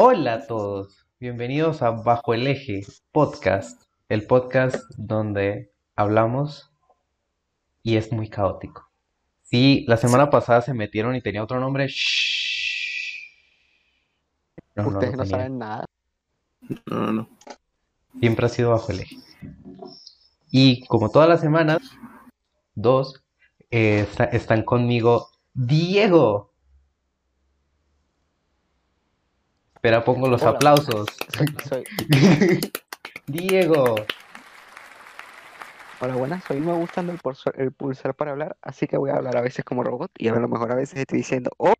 Hola a todos, bienvenidos a Bajo el Eje Podcast, el podcast donde hablamos y es muy caótico. Sí, la semana pasada se metieron y tenía otro nombre. shhh. No, Ustedes no saben nada. No, no, no. Siempre ha sido Bajo el Eje. Y como todas las semanas, dos, eh, está- están conmigo Diego. Espera, pongo los Hola. aplausos. Soy, Diego. hola, buenas. Soy me gustando el, pulsar- el pulsar para hablar, así que voy a hablar a veces como robot y a lo mejor a veces estoy diciendo oh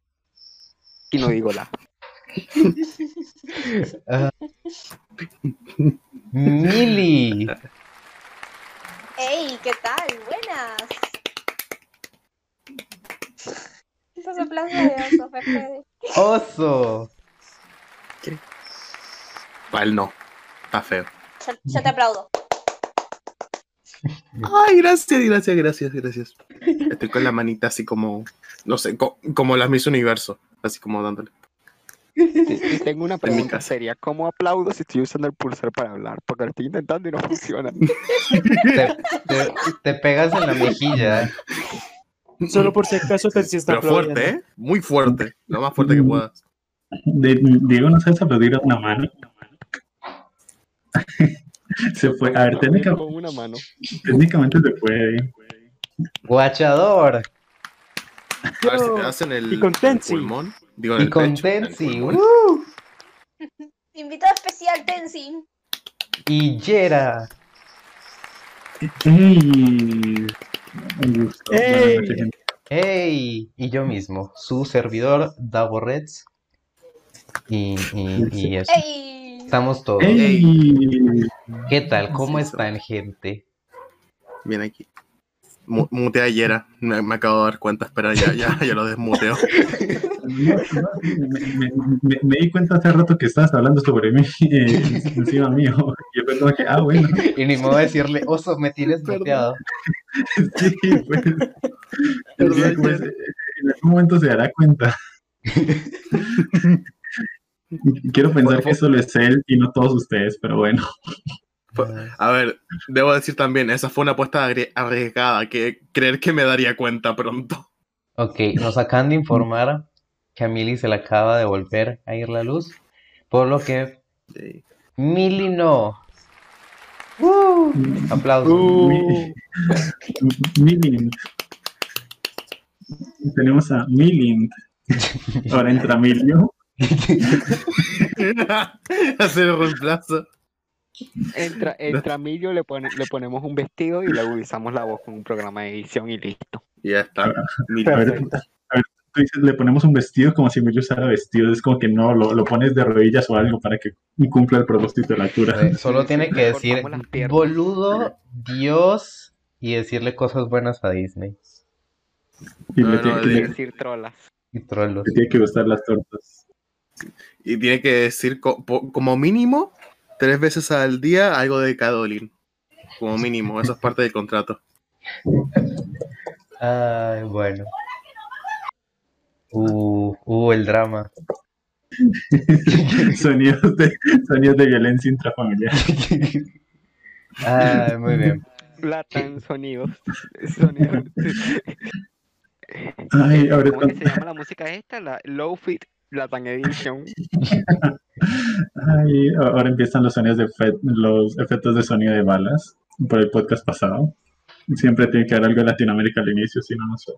y no digo la. Ah. Mili. ¡Hey! ¿Qué tal? Buenas. Esos aplausos de oso. Oso. Para él no. Está feo. Yo, yo te aplaudo. Ay, gracias, gracias, gracias, gracias. Estoy con la manita así como, no sé, co- como las Miss Universo, así como dándole. Y, y tengo una mi pregunta seria. ¿Cómo aplaudo si estoy usando el pulsar para hablar? Porque lo estoy intentando y no funciona. Te, te- te pegas en la mejilla. Solo por si acaso te sí está Pero fuerte. ¿eh? Muy fuerte. Lo más fuerte que puedas. Diego, ¿no sabes aplaudir a una mano? Se fue. A ver, Aplaudiendo técnica- con una mano. técnicamente se puede. Guachador. A ver si te hacen el, Y con el Tensi. pulmón. Digo, en Y el con pecho, Tensi. ¡uh! Invitado especial, Tenzin. Y Yera. ¡Ey! Un. ¡Hey! Y yo mismo, su servidor, Davo Reds. Y, y, y eso. ¡Hey! Estamos todos. ¿Qué tal? ¿Cómo están, gente? Bien aquí. Mu- Mutea a Yera. Me, me acabo de dar cuenta. Espera, ya, ya, ya lo desmuteo. No, no, me, me- me- me di cuenta hace rato que estabas hablando sobre mí, eh, encima mío. Y yo como que, ah, bueno, Y ni modo de decirle, oso, me tienes muteado. sí, pues. Pues, en algún momento se dará cuenta. Quiero pensar que solo es él y no todos ustedes, pero bueno. A ver, debo decir también, esa fue una apuesta arri- arriesgada, que creer que me daría cuenta pronto. Ok, nos acaban de informar que a Mili se le acaba de volver a ir la luz, por lo que Sí. Mili no. ¡Uh! Aplausos. Uh. Tenemos a Milint. Ahora entra Milio. Hacer el reemplazo. Entra, entra Emilio, le, pone- le ponemos un vestido y le agudizamos la voz con un programa de edición y listo. Ya está. A ver, a ver, tú dices, le ponemos un vestido como si Emilio usara vestido. Es como que no, lo, lo pones de rodillas o algo para que cumpla el propósito de la altura. Solo tiene que decir boludo, Dios y decirle cosas buenas a Disney. Y le, No, tiene, no, que- Decir trolas. Y trolos. le tiene que gustar las tortas. Y tiene que decir co- po- como mínimo tres veces al día algo de Cadolin. Como mínimo, eso es parte del contrato. Ay, bueno. Uh, uh, el drama. sonidos, de, sonidos de violencia intrafamiliar. Ay, muy bien. Platan sonidos. sonidos. Ay, ahora ¿Cómo es que se llama la música esta? La Low Fit Platan Edition. ay, ahora empiezan los sonidos de los efectos de sonido de balas por el podcast pasado. Siempre tiene que haber algo de Latinoamérica al inicio, si no, no sé.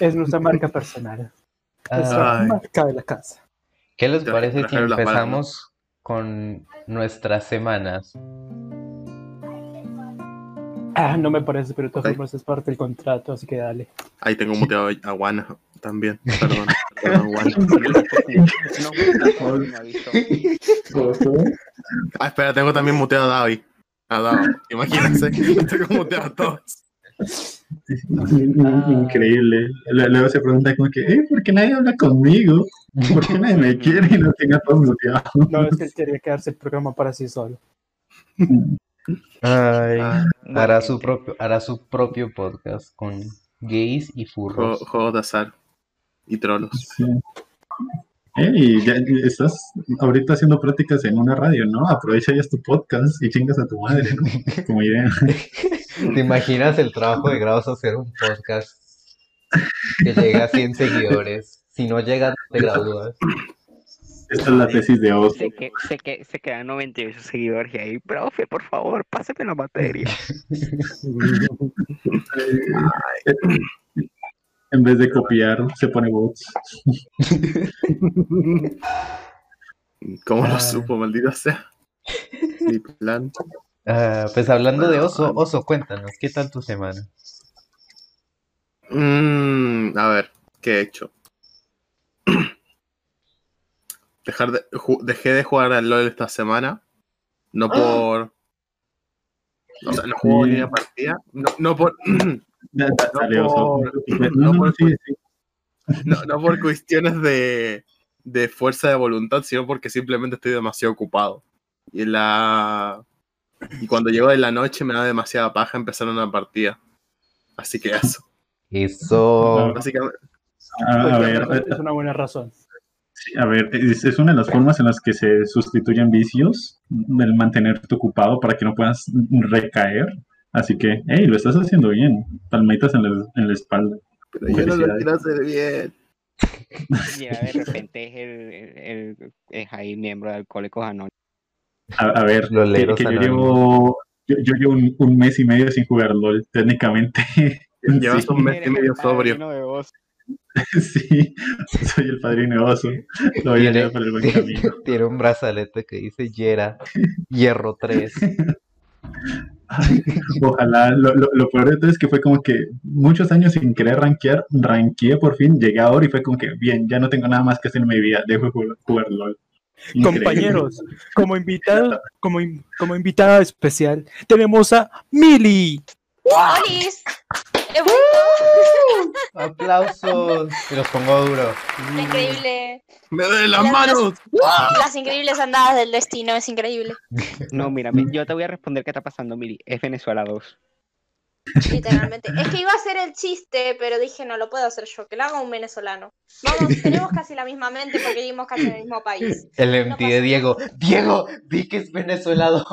es nuestra marca personal. Es la Ay, marca de la casa. ¿qué les parece si empezamos con nuestras semanas? Ah, no me parece, pero de todas formas es parte del contrato, así que dale. Ahí tengo muteado a Juana también. Perdón. Perdón, Juana. Ah, espera, tengo también muteado a Davi. A Davi. Imagínense. Tengo muteado a todos. In- Increíble. Le- Luego se pregunta como que, eh, ¿por qué nadie habla conmigo? ¿Por qué nadie me quiere y no tenga todos muteados? No, es que él quería quedarse el programa para sí solo. Ay, Ah, hará su propio, hará su propio podcast con gays y furros. juego de azar. Y trolos. Sí. Hey, ya ya estás ahorita haciendo prácticas en una radio, ¿no? Aprovecha ya tu podcast y chingas a tu madre, ¿no? Como idea. ¿Te imaginas el trabajo de Graus hacer un podcast que llega a 100 seguidores? Si no llega, te gradúas. Esta es la tesis de Oso. Se, que, se, que, se quedan 98 seguidores y ahí, profe, por favor, páseme la materia. En vez de copiar, se pone bots. ¿Cómo lo Ah. supo, maldita sea? Mi plan. Ah, pues hablando de Oso, Oso, cuéntanos, ¿qué tal tu semana? Mm, a ver, ¿qué he hecho? Dejar de, dejé de jugar al LOL esta semana. No por. O sea, no juego ni una partida. No, no por. No por- No, por- sí, sí. No, por cuestiones de, de fuerza de voluntad, sino porque simplemente estoy demasiado ocupado. Y la. Y cuando llego de la noche me da demasiada paja empezar una partida. Así que eso. Eso. Básicamente. A, a ya, ver, eso es una buena razón. Sí, a ver, es, es una de las formas en las que se sustituyen vicios, el mantenerte ocupado para que no puedas recaer. Así que, hey, lo estás haciendo bien. Palmaditas en la, en la espalda. Pero yo no lo quiero hacer bien. Ya de repente es el, el, el- es ahí miembro de Alcohólicos Anónimos. A, a ver, que, Loleros que yo llevo, yo, yo llevo un, un mes y medio sin jugar LOL, técnicamente. Llevas Sí, un mes y medio sobrio. sí, soy el padrino de oso. Lo voy Tiene, llevar por el buen camino. tiene un brazalete que dice Yera, Hierro 3. Ay, Ojalá, lo, lo, lo peor de todo es que fue como que muchos años sin querer rankear, rankeé por fin, llegué ahora y fue como que, bien, ya no tengo nada más que hacer en mi vida, dejo de jugar, jugar LOL. Increíble. Compañeros, como invitado, como, in- como invitada especial, tenemos a Mili. ¡Olis! Aplausos. Y los pongo duro. Increíble. ¡Me duelen las Las- manos! Las increíbles andadas del destino, es increíble. No, mírame, yo te voy a responder qué está pasando, Mili. Es Venezuela 2. Literalmente. Es que iba a hacer el chiste, pero dije, no lo puedo hacer yo, que lo haga un venezolano. Vamos, tenemos casi la misma mente porque vivimos casi en el mismo país. El No de Diego. Diego, di que es Venezuela 2.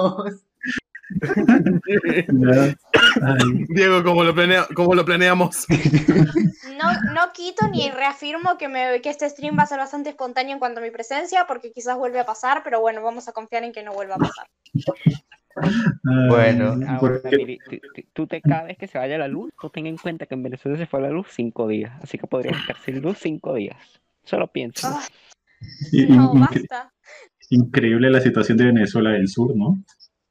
Diego, ¿cómo lo, planea- cómo lo planeamos? No, no quito ni reafirmo que, me, que este stream va a ser bastante espontáneo en cuanto a mi presencia, porque quizás vuelve a pasar, pero bueno, vamos a confiar en que no vuelva a pasar. Bueno. Ahora, tú, te, cada vez que se vaya la luz, tú ten en cuenta que en Venezuela se fue la luz cinco días. Así que podrías estar sin luz cinco días. Solo piensa. Ah, no, basta. increíble la situación de Venezuela del Sur, ¿no?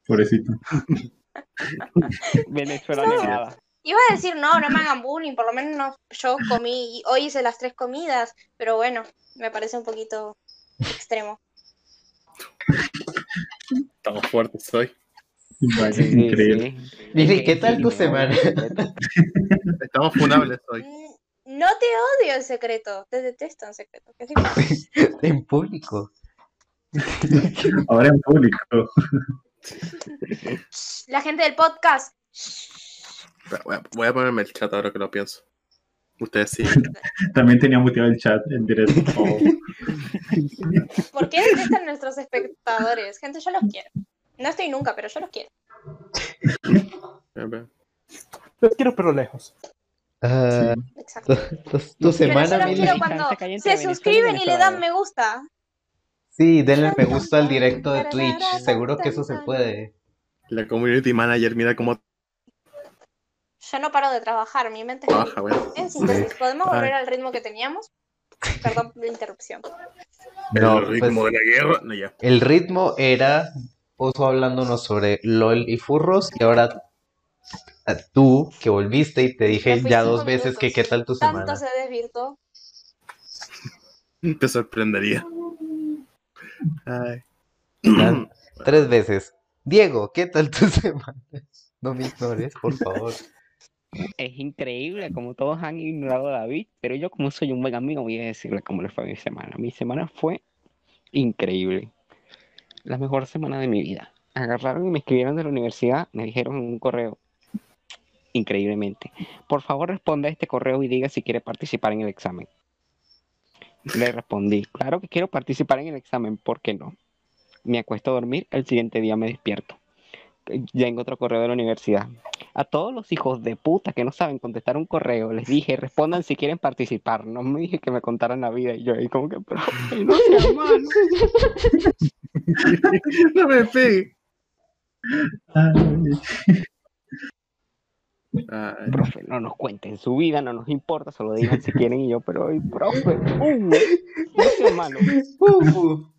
Pobrecito. Venezuela No. negada. Iba a decir, no, no me hagan bullying, por lo menos no, yo comí, y hoy hice las tres comidas, pero bueno, me parece un poquito extremo. Estamos fuertes hoy. Vaya, Sí, increíble. sí. ¿qué tal sí, tu semana? Estamos funables hoy. Mm, No te odio en secreto, te detesto en secreto. En público. Ahora en público. La gente del podcast, Voy a, voy a ponerme el chat ahora que lo pienso. Ustedes sí. También tenía muteado el chat en directo. Oh, ¿por qué detestan nuestros espectadores? Gente, yo los quiero. No estoy nunca, pero yo los quiero. Los quiero pero lejos. Ah, Exacto. tu, tu- tu Pero yo los quiero cuando se suscriben y le dan me gusta. Sí, denle me gusta al directo de Twitch. Seguro que eso se puede. La community manager, mira cómo Yo no paro de trabajar, mi mente es. En síntesis, ¿podemos volver al ritmo que teníamos? Perdón por la interrupción. No, el ritmo pues, de la guerra. No, ya. el ritmo era Oso hablándonos sobre LOL y furros y ahora ah, tú que volviste y te dije ya dos veces que qué tal tu Tanto semana. se desvirtuó. Te sorprendería. Ay. Tres veces. Diego, ¿qué tal tu semana? No me ignores, por favor. Es increíble como todos han ignorado a David, pero yo como soy un buen amigo voy a decirle cómo le fue mi semana. Mi semana fue increíble. La mejor semana de mi vida. Agarraron y me escribieron de la universidad, me dijeron en un correo, increíblemente, por favor responda a este correo y diga si quiere participar en el examen. Le respondí, claro que quiero participar en el examen, ¿por qué no? Me acuesto a dormir, el siguiente día me despierto. Ya en otro correo de la universidad. A todos los hijos de puta que no saben contestar un correo, les dije, respondan si quieren participar. No me dije que me contaran la vida y yo ahí como que, pero no sea malo. no me pegue. Ay, Ay, Profe, no nos cuenten su vida, no nos importa, solo digan si quieren y yo, pero, ay, profe, uh, no sea malo. Ujú.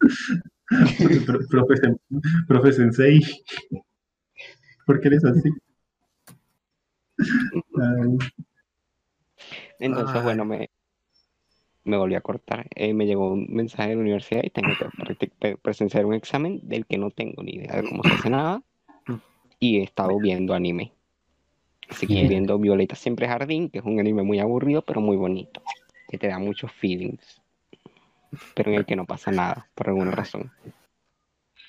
pro- profe, profe Sensei. ¿Por qué eres así? Ay, Entonces, Ay. bueno, me, me volví a cortar. Eh, me llegó un mensaje de la universidad y tengo que pre- presenciar un examen del que no tengo ni idea de cómo se hace nada. Y he estado viendo anime. Así que estoy Bien. viendo Violeta Siempre Jardín, que es un anime muy aburrido, pero muy bonito. Que te da muchos feelings. Pero en el que no pasa nada, por alguna razón.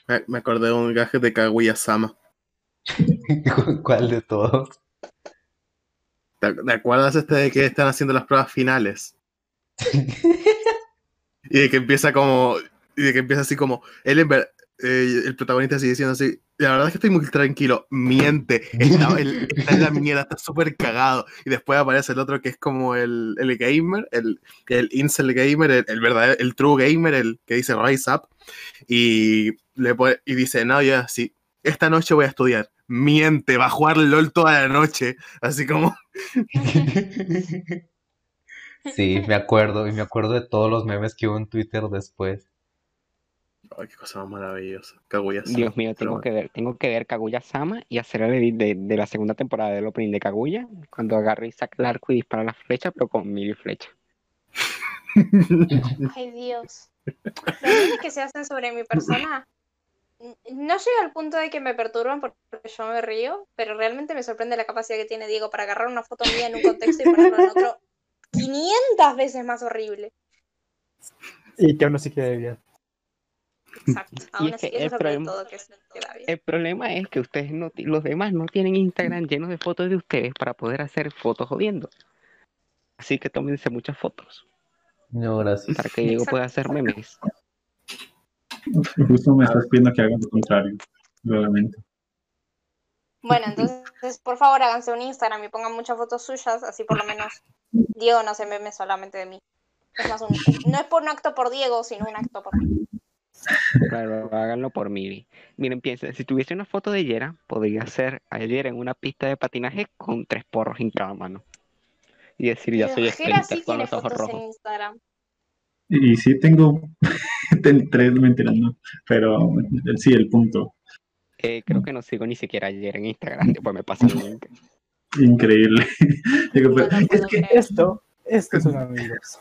me- me acordé de un gaje de Kaguya-sama. ¿Cuál de todos? ¿Te, te acuerdas este de que están haciendo las pruebas finales? Y de que empieza como. Y de que empieza así como. Él en ver- eh, el protagonista sigue diciendo así. La verdad es que estoy muy tranquilo. Miente. Está, el- está en la mierda, está súper cagado. Y después aparece el otro que es como el, el gamer, el, el incel gamer, el, el verdadero, el true gamer, el que dice Rise Up. Y, le pone- y dice, no, ya, sí. Esta noche voy a estudiar. Miente, va a jugar LOL toda la noche. Así como. Sí, me acuerdo, y me acuerdo de todos los memes que hubo en Twitter después. Ay, qué cosa más maravillosa. Kaguya-sama. Dios mío, tengo que ver, tengo que ver Kaguya-sama y hacer el edit de, de la segunda temporada del opening de Kaguya, cuando agarre y saca el arco y dispara la flecha, pero con mil flecha. Ay, Dios. Los que se hacen sobre mi persona no llega al punto de que me perturban porque yo me río, pero realmente me sorprende la capacidad que tiene Diego para agarrar una foto mía en un contexto y ponerlo en otro 500 veces más horrible. Y que aún así quede bien. Exacto. Aún es así, que eso el es sobre problema- todo que se queda bien. El problema es que ustedes no, los demás no tienen Instagram llenos de fotos de ustedes para poder hacer fotos jodiendo. Así que tómense muchas fotos No, gracias. para que Diego pueda hacer memes. Justo me estás pidiendo que haga lo contrario, realmente. Bueno, entonces, por favor, háganse un Instagram y pongan muchas fotos suyas, así por lo menos Diego no se meme solamente de mí. Es más, un- no es por un acto por Diego, sino un acto por mí. Claro, háganlo por mí. Miren, piensen, si tuviese una foto de Yera, podría ser a Yera en una pista de patinaje con tres porros en cada mano. Y decir, ya soy Pero sprinter sí con los ojos rojos. Y sí tengo ten- tres mentiras, ¿no? Pero sí, el punto. Eh, creo que no sigo ni siquiera a Yera en Instagram, después me pasan el link. Increíble. Digo, No pero lo es que creer. Esto, estos son amigos.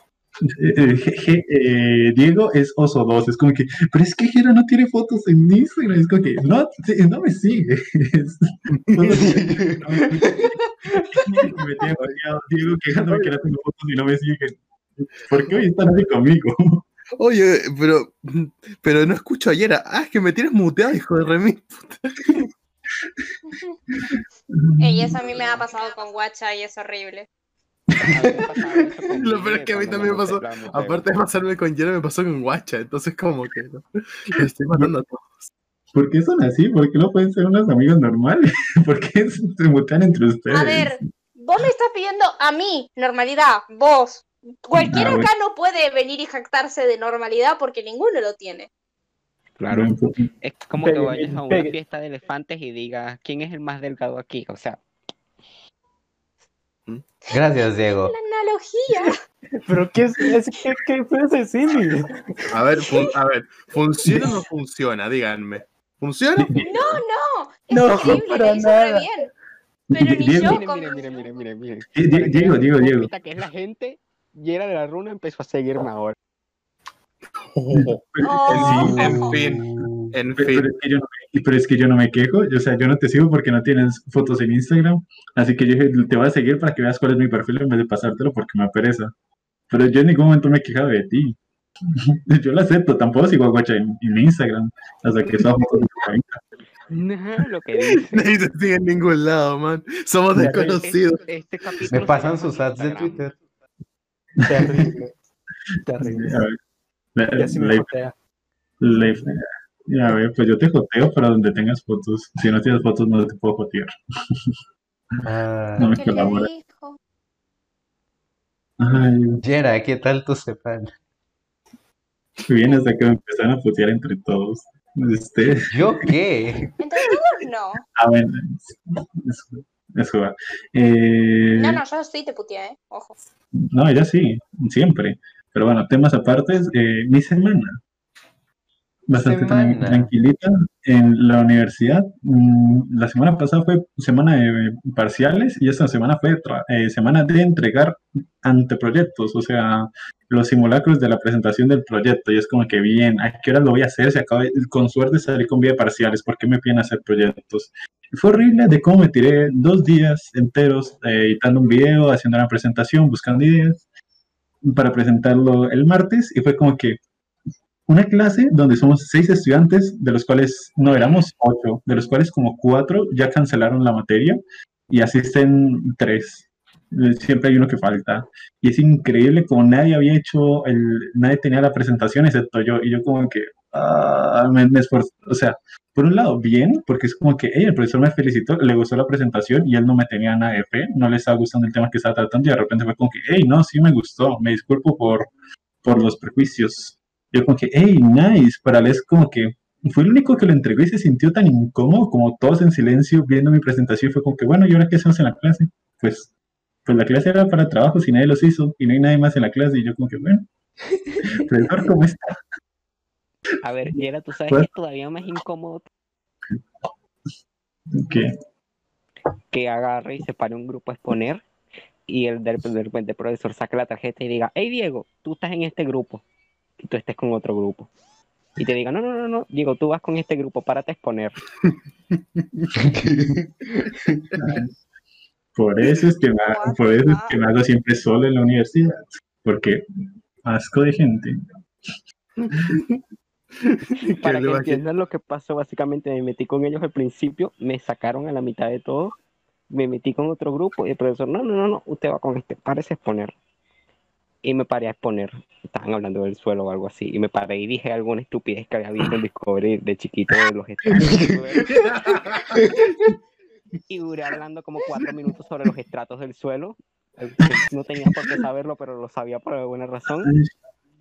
Eh, eh, eh, Diego es oso 2, es como que, pero es que Jera no tiene fotos en Instagram, es como que, no, no me sigue. Y. Diego quejándome que no tengo fotos y no me sigue. ¿Por qué hoy están así conmigo? Oye, pero, pero no escucho ayer. Ah, es que me tienes muteado, hijo de remil. Ey, eso a mí me ha pasado con Guacha y es horrible. Lo peor es que a mí también me pasó. Aparte de pasarme con Yera, me pasó con Guacha. Entonces, como que no. Estoy matando a todos. ¿Por qué son así? ¿Por qué no pueden ser unos amigos normales? ¿Por qué se mutean entre ustedes? A ver, vos me estás pidiendo a mí normalidad, vos. Cualquiera Ah, bueno. acá no puede venir y jactarse de normalidad porque ninguno lo tiene. Claro, es como que vayas a una fiesta de elefantes y digas, ¿quién es el más delgado aquí? O sea, Gracias, Diego. La analogía. Pero ¿qué es, es que, qué fue ese símil? A ver, fun- a ver, ¿funciona o no funciona? Díganme. ¿Funciona? No, no. Es No, increíble, para nada. bien. Pero ni Diego- yo miren, miren, miren, miren, miren, Diego, Diego, Diego. pinta que es la gente, Yera de la Runa empezó a seguirme ahora. Oh. Sí, en fin, en Pero, fin. pero es que yo no me, pero es que yo no me quejo, o sea, yo no te sigo porque no tienes fotos en Instagram, así que yo dije, te voy a seguir para que veas cuál es mi perfil en vez de pasártelo porque me pereza. Pero yo en ningún momento me he quejado de ti. Yo lo acepto, tampoco sigo a Guacha en, en Instagram, hasta que esas fotos de. Nada, lo que dice. Nadie te sigue en ningún lado, man. Somos Ya, desconocidos. Este, este capítulo Me pasan sus ads de. Twitter. Terrible. Terrible. A ver, la- me la-. La- a ver, pues yo te joteo para donde tengas fotos. Si no tienes fotos, no te puedo jotear. Ah, No me ¿Qué le colabora. Ay, Yera, ¿qué tal tu semana? vienes de que me empezaron a putear entre todos. Este, ¿Yo qué? Entre todos no. ah, bueno, eso, eso va. Eh, No, no, yo sí te puteé, ¿eh? Ojo. No, ella sí, siempre. Pero bueno, temas aparte, eh, mi semana. Bastante Semana. tranquilita en la universidad. Mm, La semana pasada fue semana de parciales y esta semana fue eh, semana de entregar anteproyectos, o sea, los simulacros de la presentación del proyecto. Y es como que bien, ¿a qué hora lo voy a hacer? Se acaba de- con suerte salí con vía de parciales, ¿por qué me piden hacer proyectos? Fue horrible de cómo me tiré dos días enteros eh, editando un video, haciendo una presentación, buscando ideas para presentarlo el martes y fue como que una clase donde somos seis estudiantes, de los cuales no éramos ocho, de los cuales como cuatro ya cancelaron la materia y asisten tres. Siempre hay uno que falta. Y es increíble como nadie había hecho, el, nadie tenía la presentación excepto yo. Y yo como que ah, me, me. O sea, por un lado, bien, porque es como que "Ey, el profesor me felicitó, le gustó la presentación y él no me tenía nada de fe, no le estaba gustando el tema que estaba tratando y de repente fue como que, hey, no, sí me gustó, me disculpo por, por los prejuicios. Yo como que, hey, nice, para él es como que fue el único que lo entregó y se sintió tan incómodo como todos en silencio viendo mi presentación fue como que, bueno, ¿y ahora qué hacemos en la clase? Pues, pues la clase era para trabajos y nadie los hizo y no hay nadie más en la clase y yo como que, bueno, profesor, ¿cómo está? A ver, Yera, tú sabes Pues- que es todavía más incómodo ¿Qué? que agarre y se pare un grupo a exponer y el de, repente el profesor saque la tarjeta y diga, hey Diego, tú estás en este grupo y tú estés con otro grupo. Y te diga, no, no, no, no, Diego, tú vas con este grupo, párate a exponer. Por eso es que me, What por eso es que me hago siempre solo en la universidad, porque asco de gente. Para que entiendan lo que pasó, básicamente me metí con ellos al principio, me sacaron a la mitad de todo, me metí con otro grupo y el profesor, no, no, no, no, usted va con este, párese a exponer. Y me paré a exponer, estaban hablando del suelo o algo así, y me paré y dije alguna estupidez que había visto en Discovery de chiquito de los estratos del suelo. Y duré hablando como cuatro minutos sobre los estratos del suelo. eh, No tenía por qué saberlo, pero lo sabía por alguna razón.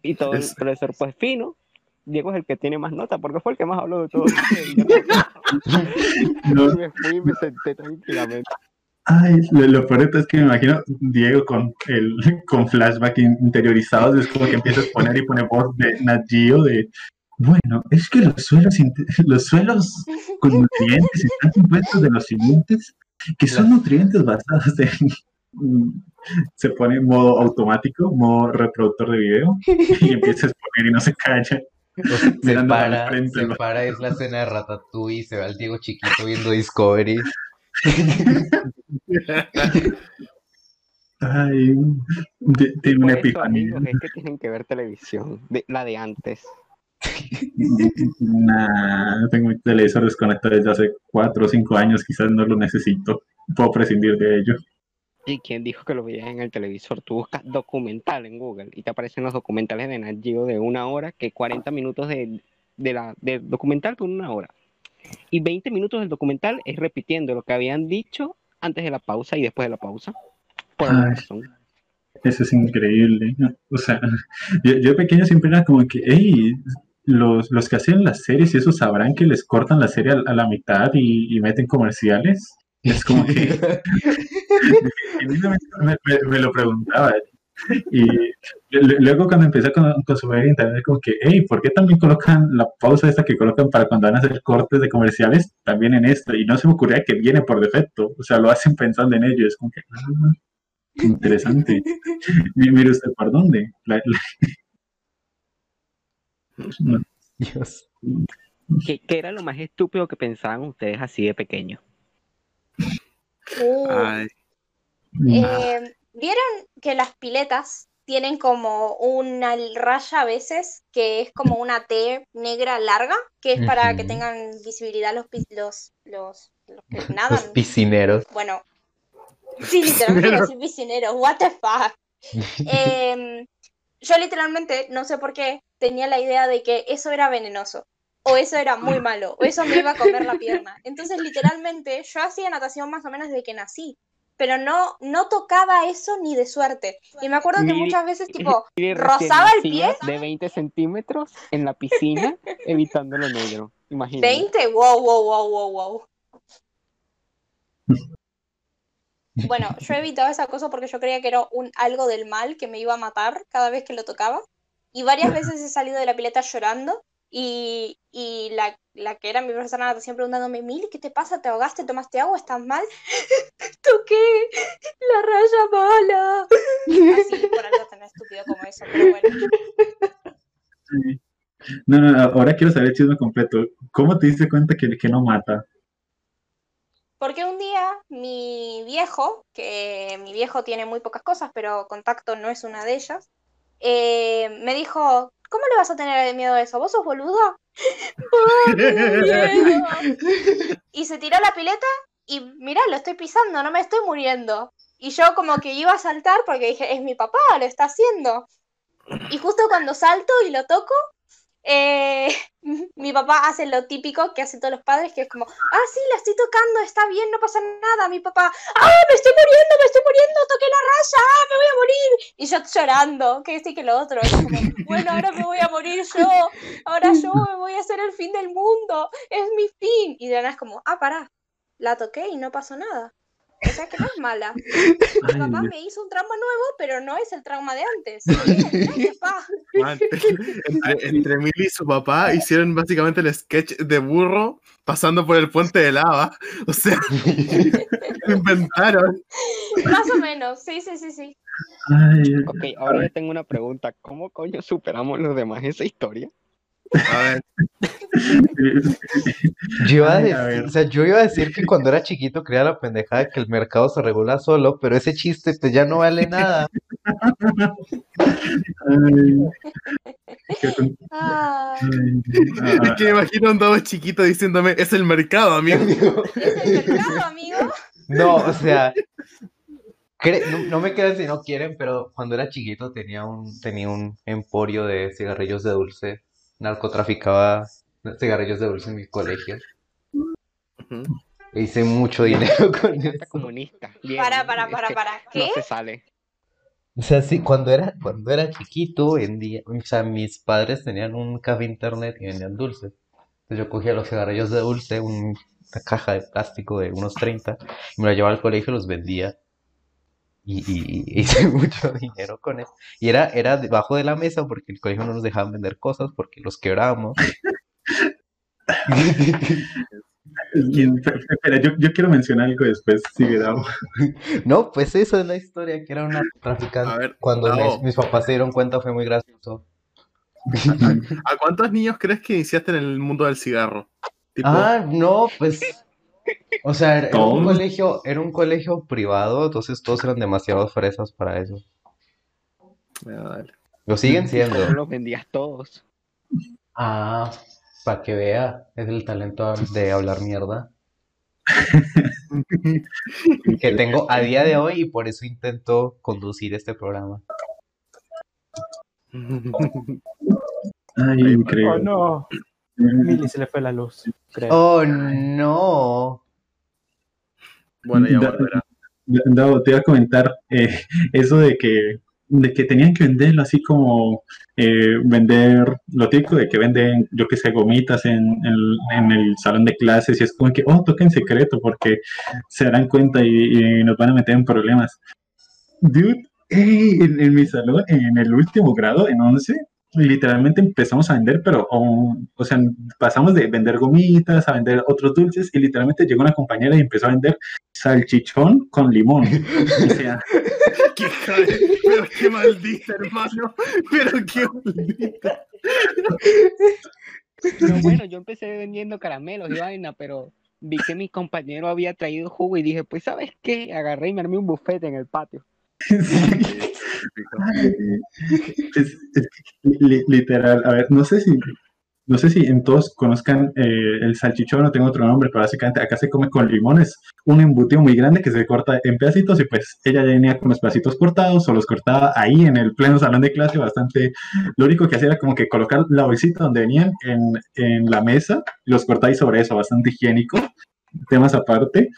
Y todo el Es- profesor, pues fino. Diego es el que tiene más nota, porque fue el que más habló de todo. Y me fui y me senté tranquilamente. Ay, lo, lo peor es que me imagino Diego con el con flashback in- interiorizados, es como que empieza a poner y pone voz de Nat Geo de bueno, es que los suelos los suelos con nutrientes están compuestos de los siguientes, que son nutrientes basados en se pone en modo automático, modo reproductor de video, y empieza a exponer y no se calla. Se para, frente, se para, es la escena de Ratatouille, se ve al Diego chiquito viendo Discovery. Ay, de- tiene una epifanía. amigos, es que tienen que ver televisión, de, la de antes. Nah, tengo mi televisor desconectado desde hace 4 o 5 años, quizás no lo necesito. Puedo prescindir de ello. ¿Y quién dijo que lo veías en el televisor? Tú buscas documental en Google y te aparecen los documentales de Nat Geo de una hora, que 40 minutos de, de la, del documental por una hora. Y 20 minutos del documental es repitiendo lo que habían dicho antes de la pausa y después de la pausa. Por alguna Ay. razón. Eso es increíble. O sea, yo, yo de pequeño siempre era como que, hey, los, los que hacen las series y eso sabrán que les cortan la serie a, a la mitad y, y meten comerciales. Es como que genuinamente me, me- me lo preguntaba. Y luego cuando empecé a con- consumir internet, como que, hey, ¿por qué también colocan la pausa esta que colocan para cuando van a hacer cortes de comerciales también en esto? Y no se me ocurría que viene por defecto. O sea, lo hacen pensando en ello. Es como que, ah, interesante. Mi- Mire usted, ¿por dónde? La- la- Dios. ¿Qué, qué era lo más estúpido que pensaban ustedes así de pequeños? Uh, Ay, eh, ¿Vieron que las piletas tienen como una raya a veces que es como una T negra larga, que es para que tengan visibilidad los, los, los, los que Los nadan? piscineros. Bueno, sí, literalmente decir piscineros, what the fuck. Em, yo literalmente, no sé por qué, tenía la idea de que eso era venenoso. O eso era muy malo, o eso me iba a comer la pierna. Entonces, literalmente, yo hacía natación más o menos desde que nací, pero no, no tocaba eso ni de suerte. Y me acuerdo que muchas veces, tipo, rozaba el pie. De 20 centímetros en la piscina, evitando lo negro. Imagínate. 20, wow, wow, wow, wow, wow. Bueno, yo evitaba esa cosa porque yo creía que era un algo del mal que me iba a matar cada vez que lo tocaba. Y varias veces he salido de la pileta llorando y, y la, la que era mi profesora de natación preguntándome, Mili, ¿qué te pasa? ¿Te ahogaste? ¿Tomaste agua? ¿Estás mal? Toqué la raya mala. Así, por algo tan estúpido como eso, pero bueno. Sí. No, no, ahora quiero saber el chisme completo. ¿Cómo te diste cuenta que, que no mata? Porque un día mi viejo, que mi viejo tiene muy pocas cosas, pero contacto no es una de ellas, eh, me dijo, ¿cómo le vas a tener miedo a eso? ¿Vos sos boludo? Y se tiró la pileta y mirá, lo estoy pisando, no me estoy muriendo. Y yo como que iba a saltar porque dije, es mi papá, lo está haciendo. Y justo cuando salto y lo toco, eh, mi papá hace lo típico que hacen todos los padres, que es como, ah, sí, la estoy tocando, está bien, no pasa nada. Mi papá, ah, me estoy muriendo, me estoy muriendo, toqué la raya, ah, me voy a morir. Y yo llorando, que este que lo otro. Es como, bueno, ahora me voy a morir yo, ahora yo me voy a hacer el fin del mundo, es mi fin. Y de nada es como, ah, pará, la toqué y no pasó nada. O sea que no es mala. Mi papá Dios. me hizo un trauma nuevo, pero no es el trauma de antes. Bien, gracias, pa. Man, entre, entre Mili y su papá hicieron básicamente el sketch de burro pasando por el puente de lava. O sea, lo inventaron. Más o menos, sí, sí, sí, sí. Ay, Ok, ahora yo tengo una pregunta. ¿Cómo coño superamos los demás esa historia? A ver, Yo iba a Ay, decir, a o sea, yo iba a decir que cuando era chiquito creía la pendejada de que el mercado se regula solo, pero ese chiste pues ya no vale nada. ay. Ay, es que me imagino un dado chiquito diciéndome, es el mercado, amigo. es el mercado, amigo. No, o sea, cre- no, no me crean si no quieren, pero cuando era chiquito tenía un, tenía un emporio de cigarrillos de dulce, narcotraficaba cigarrillos de dulce en mi colegio. E hice mucho dinero con eso. comunista. Bien, Para, para, es para, que para. ¿Qué? No se sale. O sea, sí, cuando era, cuando era chiquito, en día, o sea, mis padres tenían un café internet y vendían dulces. Entonces yo cogía los cigarrillos de dulce, un- una caja de plástico de unos 30, y me lo llevaba al colegio y los vendía. Y, y- y hice mucho dinero con eso. Y era, era debajo de la mesa porque el colegio no nos dejaban vender cosas porque los quebrábamos. Espera, yo, yo quiero mencionar algo después. Sigue, Davo. No, pues esa es la historia, que era una traficante. A ver, Cuando mis, mis papás se dieron cuenta fue muy gracioso. ¿A cuántos niños crees que iniciaste en el mundo del cigarro? Tipo, Ah, no, pues, o sea, era un colegio, era un colegio privado, entonces todos eran demasiado fresas para eso. Lo siguen ¿Cómo siendo. los vendías todos? Ah, para que vea, es el talento de hablar mierda que tengo a día de hoy y por eso intento conducir este programa. Ay, Oh, increíble. no. Mili se le fue la luz. creo. Oh, no. Bueno, ya volverá. Davo, te iba a comentar eh, eso de que, de que tenían que venderlo así como eh, vender lo típico de que venden, yo que sé, gomitas en, en- en el salón de clases y es como que, oh, toca en secreto porque se darán cuenta y, y nos van a meter en problemas. Dude, ey, en, en mi salón, en el último grado, en 11, literalmente empezamos a vender, pero, o, o sea, pasamos de vender gomitas a vender otros dulces y literalmente llegó una compañera y empezó a vender salchichón con limón. O sea, ¡Qué jade- Pero qué maldita, hermano. Pero qué maldita. Pero bueno, yo empecé vendiendo caramelos y vaina, pero vi que mi compañero había traído jugo y dije, pues, ¿sabes qué? Agarré y me armé un bufete en el patio. literal, a ver, no sé si, no sé si en todos conozcan eh, el salchichón, no tengo otro nombre, pero básicamente acá se come con limones, un embutido muy grande que se corta en pedacitos y pues ella ya venía con los pedacitos cortados o los cortaba ahí en el pleno salón de clase bastante, lo único que hacía era como que colocar la bolsita donde venían en, en la mesa, los ahí sobre eso, bastante higiénico, temas aparte.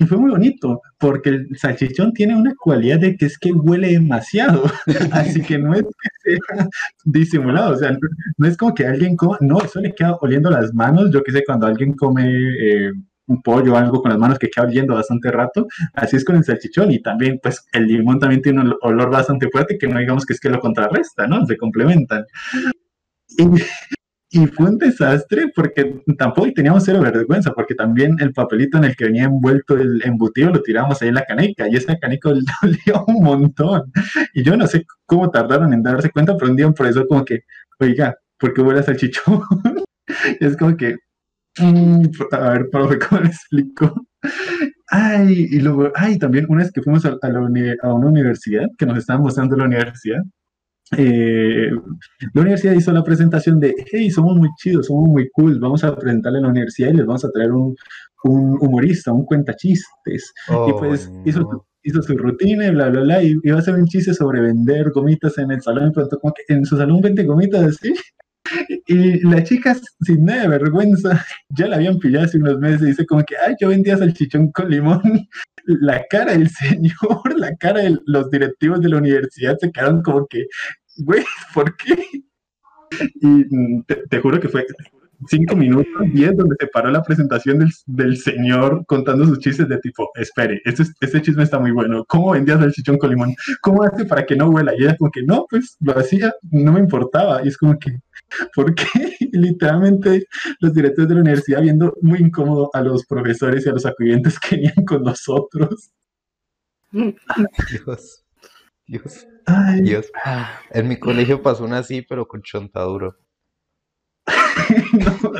Y fue muy bonito, porque el salchichón tiene una cualidad de que es que huele demasiado. Así que no es que sea disimulado, o sea, no, es como que alguien coma, no, eso le queda oliendo las manos. Yo que sé, cuando alguien come eh, un pollo o algo con las manos que queda oliendo bastante rato, así es con el salchichón. Y también, pues, el limón también tiene un olor bastante fuerte que no digamos que es que lo contrarresta, ¿no? Se complementan. Y fue un desastre porque tampoco teníamos cero vergüenza, porque también el papelito en el que venía envuelto el embutido lo tiramos ahí en la caneca y esa caneca dolía un montón. Y yo no sé cómo tardaron en darse cuenta, pero un día por eso como que, oiga, ¿por qué huele a salchichón? Es como que, mm, a ver, profe, ¿cómo le explico? Ay, y luego, ay, también una vez que fuimos a, la a una universidad, que nos estaban mostrando la universidad, eh, la universidad hizo la presentación de, hey, somos muy chidos, somos muy cool, vamos a presentarle a la universidad y les vamos a traer un, un humorista, un cuentachistes. y Oh, pues hizo, no. hizo su rutina y bla, bla, bla, y iba a hacer un chiste sobre vender gomitas en el salón, y pronto como que en su salón vende gomitas así. Y la chica, sin nada de vergüenza, ya la habían pillado hace unos meses y dice como que, ay, yo vendía salchichón con limón. La cara del señor, la cara de los directivos de la universidad se quedaron como que, güey, ¿por qué? Y mm, te, juro que fue cinco minutos, diez, donde se paró la presentación del, del señor contando sus chistes de tipo, espere, este, este chisme está muy bueno, ¿cómo vendías salchichón con limón? ¿Cómo hace para que no huela? Y ella como que, no, pues lo hacía, no me importaba. Y es como que, ¿por qué? Literalmente los directores de la universidad viendo muy incómodo a los profesores y a los acudientes que venían con nosotros. Dios, Dios, Ay, Dios. En mi colegio pasó una así, pero con chontaduro. no.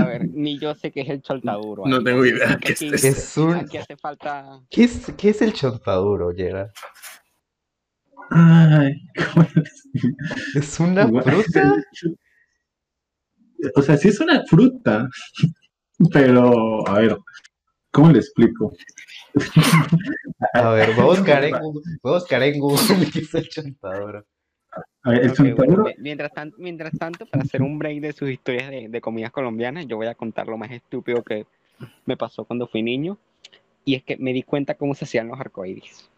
A ver, ni yo sé qué es el choltaduro. No tengo idea qué es aquí- eso. Es un... Aquí hace falta. ¿Qué es, qué es el chontaduro, Yera? Ay, ¿cómo digo? ¿Es una fruta? O sea, sí es una fruta, pero a ver, ¿cómo le explico? A ver, voy a buscar en Google, voy a buscar en Google qué es el chontaduro. A ver, el Ok, bueno, mientras, tanto, mientras tanto, para hacer un break de sus historias de, de comidas colombianas, yo voy a contar lo más estúpido que me pasó cuando fui niño. Y es que me di cuenta cómo se hacían los arcoíris.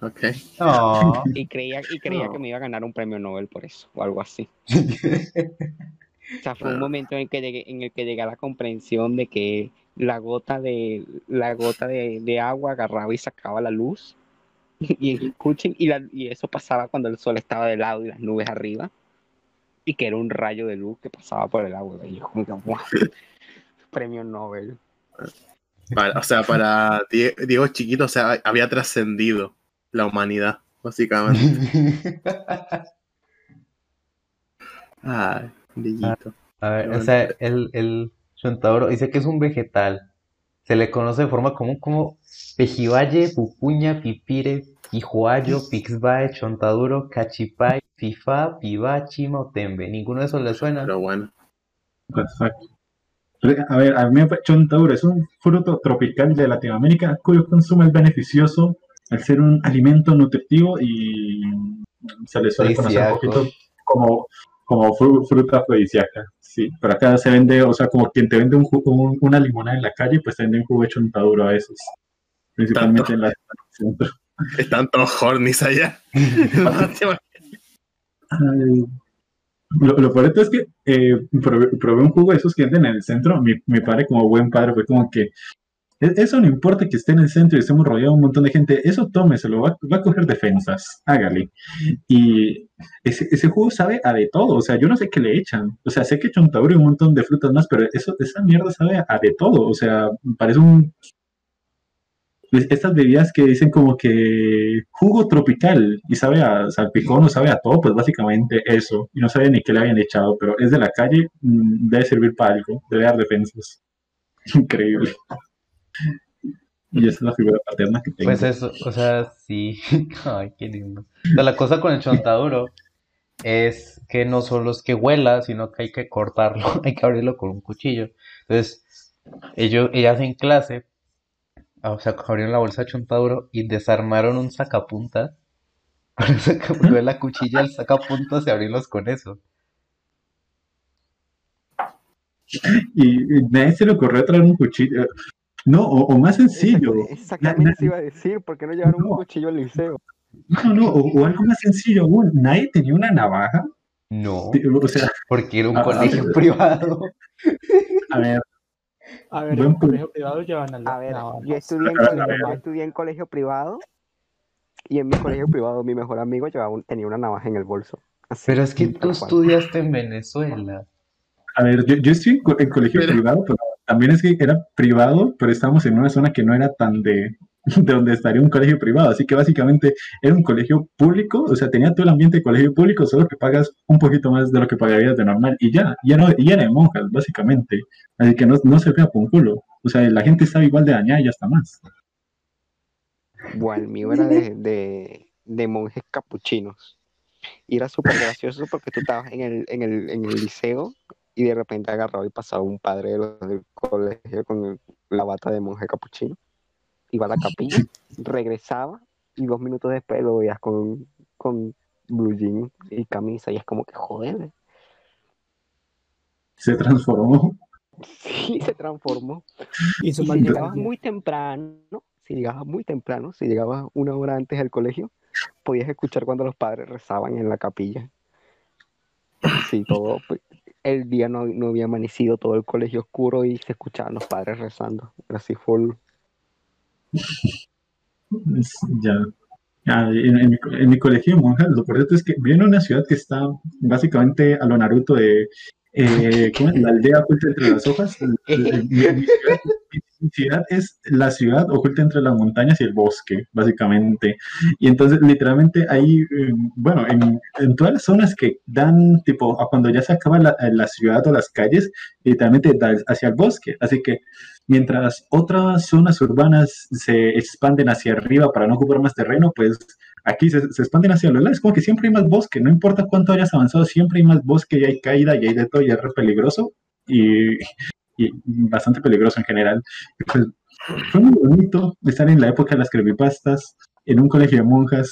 Ok. No. Y creía, y creía No. que me iba a ganar un premio Nobel por eso, o algo así. O sea, fue un momento en el que llegué, en el que llegué a la comprensión de que la gota de, la gota de, de agua agarraba y sacaba la luz. Y escuchen, y, la- y eso pasaba cuando el sol estaba de lado y las nubes arriba. Y que era un rayo de luz que pasaba por el agua. Y yo como que, "Wow, Premio Nobel. Para- o sea, para Die- Diego Chiquito, o sea, había trascendido la humanidad, básicamente. Ay, Dieguito. A ver, o sea, el, el chontaduro dice que es un vegetal. Se le conoce de forma común como pejibaye, pupuña, pipire, pijuayo, pixbae, chontaduro, cachipay, fifá, pibá, chima o tembe. Ninguno de esos le suena. Pero bueno. Exacto. A ver, a mí me chontaduro es un fruto tropical de Latinoamérica cuyo consumo es beneficioso al ser un alimento nutritivo y se le suele conocer un poquito como, como fru- fruta afrodisíaca. Sí, pero acá se vende, o sea, como quien te vende un un- una limonada en la calle, pues te vende un jugo de chontaduro a veces. Principalmente Tanto. en la centro. Están todos hornies allá. Ay, Lo, lo peor es que eh, probé, probé un jugo de esos que venden en el centro. Mi, mi padre, como buen padre, fue como que "E- eso no importa que esté en el centro y estemos rodeados de un montón de gente, eso tómeselo, va, va a coger defensas, hágale. Y ese, ese jugo sabe a de todo, o sea, yo no sé qué le echan. O sea, sé que chontaduro y un montón de frutas más, pero eso, esa mierda sabe a, a de todo, o sea, parece un. Estas bebidas que dicen como que jugo tropical y sabe a salpicón o sabe a todo, pues básicamente eso. Y no sabe ni qué le habían echado, pero es de la calle, mm, debe servir para algo, debe dar defensas. Increíble. Y esa es la figura paterna que tengo. Pues eso, o sea, sí. Ay, qué lindo. O sea, la cosa con el chontaduro es que no solo es que huela, sino que hay que cortarlo, hay que abrirlo con un cuchillo. Entonces, ellos, ellas en clase, ah, o sea, abrieron la bolsa de chontaduro y desarmaron un sacapuntas. Para sacar la cuchilla al sacapuntas y abrirlos con eso. Y nadie se le ocurrió traer un cuchillo. No, o, o más sencillo. Exactamente Na- eso iba a decir, ¿por qué no llevaron un cuchillo al liceo? No, no, o, o algo más sencillo aún. Nadie tenía una navaja. No, O sea, porque era un Ah, a colegio ver. privado. a ver, A ver, en colegio privado llevan a la A ver, navaja. yo estudié en, colegio, ver. yo estudié en colegio privado y en mi colegio privado mi mejor amigo llevaba un- tenía una navaja en el bolso. Así, Pero es que tú cual. estudiaste en Venezuela. a ver, yo, yo estoy en, co- en colegio Pero- privado, pero también es que era privado, pero estábamos en una zona que no era tan de, de donde estaría un colegio privado. Así que básicamente era un colegio público, o sea, tenía todo el ambiente de colegio público, solo que pagas un poquito más de lo que pagarías de normal. Y ya, y era, y era de monjas, básicamente. Así que no, no se vea por un culo. O sea, la gente estaba igual de dañada y hasta más. Bueno, mío era de, de, de monjes capuchinos. Y era súper gracioso porque tú estabas en el, en el, en el liceo y de repente agarraba y pasaba un padre de los del colegio con el- la bata de monje capuchino. Iba a la capilla, regresaba y dos minutos después lo veías con, con blue jean y camisa y es como que joder. Se transformó. Sí, se transformó. Y si llegabas muy temprano, si llegabas muy temprano, si llegabas una hora antes al colegio, podías escuchar cuando los padres rezaban en la capilla. Sí, todo. Pues, El día no, no había amanecido, todo el colegio oscuro y se escuchaban los padres rezando. Así full. Es- ya. Ah, en, en mi, co- en mi colegio de monjas, lo correcto es que viene una ciudad que está básicamente a lo Naruto de eh, ¿cómo es? la aldea oculta entre las hojas. Mi, mi ciudad, mi ciudad es la ciudad oculta entre las montañas y el bosque, básicamente. Y entonces, literalmente, ahí, eh, bueno, en, en todas las zonas que dan, tipo, a cuando ya se acaba la, la ciudad o las calles, literalmente da hacia el bosque. Así que mientras otras zonas urbanas se expanden hacia arriba para no ocupar más terreno, pues aquí se, se expanden hacia los lados. Como que siempre hay más bosque, no importa cuánto hayas avanzado, siempre hay más bosque y hay caída y hay de todo y es peligroso y, y bastante peligroso en general. Pues, fue muy bonito estar en la época de las creepypastas, en un colegio de monjas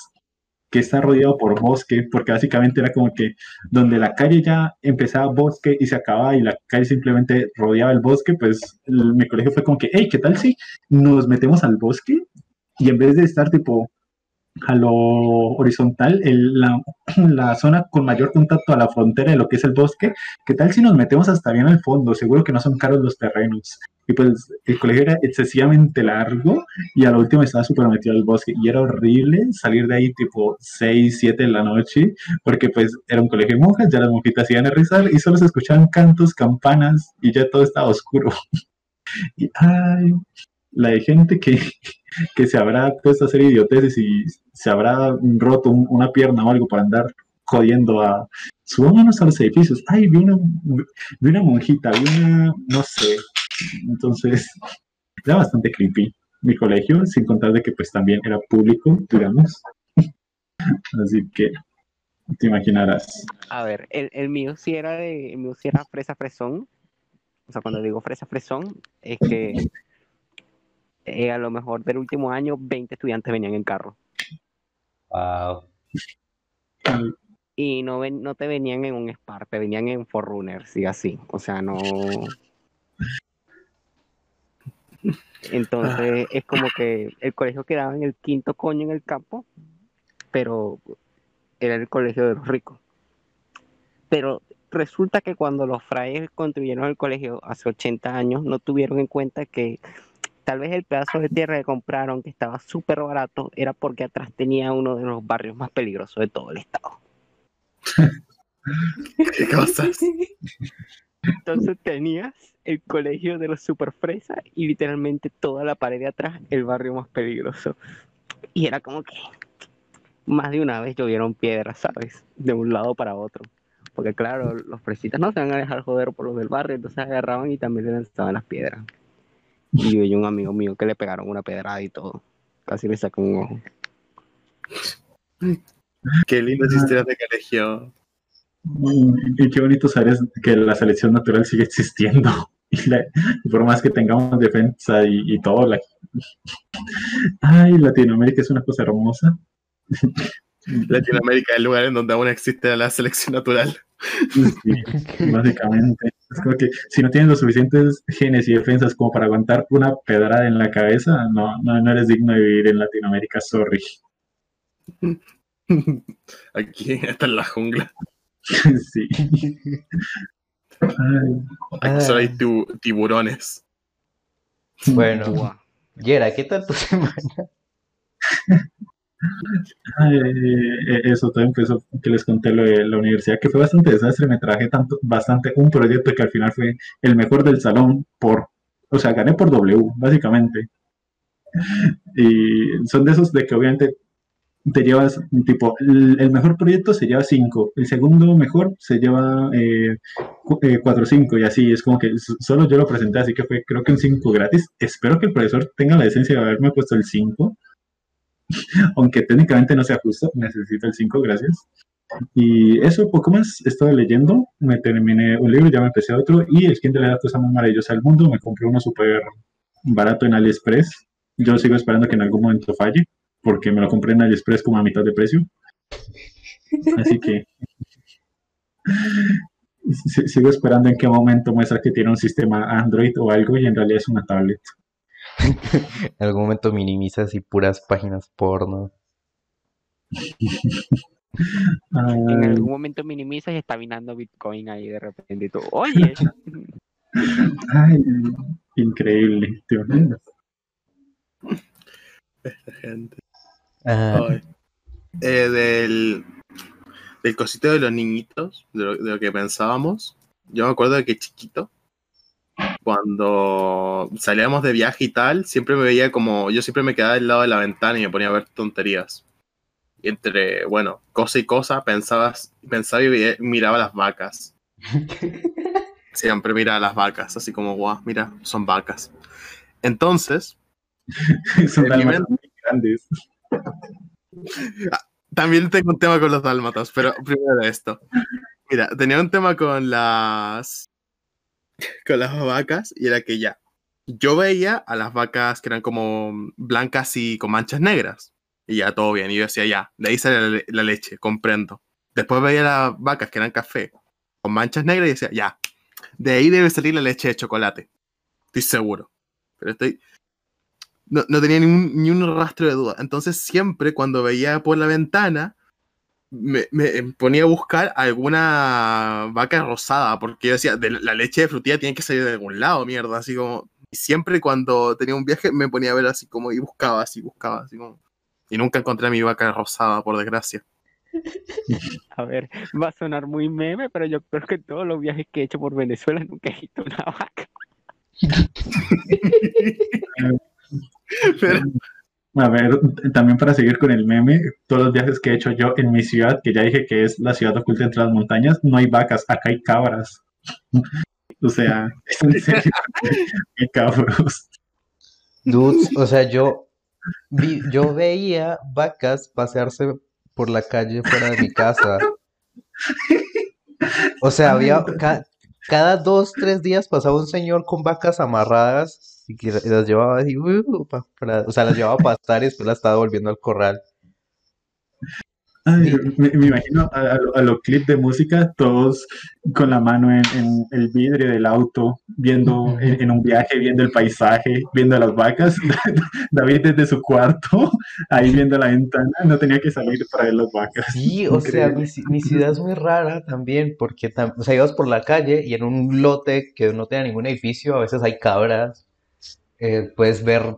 que está rodeado por bosque, porque básicamente era como que donde la calle ya empezaba bosque y se acababa y la calle simplemente rodeaba el bosque, pues el- mi colegio fue como que, hey, ¿qué tal si nos metemos al bosque? Y en vez de estar tipo a lo horizontal, el- la, la zona con mayor contacto a la frontera de lo que es el bosque, ¿qué tal si nos metemos hasta bien al fondo? Seguro que no son caros los terrenos. Y pues el colegio era excesivamente largo y a lo último estaba súper metido al bosque y era horrible salir de ahí tipo 6, 7 de la noche porque pues era un colegio de monjas, ya las monjitas iban a rezar y solo se escuchaban cantos, campanas y ya todo estaba oscuro. Y ay, la de gente que, que se habrá puesto a hacer idioteces y se habrá roto un- una pierna o algo para andar jodiendo a subámonos a los edificios. Ay, vi una, vi una monjita, vi una, no sé. Entonces, era bastante creepy mi colegio, sin contar de que pues también era público, digamos. Así que te imaginarás. A ver, el, el mío sí era de, el mío sí era fresa fresón. O sea, cuando digo fresa fresón, es que eh, a lo mejor del último año 20 estudiantes venían en carro. Wow. Y no, ven, no te venían en un Spark, te venían en Forrunners y así. O sea, no. Entonces es como que el colegio quedaba en el quinto coño en el campo, pero era el colegio de los ricos. Pero resulta que cuando los frailes construyeron el colegio hace 80 años, no tuvieron en cuenta que tal vez el pedazo de tierra que compraron, que estaba súper barato, era porque atrás tenía uno de los barrios más peligrosos de todo el estado. ¿Qué cosas? Entonces tenías el colegio de los super fresas y literalmente toda la pared de atrás el barrio más peligroso. Y era como que más de una vez llovieron piedras, ¿sabes? De un lado para otro. Porque claro, los fresitas no se van a dejar joder por los del barrio, entonces agarraban y también le lanzaban las piedras. Y yo y un amigo mío que le pegaron una pedrada y todo. Casi le sacó un ojo. Qué lindas historias de colegio. Y qué bonito saber que la selección natural sigue existiendo. Y, la- y por más que tengamos defensa y, y todo, la... ay, Latinoamérica es una cosa hermosa. Latinoamérica es el lugar en donde aún existe la selección natural. Sí, básicamente. Es como que si no tienes los suficientes genes y defensas como para aguantar una pedrada en la cabeza, no, no, no eres digno de vivir en Latinoamérica, sorry. Aquí está en la jungla. Sí. Ay, Aquí solo hay tibu- tiburones. Bueno, Guau. Yera, ¿qué tal tu semana? Ay, eh, eso todo empezó que les conté lo de la universidad, que fue bastante desastre. Me traje tanto, bastante un proyecto que al final fue el mejor del salón por, o sea, gané por W, básicamente. Y son de esos de que obviamente te llevas, tipo, el, mejor proyecto se lleva 5, el segundo mejor se lleva 4 o 5 y así, es como que solo yo lo presenté, así que fue creo que un 5 gratis. Espero que el profesor tenga la decencia de haberme puesto el 5, aunque técnicamente no sea justo, necesito el 5, gracias. Y eso, poco más, estoy leyendo, me terminé un libro, ya me empecé otro, y el skin de la cosa más maravillosa del mundo, me compré uno súper barato en AliExpress. Yo sigo esperando que en algún momento falle, porque me lo compré en AliExpress como a mitad de precio. Así que si- sigo esperando en qué momento muestra que tiene un sistema Android o algo y en realidad es una tablet. En algún momento minimizas y puras páginas porno. En algún momento minimizas y está minando Bitcoin ahí de repente y tú, oye, ay, increíble. ¿te imaginas? Gente. Ah, Ay. Eh, del, del cosito de los niñitos, de lo, de lo que pensábamos. Yo me acuerdo de que chiquito, cuando salíamos de viaje y tal, siempre me veía como, yo siempre me quedaba del lado de la ventana y me ponía a ver tonterías. Y entre, bueno, cosa y cosa, pensabas, pensaba y miraba las vacas. Siempre miraba las vacas, así como, guau, mira, son vacas. Entonces, Son almas muy grandes. También tengo un tema con los dálmatas, pero primero esto. Mira, tenía un tema con las con las vacas y era que ya. Yo veía a las vacas que eran como blancas y con manchas negras. Y ya todo bien. Y yo decía, ya, de ahí sale la, le- la leche, comprendo. Después veía las vacas que eran café con manchas negras y decía, ya, de ahí debe salir la leche de chocolate. Estoy seguro. Pero estoy, no, no tenía ni un rastro de duda. Entonces siempre cuando veía por la ventana, me, me ponía a buscar alguna vaca rosada, porque yo decía, de la- la leche de frutilla tiene que salir de algún lado, mierda, así como... Y siempre cuando tenía un viaje me ponía a ver así como y buscaba, así buscaba, así como... Y nunca encontré a mi vaca rosada, por desgracia. a ver, va a sonar muy meme, pero yo creo que todos los viajes que he hecho por Venezuela nunca he visto una vaca. Pero, A ver, también para seguir con el meme, todos los viajes que he hecho yo en mi ciudad, que ya dije que es la ciudad oculta entre las montañas, no hay vacas, acá hay cabras. O sea, es en serio, hay cabros. dudes, o sea, yo, vi- yo veía vacas pasearse por la calle fuera de mi casa. O sea, había ca- cada dos, tres días pasaba un señor con vacas amarradas y que las llevaba así, uh, pa- para- o sea, las llevaba a pastar y después las estaba volviendo al corral. Ay, me, me imagino a, a a los clips de música, todos con la mano en, en el vidrio del auto, viendo en, en un viaje, viendo el paisaje, viendo las vacas. David desde su cuarto, ahí viendo la ventana, no tenía que salir para ver las vacas. Sí, o sea, Increíble. mi, ci- mi ciudad es muy rara también, porque tam- o sea, ibas por la calle y en un lote que no tenía ningún edificio, a veces hay cabras, eh, puedes ver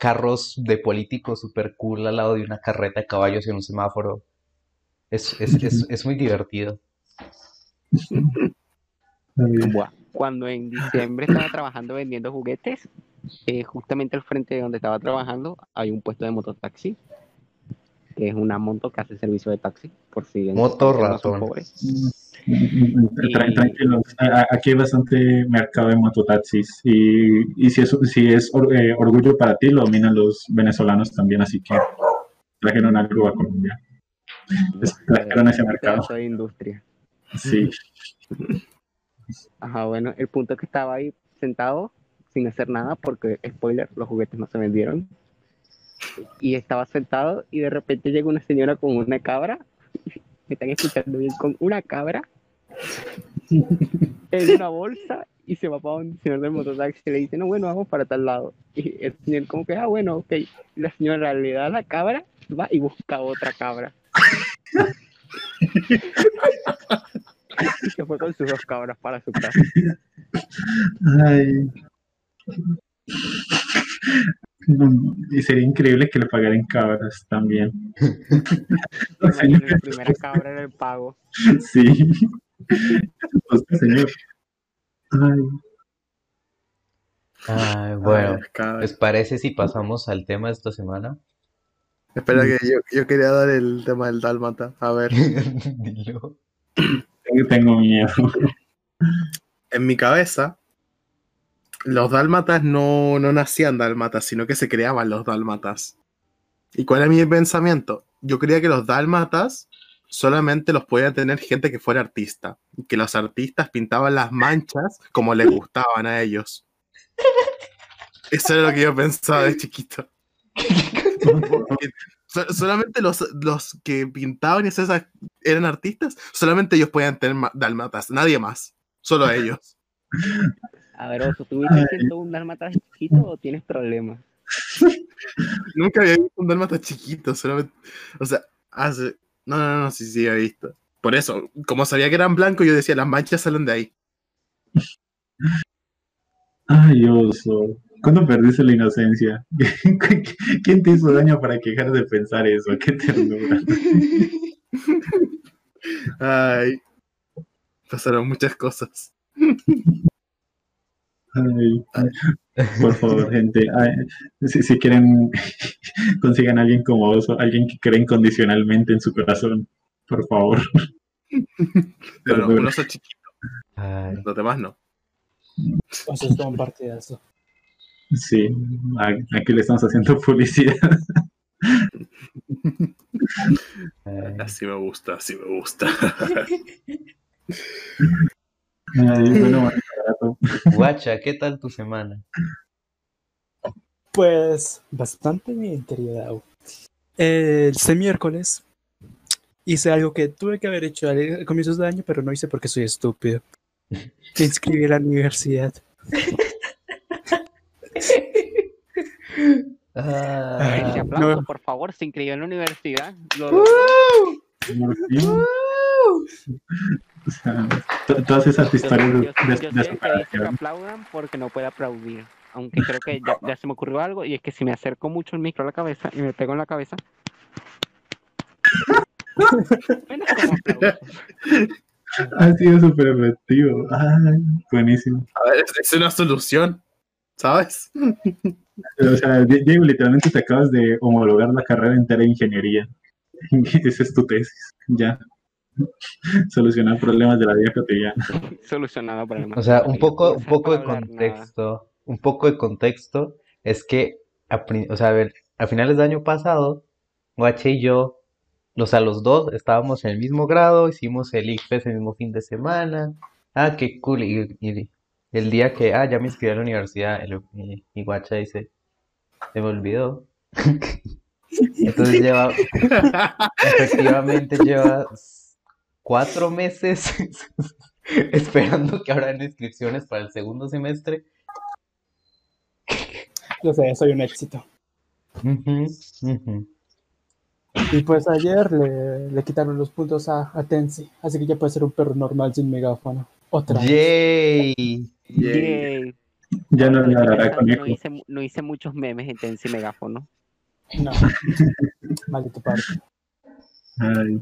carros de políticos super cool al lado de una carreta de caballos y en un semáforo. Es, es, es, es muy divertido. Cuando en diciembre estaba trabajando vendiendo juguetes, eh, justamente al frente de donde estaba trabajando hay un puesto de mototaxi, que es una moto que hace servicio de taxi, por si Moto en no Tranquilos, aquí hay bastante mercado de mototaxis y, y si es, si es eh, orgullo para ti, lo dominan los venezolanos también, así que trajeron algo a Colombia. Es- trajeron ese mercado. de industria. Sí. Ajá, bueno, el punto es que estaba ahí sentado sin hacer nada porque, spoiler, los juguetes no se vendieron. Y estaba sentado y de repente llega una señora con una cabra. Me están escuchando bien, con una cabra en una bolsa y se va para donde el señor del mototaxi y le dice, no, bueno, vamos para tal lado. Y el señor como que, ah, bueno, ok. La señora le da la cabra, va y busca otra cabra. se fue con sus dos cabras para su casa. Ay. Y sería increíble que le pagaran cabras también. No, señor, La primera cabra era el pago. Sí. Usted, señor. Ay, Ay, bueno, cabra. ¿les parece si pasamos al tema de esta semana? Espera que yo, yo quería dar el tema del dálmata. A ver, Dilo. tengo- tengo miedo. en mi cabeza, los dálmatas no, no nacían dálmatas, sino que se creaban los dálmatas. ¿Y cuál era mi pensamiento? Yo creía que los dálmatas solamente los podía tener gente que fuera artista. Que los artistas pintaban las manchas como les gustaban a ellos. Eso era lo que yo pensaba de chiquito. Solamente los, los que pintaban y esas eran artistas, solamente ellos podían tener ma- dálmatas, nadie más, solo ellos. A ver, Oso, ¿tuviste 101 dálmatas chiquito o tienes problemas? Nunca había visto un dálmata chiquito, solamente, o sea, hace, no, no, no, sí, sí, había visto. Por eso, como sabía que eran blancos, yo decía, las manchas salen de ahí. Ay, oso. ¿Cuándo perdiste la inocencia? ¿Quién te hizo daño para quejar de pensar eso? Qué ternura. Ay, pasaron muchas cosas. Ay, por favor, gente. ay, si, si quieren, consigan a alguien como oso, alguien que cree incondicionalmente en su corazón. Por favor. Uno son chiquitos, Ay, los demás no. O sea, es todo un partidazo. Sí, aquí le estamos haciendo publicidad. ay. Así me gusta, así me gusta. Ay, bueno. Guacha, ¿qué tal tu semana? Pues bastante bien, querido. Eh, Este miércoles hice algo que tuve que haber hecho al comienzos de año, pero no hice porque soy estúpido. Me inscribí a la universidad. Ay, Ah, aplauso, no. por favor, se inscribió en la universidad. Lo Uh. O sea, to- todas esas Yo, historias yo- de, yo de- soy de que aplaudan porque no puede aplaudir. Aunque creo que ya, ya se me ocurrió algo y es que si me acerco mucho el micro a la cabeza y me pego en la cabeza. Bueno. Ha sido súper efectivo. Ay, buenísimo. A ver, es, una solución, ¿sabes? O sea, Die- Diego, literalmente te acabas de homologar la carrera entera de ingeniería. Esa es tu tesis. Ya. Solucionar problemas de la vida cotidiana. Solucionado el O sea, un poco, un poco de contexto, un poco de contexto es que, a, o sea, a ver, a finales del año pasado, Guache y yo, o sea, los dos estábamos en el mismo grado, hicimos el ICFES el mismo fin de semana, ah, qué cool, y, y el día que, ah, ya me inscribí a la universidad, el- y, y Guacha dice, se me olvidó. Entonces lleva, efectivamente lleva cuatro meses esperando que abran inscripciones para el segundo semestre. Yo sé, soy un éxito. Y pues ayer le, le quitaron los puntos a, a Tensi, así que ya puede ser un perro normal sin megáfono. Otra. vez. Yay. Yay. Ya no conejo. no hice, no hice muchos memes en Tensi Megáfono. No. Maldito parte. Ay.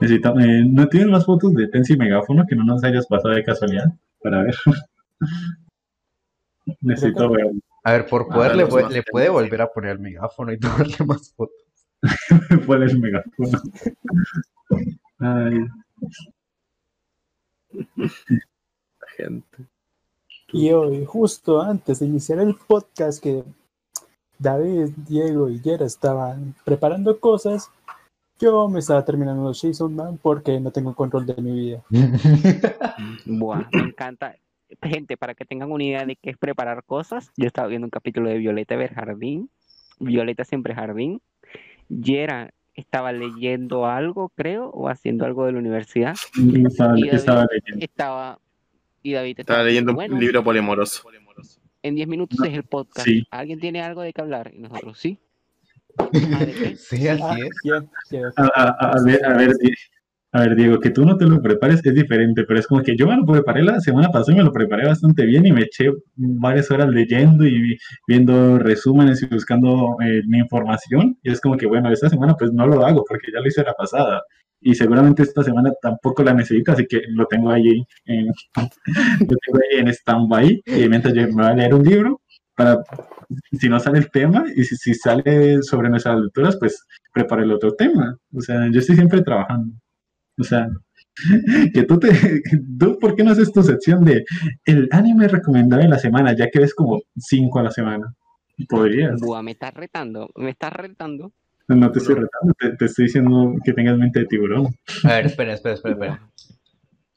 Necesitamos, eh, ¿No tienen más fotos de Tensi Megáfono que no nos hayas pasado de casualidad? Para ver. Necesito ver. A ver, por Ah, poder le, puede volver a poner el megáfono y tomarle más fotos. cuál es el megáfono. Ay, La gente. Y hoy, justo antes de iniciar el podcast, que David, Diego y Yera estaban preparando cosas, Yo me estaba terminando los Jason Man porque no tengo control de mi vida. Buah, me encanta. Gente, para que tengan una idea de qué es preparar cosas, yo estaba viendo un capítulo de Violeta ver Jardín, Violeta siempre jardín. Yera estaba leyendo algo, creo, o haciendo algo de la universidad. Estaba, Y David- estaba leyendo. Estaba y David Estaba leyendo bueno, un libro polimoroso. En 10 minutos es el podcast. Sí. ¿Alguien tiene algo de qué hablar? Y nosotros sí. Sí, así Ah, es. A, a- a ver, a ver, a ver, Diego, que tú no te lo prepares es diferente, pero es como que yo me lo preparé la semana pasada y me lo preparé bastante bien y me eché varias horas leyendo y vi- viendo resúmenes y buscando eh, mi información. Y es como que, bueno, esta semana pues no lo hago porque ya lo hice la pasada. Y seguramente esta semana tampoco la necesito, así que lo tengo ahí en, lo tengo ahí en stand-by. Y mientras yo me voy a leer un libro para, si no sale el tema y si, si sale sobre nuestras lecturas, pues preparo el otro tema. O sea, yo estoy siempre trabajando. O sea, que tú te, tú, ¿por qué no haces tu sección de el anime recomendado de la semana, ya que ves como cinco a la semana? Podrías. Buah, me estás retando, me estás retando. No te estoy retando, te, te estoy diciendo que tengas mente de tiburón. A ver, espera, espera, espera, espera.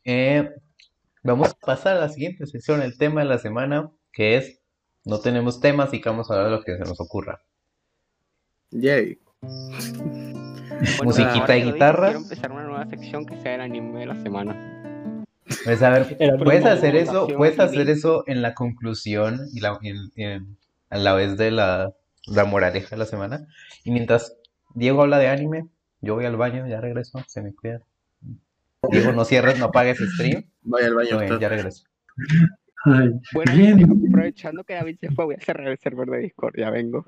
Eh, vamos a pasar a la siguiente sección, el tema de la semana, que es no tenemos temas, así que vamos a hablar de lo que se nos ocurra. Yay. Bueno, Musiquita y dices, guitarra. Quiero empezar una nueva sección que sea el anime de la semana. Pues a ver, puedes hacer eso, puedes hacer eso en la conclusión y la, en- en- a la vez de la, la moraleja de la semana. Y mientras Diego habla de anime, yo voy al baño, ya regreso, se me cuida. Diego, no cierres, no apagues stream. Vaya al baño. Bien, ya regreso. Ay, Bueno, bien. aprovechando que David se fue, voy a cerrar el server de Discord, ya vengo.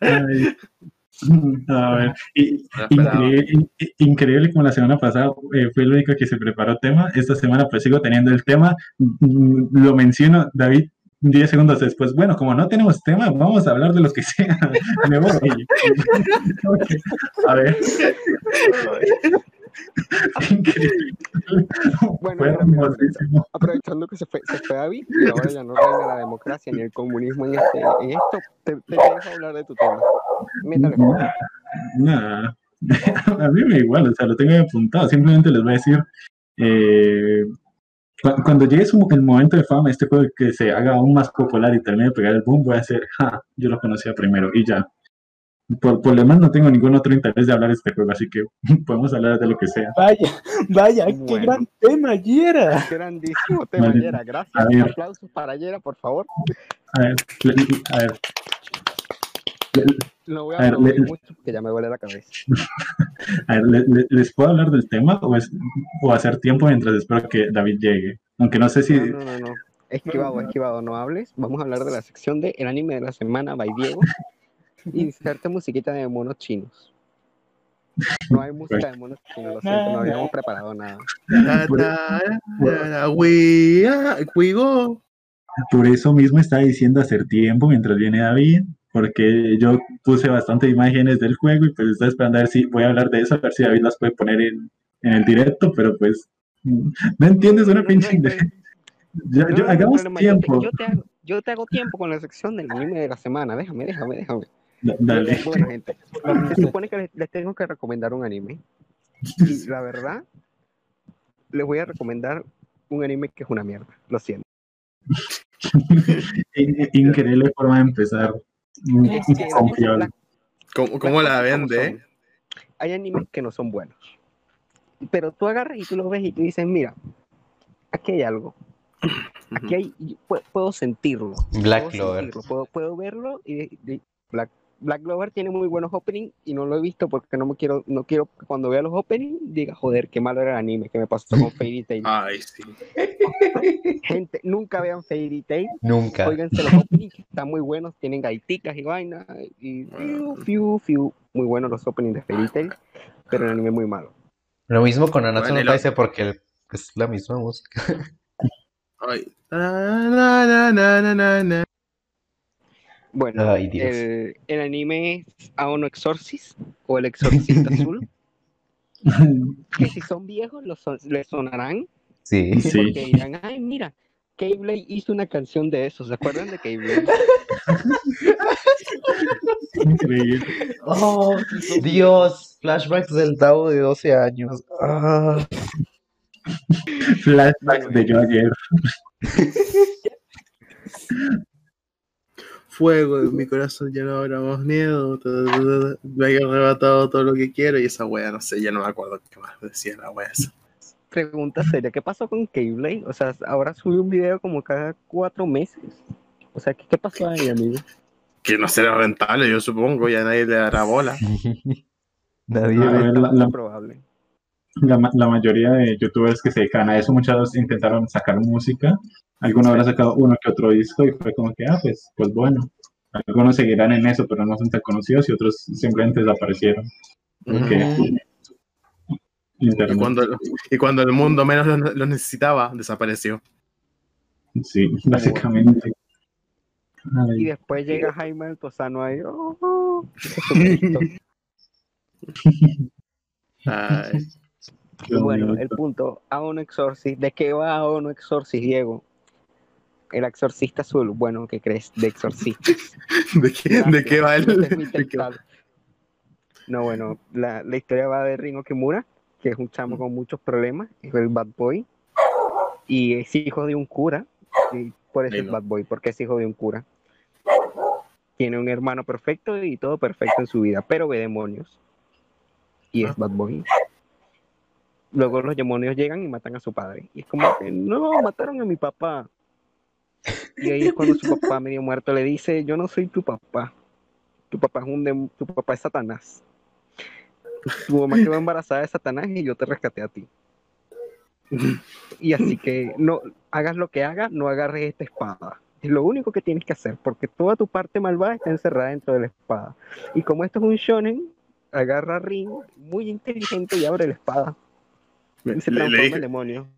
Ay. A ver, y- increíble, in- increíble como la semana pasada eh, fue el único que se preparó tema. Esta semana pues sigo teniendo el tema. Mm, Lo menciono, David, 10 segundos después. Bueno, como no tenemos tema, vamos a hablar de los que sea. Me voy. Ok, A ver. Increíble. Bueno, hermosísimo. Aprovechando que se fue, se fue David y ahora ya no reina la democracia ni el comunismo en, este, en esto, te, te dejo hablar de tu tema. Métale. Nah. A mí me da igual, o sea, lo tengo apuntado. Simplemente les voy a decir, eh, cu- cuando llegue su- el momento de fama, este juego que se haga aún más popular y termine de pegar el boom, voy a hacer, ja, yo lo conocía primero y ya. Por, por lo demás no tengo ningún otro interés de hablar de este juego, así que podemos hablar de lo que sea. Vaya, vaya, qué gran tema, Yera. Grandísimo tema, Vale. Yera. Gracias. ver. Aplausos para Yera, por favor. A ver, le- a ver. Le- No voy a A ver, le- mucho porque ya me duele la cabeza. a ver, le- le- ¿les puedo hablar del tema o, es, o hacer tiempo mientras espero que David llegue? Aunque no sé si... No, no, no, no. Esquivado, esquivado, no hables. Vamos a hablar de la sección de El anime de la semana by Diego. Inserte musiquita de monos chinos. No hay música de monos chinos, lo siento, no habíamos preparado nada. Por eso mismo estaba diciendo hacer tiempo mientras viene David, porque yo puse bastantes imágenes del juego y pues estoy esperando a ver si voy a hablar de eso, a ver si David las puede poner en, en el directo, pero pues mm, no entiendes una pinche... idea. Yo- hagamos yo te- tiempo. Yo te, hago, yo te hago tiempo con la sección del anime de la semana. Déjame, déjame, déjame. Da- Dale. Bueno, gente, se supone que les, les tengo que recomendar un anime. Y la verdad, les voy a recomendar un anime que es una mierda. Lo siento. In- Increíble forma de empezar. Mm, Confiable. ¿Cómo, cómo la vende? Hay animes que no son buenos. Pero tú agarras y tú los ves y tú dices, mira, aquí hay algo. Aquí hay, y pu- puedo sentirlo. Black puedo Clover. sentirlo, Puedo, puedo verlo y de- Black, Black Clover tiene muy buenos openings y no lo he visto porque no me quiero, no quiero que cuando vea los openings diga, joder, qué malo era el anime que me pasó con Fairy Tail. Ay, sí. Gente, nunca vean Fairy Tail, Nunca. óiganse los openings, están muy buenos, tienen gaiticas y vainas y fiu, fiu, fiu. muy buenos los openings de Fairy Tail, pero el anime muy malo. Lo mismo con Nanatsu Bueno, no porque es la misma música. Ay. Na, na, na, na, na, na, na. Bueno, Ay, Dios. el, el anime es Aono Exorcist o El Exorcista Azul, que si son viejos los son- les sonarán Sí. Sí. porque dirán, ay, mira, Keyblade hizo una canción de eso, ¿se acuerdan de Keyblade? Increíble. Oh, Dios, flashbacks del Tao de 12 años. Ah. Flashbacks de yo ayer. Fuego en mi corazón ya no habrá más miedo. ta, ta, ta, ta, Me he arrebatado todo lo que quiero y esa wea, no sé, ya no me acuerdo qué más decía la wea esa. Pregunta seria, ¿qué pasó con Keyblade? O sea, ahora sube un video como cada cuatro meses. O sea, ¿qué, qué pasó ahí, amigo? Que no será rentable, yo supongo, ya nadie le dará bola. Nadie A ve. ver, la, la- probable. la mayoría de youtubers que se dedican a eso, muchos intentaron sacar música. Algunos habrán sacado uno que otro disco y fue como que, ah, pues, pues bueno. Algunos seguirán en eso, pero no son tan conocidos y otros simplemente desaparecieron. Porque Y Internet, cuando, y cuando el mundo menos lo, lo necesitaba, desapareció. sí, básicamente. Y después llega Jaime Altozano ahí. "Oh, Jesucristo". Ay, qué bueno, el punto, Aono Exorcist. ¿De qué va Aono Exorcist, Diego? El exorcista azul. Bueno, ¿qué crees? De exorcista. ¿De qué, de qué va el.? Es de qué va? No, bueno, la, la historia va de Ringo Kimura, que es un chamo con muchos problemas, es el bad boy, y es hijo de un cura, y por eso Ay, es no. bad boy, porque es hijo de un cura. Tiene un hermano perfecto y todo perfecto en su vida, pero ve demonios. Y es Ah. bad boy. Luego los demonios llegan y matan a su padre. Y es como que, no, mataron a mi papá. Y ahí es cuando su papá medio muerto le dice, yo no soy tu papá. Tu papá es un dem- tu papá es Satanás. Tu mamá quedó embarazada de Satanás y yo te rescaté a ti. Y así que no hagas lo que hagas, no agarres esta espada. Es lo único que tienes que hacer, porque toda tu parte malvada está encerrada dentro de la espada. Y como esto es un shonen, agarra a Rin, muy inteligente, y abre la espada. Y se le- transforma le en demonio.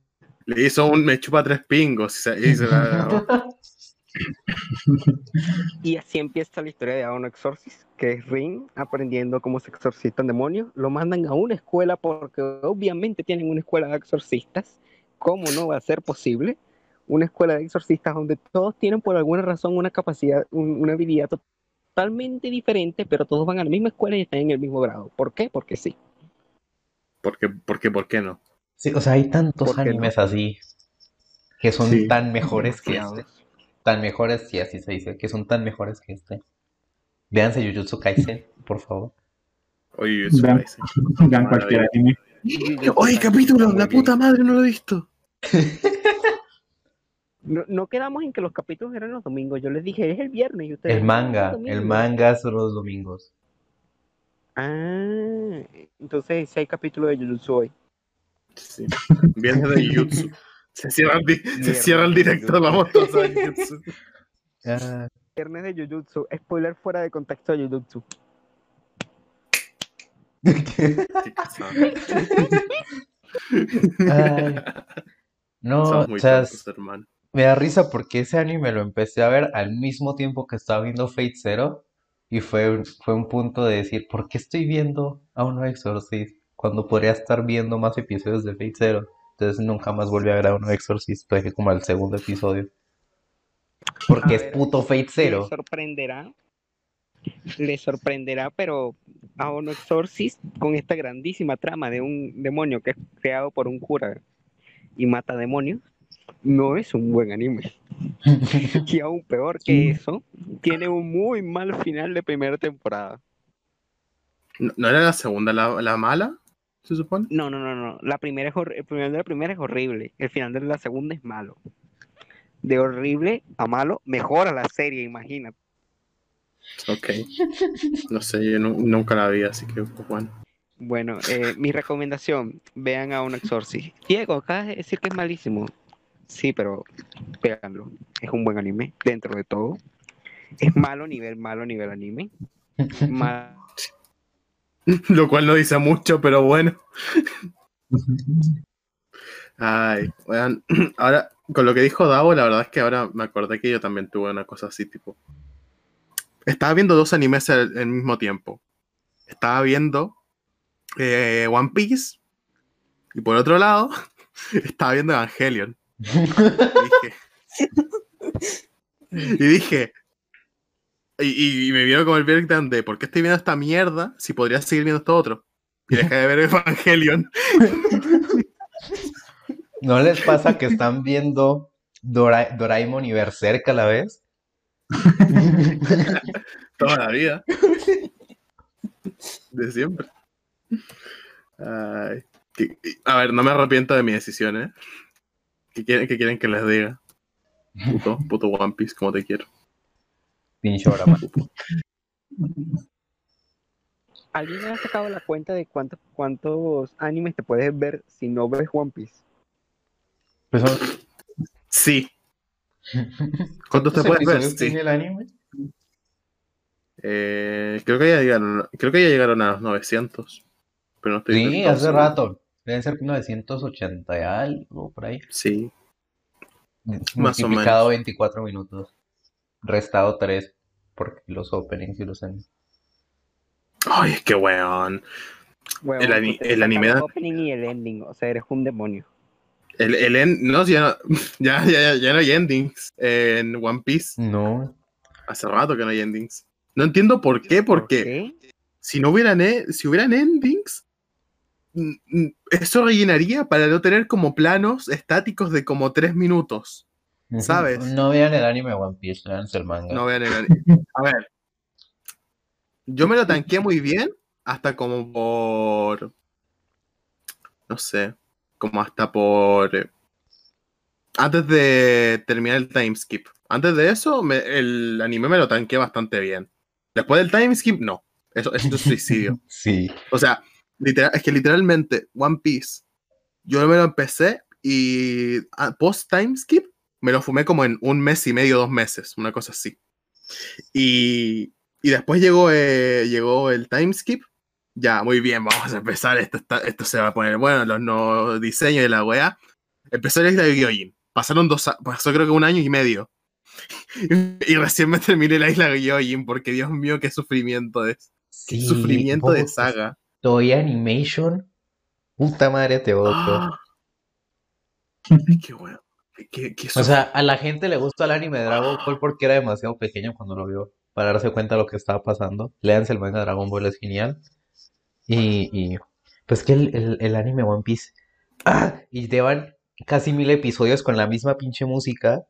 le hizo un me chupa tres pingos y se, y se la- Y así empieza la historia de Aono Exorcist, que es Rin aprendiendo cómo se exorcistan demonios. Lo mandan a una escuela porque obviamente tienen una escuela de exorcistas. ¿Cómo no va a ser posible? Una escuela de exorcistas donde todos tienen por alguna razón una capacidad, un- una habilidad totalmente diferente, pero todos van a la misma escuela y están en el mismo grado. ¿Por qué? Porque sí. ¿Por qué, por qué, por qué no? Sí, o sea, hay tantos animes así que son Sí. tan mejores que este. Tan mejores, sí, así se dice, que son tan mejores que este. Véanse Jujutsu Kaisen, por favor. Oye, Vean. parece. Vean cualquier anime. Oye, capítulo, la puta madre, no lo he visto. No, no quedamos en que los capítulos eran los domingos. Yo les dije, es el viernes y ustedes. El "No, es manga, domingo". el manga son los domingos. Ah, entonces si hay capítulo de Jujutsu hoy. Sí. Viernes de Jujutsu. Se cierra el, di- se Viernes cierra el de directo, Jujutsu. vamos todos a Jujutsu. Ah, Viernes de Jujutsu. Spoiler fuera de contexto de Jujutsu. Qué cosa. ay. No, o sea, me da risa porque ese anime lo empecé a ver al mismo tiempo que estaba viendo Fate Zero y fue, un- fue un punto de decir, ¿por qué estoy viendo a uno Exorcist cuando podría estar viendo más episodios de Fate Zero? Entonces nunca más volví a ver a uno Exorcist, dejé como al segundo episodio. Porque A es ver, puto Fate Zero. Les sorprenderá. Les sorprenderá, pero a un Exorcist con esta grandísima trama de un demonio que es creado por un cura y mata demonios, no es un buen anime. Y aún peor que eso, tiene un muy mal final de primera temporada. ¿No, no era la segunda la, la mala? ¿Se supone? No, no, no, no. La primera es el final de la primera es horrible. El final de la segunda es malo. De horrible a malo, mejora la serie, imagínate. Ok. No sé, yo nu- nunca la vi, así que pues, bueno. Bueno, eh, mi recomendación, vean a un Exorcist. Diego, acabas de decir que es malísimo. Sí, pero véanlo. Es un buen anime, dentro de todo. Es malo nivel malo nivel anime. Mal- Lo cual no dice mucho, pero bueno. Ay, weón. Ahora, con lo que dijo Davo, la verdad es que ahora me acordé que yo también tuve una cosa así, tipo. Estaba viendo dos animes al, al mismo tiempo. Estaba viendo eh, One Piece. Y por otro lado, estaba viendo Evangelion. Y dije, Y dije. Y, y me vieron como el breakdown de ¿por qué estoy viendo esta mierda si podría seguir viendo esto otro? Y dejé de ver Evangelion. ¿No les pasa que están viendo Dora- Doraemon y Berserk a la vez? Toda la vida. De siempre. Ay, que- a ver, no me arrepiento de mi decisión, ¿eh? ¿Qué quieren, qué quieren que les diga? Puto, puto One Piece, como te quiero. Pinchorama. ¿Alguien ha sacado la cuenta de cuántos, cuántos animes te puedes ver si no ves One Piece? Pues Sí. ¿Cuántos te ¿Cuántos puedes ver? Sí. tiene el anime? Eh, creo, que ya llegaron, creo que ya llegaron a los 900. Pero no estoy Sí, hace seguro. rato. Deben ser 980 y algo por ahí. Sí. Más o Multiplicado menos. 24 minutos. Restado 3. Porque los openings y los animes. Ay, es que weón. Huevón, El ani- el anime da- opening y el ending, o sea, eres un demonio. El, el en- no, ya no, ya, ya, ya, no hay endings en One Piece. No. Hace rato que no hay endings. No entiendo por qué, porque qué? si no hubieran, e- si hubieran endings, eso rellenaría para no tener como planos estáticos de como tres minutos. ¿Sabes? No vean el anime One Piece, vean el manga. No vean el anime. A ver. Yo me lo tanqué muy bien hasta como por. No sé. Como hasta por. Antes de terminar el timeskip. Antes de eso, me- el anime me lo tanqué bastante bien. Después del timeskip, no. Eso, eso es suicidio. Sí. O sea, literal, es que literalmente One Piece, yo me lo empecé y ah, post time skip me lo fumé como en un mes y medio, dos meses, una cosa así. Y, y después llegó, eh, llegó el time skip. Ya, muy bien, vamos a empezar. Esto, está- esto se va a poner bueno, los nuevos diseños de la weá. Empezó el Isla de Gyojin. Pasaron dos, pasó creo que un año y medio. Y recién me terminé la Isla de Gyojin porque Dios mío, qué sufrimiento es. Qué sufrimiento de saga. Toy Animation. Puta madre te odio. Ah. Qué bueno. Qué, qué- qué O sea, a la gente le gusta el anime de Dragon Ball porque era demasiado pequeño cuando lo vio. Para darse cuenta de lo que estaba pasando. Léanse el manga de Dragon Ball, es genial. Y, y pues que el, el- el anime One Piece. ¡Ah! Y llevan casi mil episodios con la misma pinche música.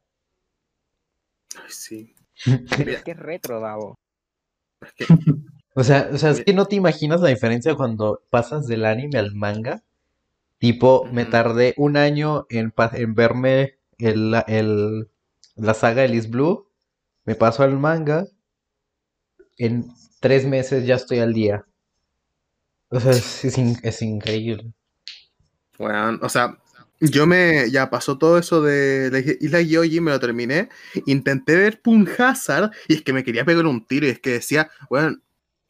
Ay, sí. Es que es retro, Davo. Es que, O sea, o sea, es que no te imaginas la diferencia cuando pasas del anime al manga. Tipo, me tardé un año en, en verme el, el- la saga de Liz Blue. Me paso al manga. En tres meses ya estoy al día. O sea, es, es in- es increíble. bueno, o sea, yo me. Ya pasó todo eso de la Isla Yoji, me lo terminé. Intenté ver Pun Hazard y es que me quería pegar un tiro. Y es que decía, bueno,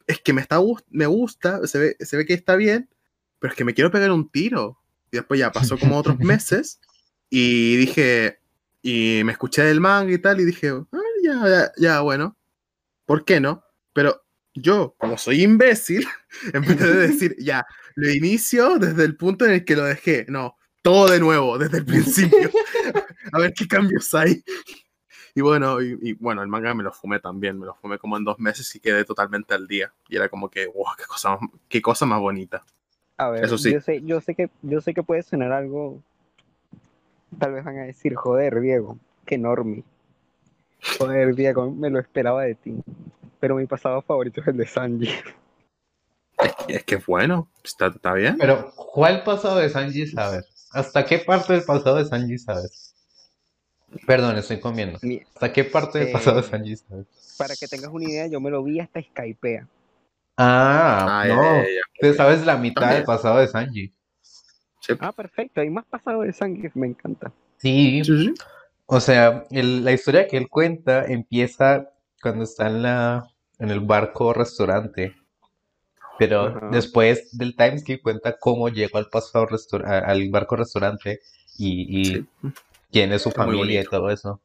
es que me, está, me gusta, se ve, se ve que está bien, pero es que me quiero pegar un tiro. Y después ya pasó como otros meses y dije. Y me escuché del manga y tal, y dije, "Ah, ya, ya, ya, bueno, ¿por qué no? Pero yo, como soy imbécil, en vez de decir, ya, lo inicio desde el punto en el que lo dejé. No, todo de nuevo, desde el principio. A ver qué cambios hay. Y bueno, y, y bueno, el manga me lo fumé también, me lo fumé como en dos meses y quedé totalmente al día. Y era como que, wow, qué cosa, más- qué cosa más bonita. A ver, Eso sí. yo sé, yo sé que, yo sé que puede sonar algo. Tal vez van a decir, joder, Diego, qué enorme. Joder, Diego, me lo esperaba de ti. Pero mi pasado favorito es el de Sanji. Es que es bueno, está, está bien. Pero, ¿cuál pasado de Sanji sabes? ¿Hasta qué parte del pasado de Sanji sabes? Perdón, estoy comiendo. Mi- ¿Hasta qué parte del Eh, pasado de Sanji sabes? Para que tengas una idea, yo me lo vi hasta Skypea. Ah, Ah, no. Tú sabes la mitad También. del pasado de Sanji. Sí, Ah, perfecto, hay más pasado de Sanji, me encanta. Sí, sí, sí. o sea, el- la historia que él cuenta empieza cuando está en la, en el barco restaurante. Pero Ajá. después del timeskip cuenta cómo llegó al pasado al barco restaurante y, y Sí. quién es su Está familia y todo eso.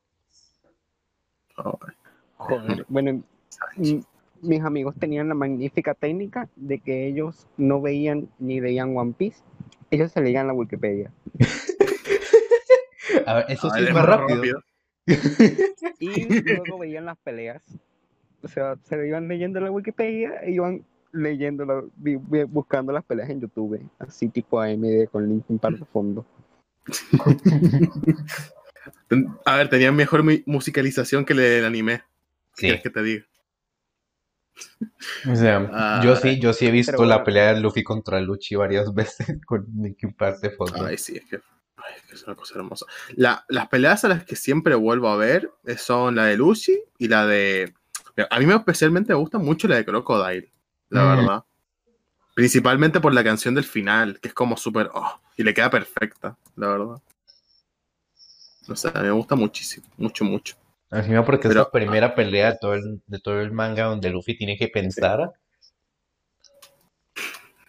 Joder, bueno, mis amigos tenían la magnífica técnica de que ellos no veían ni veían One Piece, ellos se leían la Wikipedia. A ver, eso sí es es más rápido. rápido. Y luego veían las peleas. O sea, se iban leyendo la Wikipedia e iban leyendo, la- buscando las peleas en YouTube. Así tipo AMD con Linkin Park de fondo. A ver, tenían mejor mu- musicalización que el anime. ¿Qué Sí. quieres que te diga? O sea, Ah, yo sí, yo sí he visto pero la pelea de Luffy contra Lucci varias veces con Linkin Park de fondo. Ay, sí, es que, ay, es que es una cosa hermosa. La- las peleas a las que siempre vuelvo a ver eh, son la de Lucy y la de. A mí me especialmente me gusta mucho la de Crocodile, la Mm. verdad. Principalmente por la canción del final, que es como súper. oh, y le queda perfecta, la verdad. No sé, a mí me gusta muchísimo, mucho, mucho. Encima porque es la primera pelea de todo el, de todo el manga donde Luffy tiene que pensar.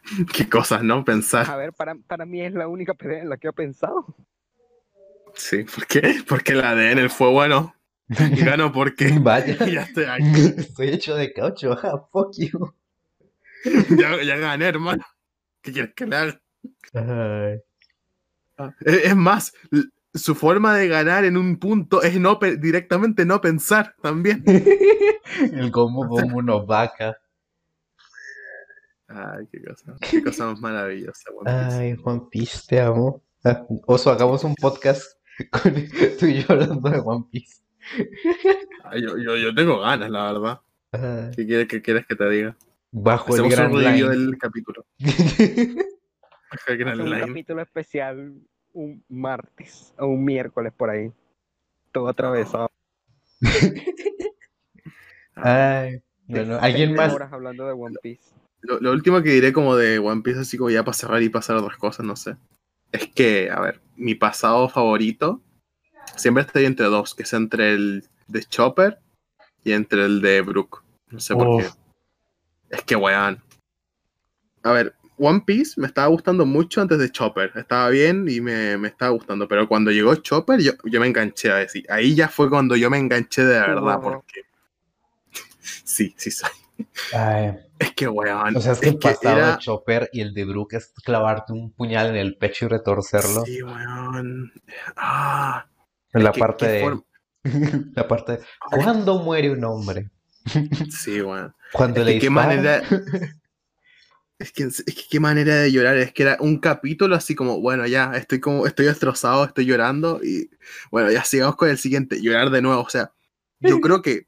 Qué cosas, ¿no? Pensar. A ver, para, para mí es la única pelea en la que he pensado. Sí, ¿por qué? Porque el ADN fue bueno. Y gano porque. Vaya, ya estoy aquí. estoy hecho de caucho, ja, fuck you. Ya, ya gané, hermano. ¿Qué quieres que le haga? Ay. Es, es más, su forma de ganar en un punto es no directamente no pensar también. El Gomu Gomu no vaca. Ay, qué cosa, qué cosa más maravillosa. One Piece. Ay, One Piece, te amo. Ah, Oso, hagamos un podcast con tú y yo hablando de One Piece. Ay, yo, yo, yo tengo ganas, la verdad. Ay, ¿Qué quieres, qué quieres que te diga? bajo el Gran un review Line. del capítulo. Bajo el Gran un Line. capítulo especial un martes o un miércoles por ahí. Todo atravesado. Ay, bueno, ¿alguien 30 más? horas hablando de One Piece. Lo, lo último que diré como de One Piece, así como ya para cerrar y pasar a otras cosas, no sé. Es que, a ver, mi pasado favorito siempre estoy entre dos, que es entre el de Chopper y entre el de Brook. No sé por qué. Es que, weón. A ver, One Piece me estaba gustando mucho antes de Chopper. Estaba bien y me, me estaba gustando. Pero cuando llegó Chopper, yo, yo me enganché a decir. Ahí ya fue cuando yo me enganché de verdad. Wow. Porque. Sí, sí soy. Ay, Es que, weón. o sea, es que el pasado era- de Chopper y el de Brook es clavarte un puñal en el pecho y retorcerlo. Sí, weón. Ah, En la parte de. La parte de. ¿Cuándo muere un hombre? Sí, weón. Cuando Es le que qué manera. Es que, es que qué manera de llorar. Es que era un capítulo así como, bueno, ya, estoy como, estoy destrozado, estoy llorando. Y bueno, ya sigamos con el siguiente. Llorar de nuevo. O sea, yo creo que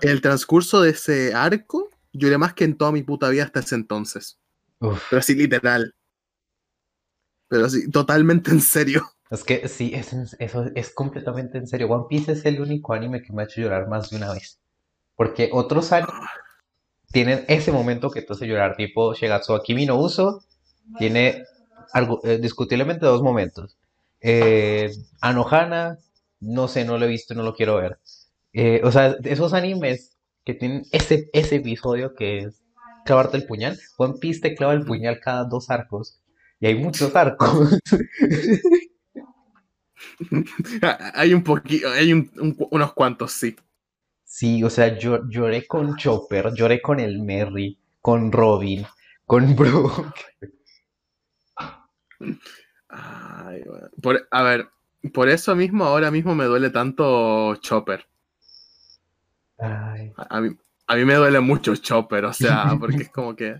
en el transcurso de ese arco, lloré más que en toda mi puta vida hasta ese entonces. Uf, Pero así literal. Pero así, totalmente en serio. es que sí, es, eso es completamente en serio. One Piece es el único anime que me ha hecho llorar más de una vez. Porque otros animes tienen ese momento que te hace llorar, tipo Shigatsu Kimi no Uso, tiene algo, eh, discutiblemente dos momentos. Eh, Anohana, no sé, no lo he visto no lo quiero ver. Eh, o sea, esos animes que tienen ese, ese episodio que es clavarte el puñal, One Piece te clava el puñal cada dos arcos. Y hay muchos arcos. Hay un poquito, hay un- un- unos cuantos, sí. Sí, o sea, yo lloré con Chopper, lloré con el Merry, con Robin, con Brook. Ay, weón. Por, a ver, por eso mismo ahora mismo me duele tanto Chopper. Ay, A, a mí, a mí me duele mucho Chopper, o sea, porque es como que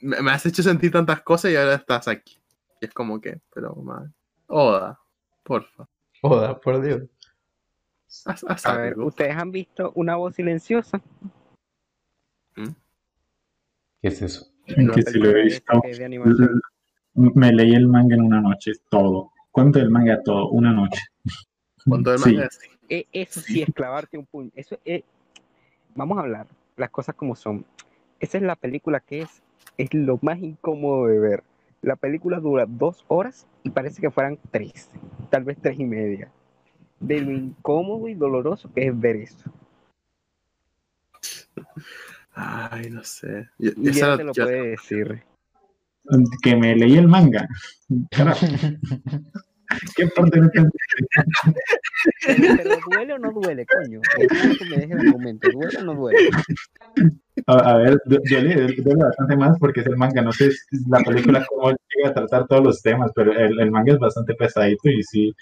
me, me has hecho sentir tantas cosas y ahora estás aquí. Y es como que, pero madre. Oda, porfa. joda, por Dios. Haz A ver. ¿ustedes han visto una voz silenciosa? ¿Qué es eso? Que lo he visto. Me leí el manga en una noche, todo. ¿Cuánto del manga? Todo, una noche. Con todo el Sí. manga, sí. E- Eso sí es clavarte un puño. Eso es... Vamos a hablar las cosas como son. Esa es la película que es, es lo más incómodo de ver. La película dura dos horas y parece que fueran tres, tal vez tres y media. De lo incómodo y doloroso que es ver eso. Ay, no sé. Yo- Y esa te lo yo- puede decir. Que me leí el manga. Carajo, ¿qué parte no? Pero, pero ¿duele o no duele, coño? Que me dejes el momento. ¿Duele o no duele? A, a ver, du- duele, duele bastante más porque es el manga. No sé si la película cómo llega a tratar todos los temas, pero el, el manga es bastante pesadito y sí,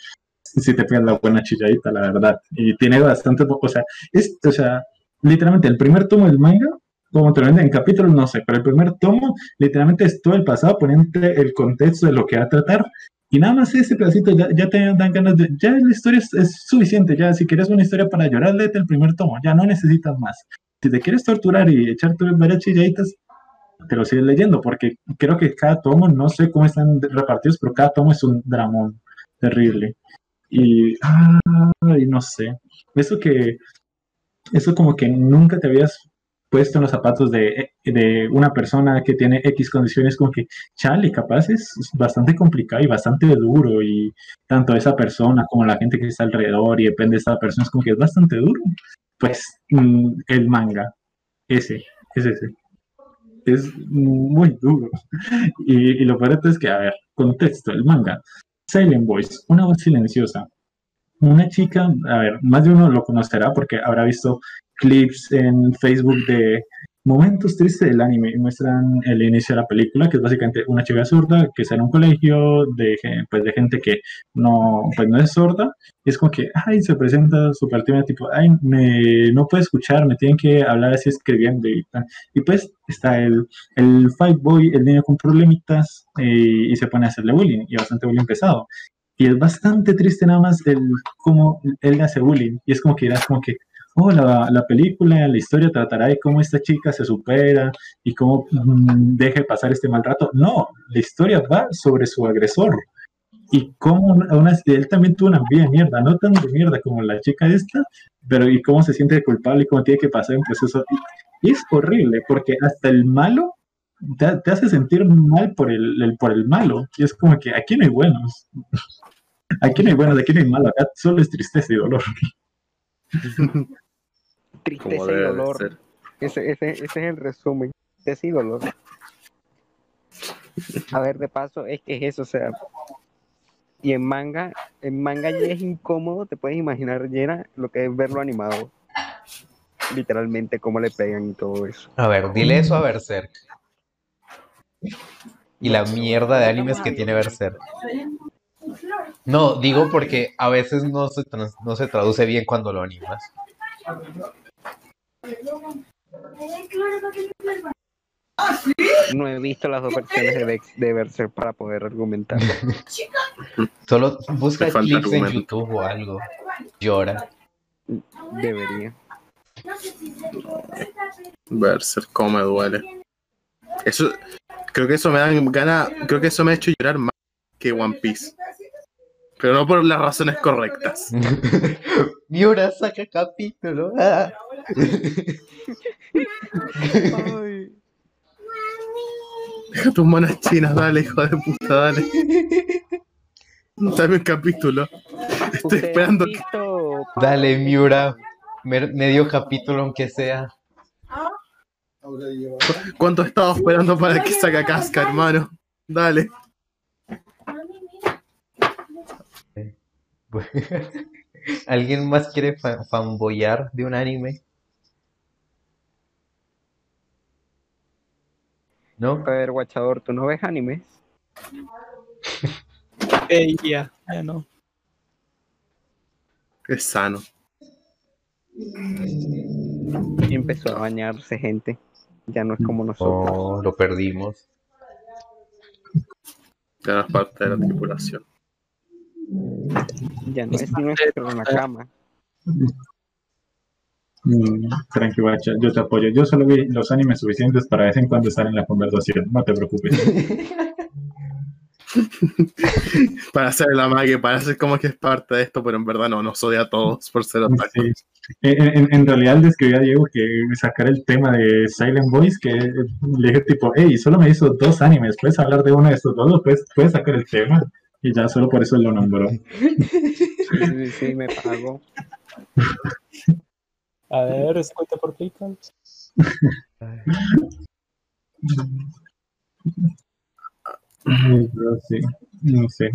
si te pegas la buena chilladita, la verdad. Y tiene bastante, o sea, es, o sea, literalmente el primer tomo del manga, como te lo venden en capítulos, no sé, pero el primer tomo literalmente es todo el pasado poniéndote el contexto de lo que va a tratar. Y nada más ese pedacito ya, ya te dan ganas de, ya la historia es, es suficiente, ya si quieres una historia para llorar, léete el primer tomo, ya no necesitas más. Si te quieres torturar y echarte varias chilladitas, te lo sigues leyendo, porque creo que cada tomo, no sé cómo están repartidos, pero cada tomo es un dramón terrible. Y, ay, no sé, eso que, eso como que nunca te habías puesto en los zapatos de, de una persona que tiene X condiciones, como que, chale, capaz es bastante complicado y bastante duro, y tanto esa persona como la gente que está alrededor y depende de esa persona, es como que es bastante duro. Pues mm, el manga, ese, es ese es muy duro. Y, y lo peor es que, a ver, contexto, el manga. Silent Voice, una voz silenciosa. Una chica, a ver, más de uno lo conocerá porque habrá visto clips en Facebook de momentos tristes del anime y muestran el inicio de la película, que es básicamente una chica zurda que está en un colegio de, pues, de gente que no, pues, no es sorda, y es como que, ay, se presenta súper tímida, tipo, ay, me, no puedo escuchar, me tienen que hablar así escribiendo y. Y pues está el, el fight boy, el niño con problemitas, eh, y se pone a hacerle bullying, y bastante bullying pesado. Y es bastante triste nada más el cómo él hace bullying, y es como que dirás como que, oh, la, la película, la historia tratará de cómo esta chica se supera y cómo mm, deja de pasar este mal rato. No, la historia va sobre su agresor y cómo así, él también tuvo una vida de mierda, no tan de mierda como la chica esta, pero y cómo se siente culpable y cómo tiene que pasar un proceso. Y es horrible porque hasta el malo te, te hace sentir mal por el, el- por el malo. Y es como que aquí no hay buenos. Aquí no hay buenos, aquí no hay malo, acá solo es tristeza y dolor. Tristeza y dolor. Ese, ese, ese es el resumen. Tristeza y dolor. A ver, de paso, es que es eso, o sea. Y en manga, en manga ya es incómodo, te puedes imaginar, llena lo que es verlo animado. Literalmente, cómo le pegan y todo eso. A ver, dile eso a Berserk. Y la mierda de animes que tiene Berserk. No, digo porque a veces no se, no se traduce bien cuando lo animas. No he visto las dos versiones de, Vex- de Berserk para poder argumentar. Solo busca clips en. YouTube o algo. Llora. Debería. Berserk, cómo me duele. Eso, creo que eso me da gana, creo que eso me ha hecho llorar más que One Piece. Pero no por las razones correctas. Miura saca capítulo. ah. Deja tus monas chinas, dale, hijo de puta, dale. Dame un capítulo. Estoy ¿Ustedes han esperando. visto Dale, Miura. Me- Medio capítulo aunque sea. ¿Cuánto he estado esperando para que saque casca, hermano? Dale. ¿Alguien más quiere fa- fanboyar de un anime? ¿No? A ver, guachador, ¿tú no ves animes? Ey, ya, ya no. Es sano. Y empezó a bañarse gente. Ya no es como nosotros. Oh, lo perdimos. Ya no es parte de la tripulación. Ya no es nuestro en la cama. Mm, Tranqui, guacha, yo te apoyo. Yo solo vi los animes suficientes para de vez en cuando estar en la conversación. No te preocupes. Para hacer la magia, para hacer como que es parte de esto, pero en verdad no, nos odia a todos por ser otaku. Sí. En, en- en realidad le escribí a Diego que sacara el tema de Silent Voice, que le dije tipo, hey, solo me hizo dos animes, ¿puedes hablar de uno de estos dos? ¿Puedes, puedes sacar el tema? Y ya solo por eso lo nombró. Sí, sí, sí, me pago. A ver, ¿es cuenta por PayPal? Sí, no sé.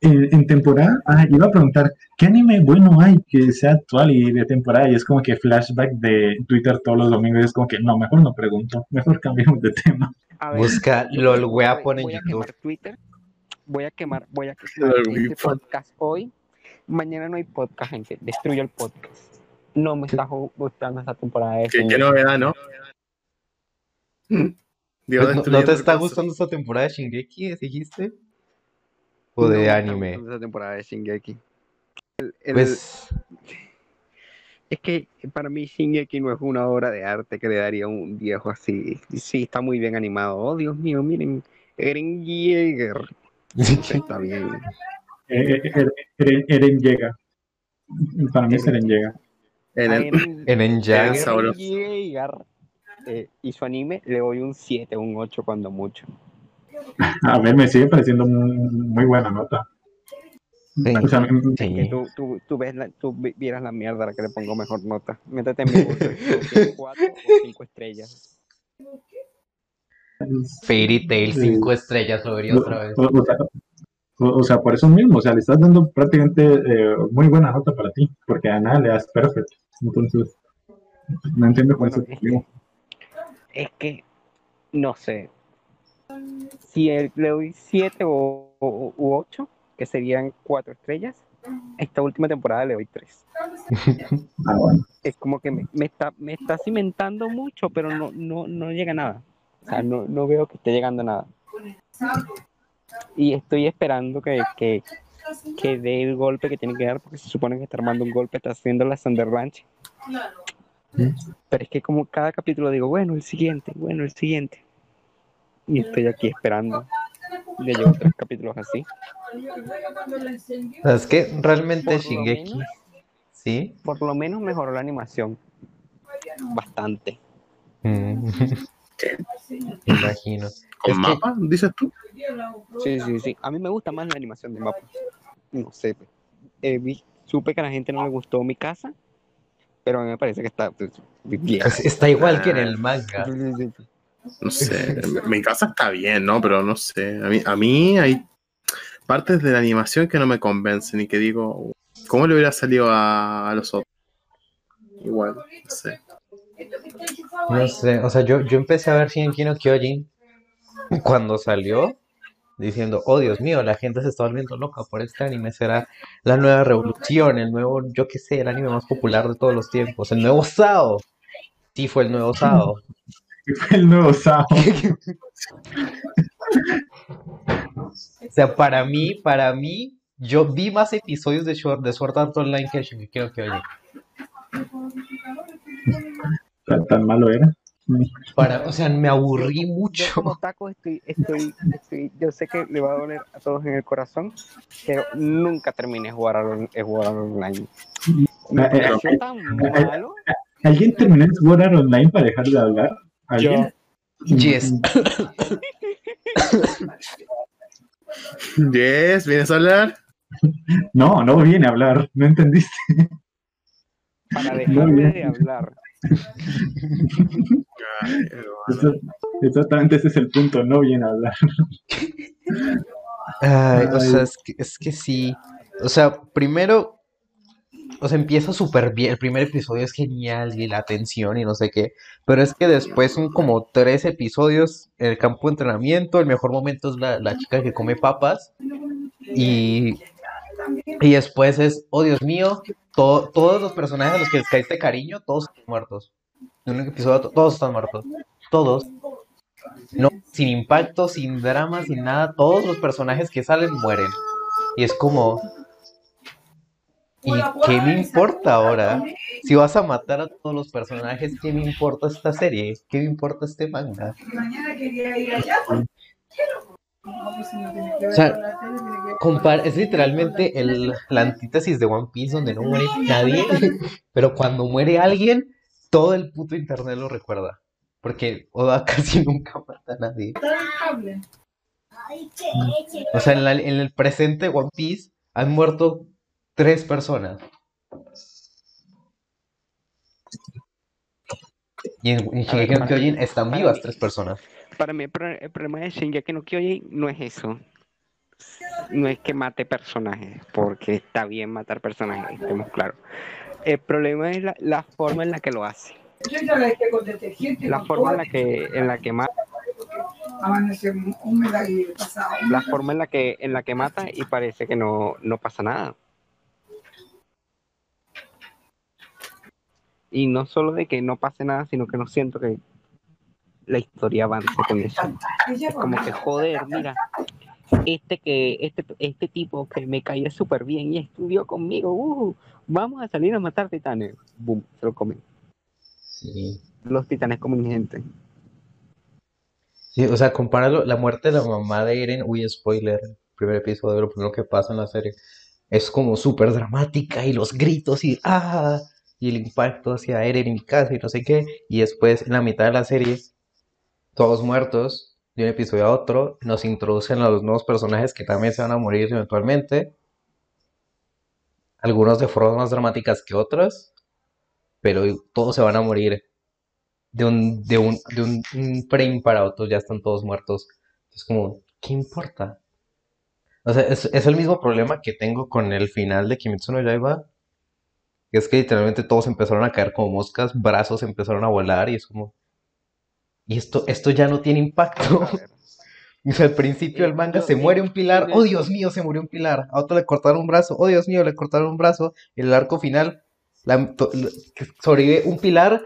En, en temporada, ah, iba a preguntar, ¿qué anime bueno hay que sea actual y de temporada? Y es como que flashback de Twitter todos los domingos, es como que no, mejor no pregunto, mejor cambiemos de tema. A ver, Busca LOL voy- Weapon en YouTube. Twitter. Voy a quemar, voy a quemar este podcast hoy. Mañana no hay podcast, gente. Destruyo el podcast. No me está gustando esta temporada de Qué, qué Shingeki. novedad, ¿no? Digo, Pues, ¿No, no te está gustando esta temporada de Shingeki, dijiste? ¿O de No anime? gustando esta temporada de Shingeki. El- el- Pues, Es que para mí Shingeki no es una obra de arte que le daría un viejo así. Sí, está muy bien animado. Oh, Dios mío, miren. Eren Yeager. Está bien. Eh, eh, Eren, Eren- Eren llega. Para mí es Eren llega. Eren, en Eren sabroso. Yeager, eh, y su anime le doy un 7, un 8 cuando mucho. A ver, me sigue pareciendo muy, muy buena nota. O sea, Sí. Tú, tú, tú, ves la, tú vi- vieras la mierda a la que le pongo mejor nota. Métete en mi gusto. 4 o 5 estrellas. Fairy Tail, 5 estrellas, lo vería otra vez. O, o sea, o- o sea, por eso mismo, o sea, le estás dando prácticamente eh, muy buena nota para ti, porque a nada le das perfecto. Entonces, no entiendo cuál es Bueno, el es que, es que, no sé. Si el- le doy 7 o, o- u 8, que serían 4 estrellas, esta última temporada le doy 3. Ah, bueno. Es como que me, me está, me está cimentando mucho, pero no, no, no llega a nada. O sea, no, no veo que esté llegando a nada. Y estoy esperando que, que, que dé el golpe que tiene que dar, porque se supone que está armando un golpe, está haciendo la Thunder Ranch. Pero es que como cada capítulo digo, bueno, el siguiente, bueno, el siguiente. Y estoy aquí esperando. Ya llevo tres capítulos así. Es que realmente Shingeki, menos- ¿sí? Por lo menos mejoró la animación. Bastante. Mm. Me imagino. ¿Con que- mapa, dices tú? Sí, sí, sí. A mí me gusta más la animación de mapa. No sé. eh, vi- supe que a la gente no le gustó mi casa, pero a mí me parece que está pues, bien. Es- Está igual que en el manga. No sé. Mi casa está bien, ¿no? Pero no sé. A mí, a mí hay partes de la animación que no me convencen y que digo, ¿cómo le hubiera salido a, a los otros? Igual, no sé. No sé, o sea, yo, yo empecé a ver Shingeki no Kyojin cuando salió, diciendo, oh Dios mío, la gente se está volviendo loca por este anime, será la nueva revolución, el nuevo, yo qué sé, el anime más popular de todos los tiempos, el nuevo Sao. Sí, fue el nuevo Sao. El nuevo Sao. O sea, para mí, para mí, yo vi más episodios de Sword, de Sword Art Online que de Shingeki no Kyojin. Tan, tan malo era. Para, o sea, me aburrí Yo mucho. como taco estoy, estoy, estoy, yo sé que le va a doler a todos en el corazón, pero nunca terminé de jugar al, de jugar al online. Me pareció tan malo. ¿Alguien terminó Sword Art Online para dejar de hablar? ¿Alguien? Yes. Yes, ¿vienes a hablar? No, no viene a hablar, no entendiste. Para dejarme bien. de hablar. Ay, hermano. Eso- Exactamente ese es el punto, no viene a hablar. Ay, o sea, es que, es que sí. O sea, primero, o sea, empieza súper bien. El primer episodio es genial y la tensión y no sé qué. Pero es que después son como tres episodios en el campo de entrenamiento. El mejor momento es la, la chica que come papas. Y, y después es, oh Dios mío, to- todos los personajes a los que les caíste cariño, todos están muertos. En un episodio, to- todos están muertos. Todos. No, sin impacto, sin drama, sin nada. Todos los personajes que salen mueren. Y es como, ¿y qué me importa ahora? Si vas a matar a todos los personajes, ¿qué me importa esta serie? ¿Qué me importa este manga? O sea, es literalmente el, la antítesis de One Piece donde no muere nadie, pero cuando muere alguien, todo el puto internet lo recuerda. Porque Oda casi nunca mata a nadie. O sea, en, el presente One Piece han muerto tres personas. Y en, en Kyojin están vivas tres personas. Para mí el pro- el problema de Shingeki no Kyojin no es eso. No es que mate personajes, porque está bien matar personajes, estemos claros. El problema es la, la forma en la que lo hace. La forma en la que, en la que mata. La forma en la que, en la que mata y parece que no, no pasa nada. Y no solo de que no pase nada, sino que no siento que la historia avance con eso. Es como que, joder, mira, este que este, este tipo que me caía súper bien y estudió conmigo, uh, vamos a salir a matar titanes. Boom, se lo comen. Sí. Los titanes comen gente. Sí, o sea, compáralo, la muerte de la mamá de Eren, uy, spoiler, primer episodio, lo primero que pasa en la serie, es como súper dramática y los gritos y ah, y el impacto hacia Eren y mi casa y no sé qué, y después en la mitad de la serie, todos muertos, de un episodio a otro, nos introducen a los nuevos personajes que también se van a morir eventualmente, algunos de formas más dramáticas que otras, pero todos se van a morir de un, de un, de un, frame para otro, ya están todos muertos. Es como, ¿qué importa? O sea, es, es el mismo problema que tengo con el final de Kimetsu no Yaiba, es que literalmente todos empezaron a caer como moscas, brazos empezaron a volar y es como, y esto, esto ya no tiene impacto. O sea, al principio del manga se muere un pilar, oh Dios mío, se murió un pilar. A otro le cortaron un brazo, oh Dios mío, le cortaron un brazo. En el arco final, la- to- sobrevive un pilar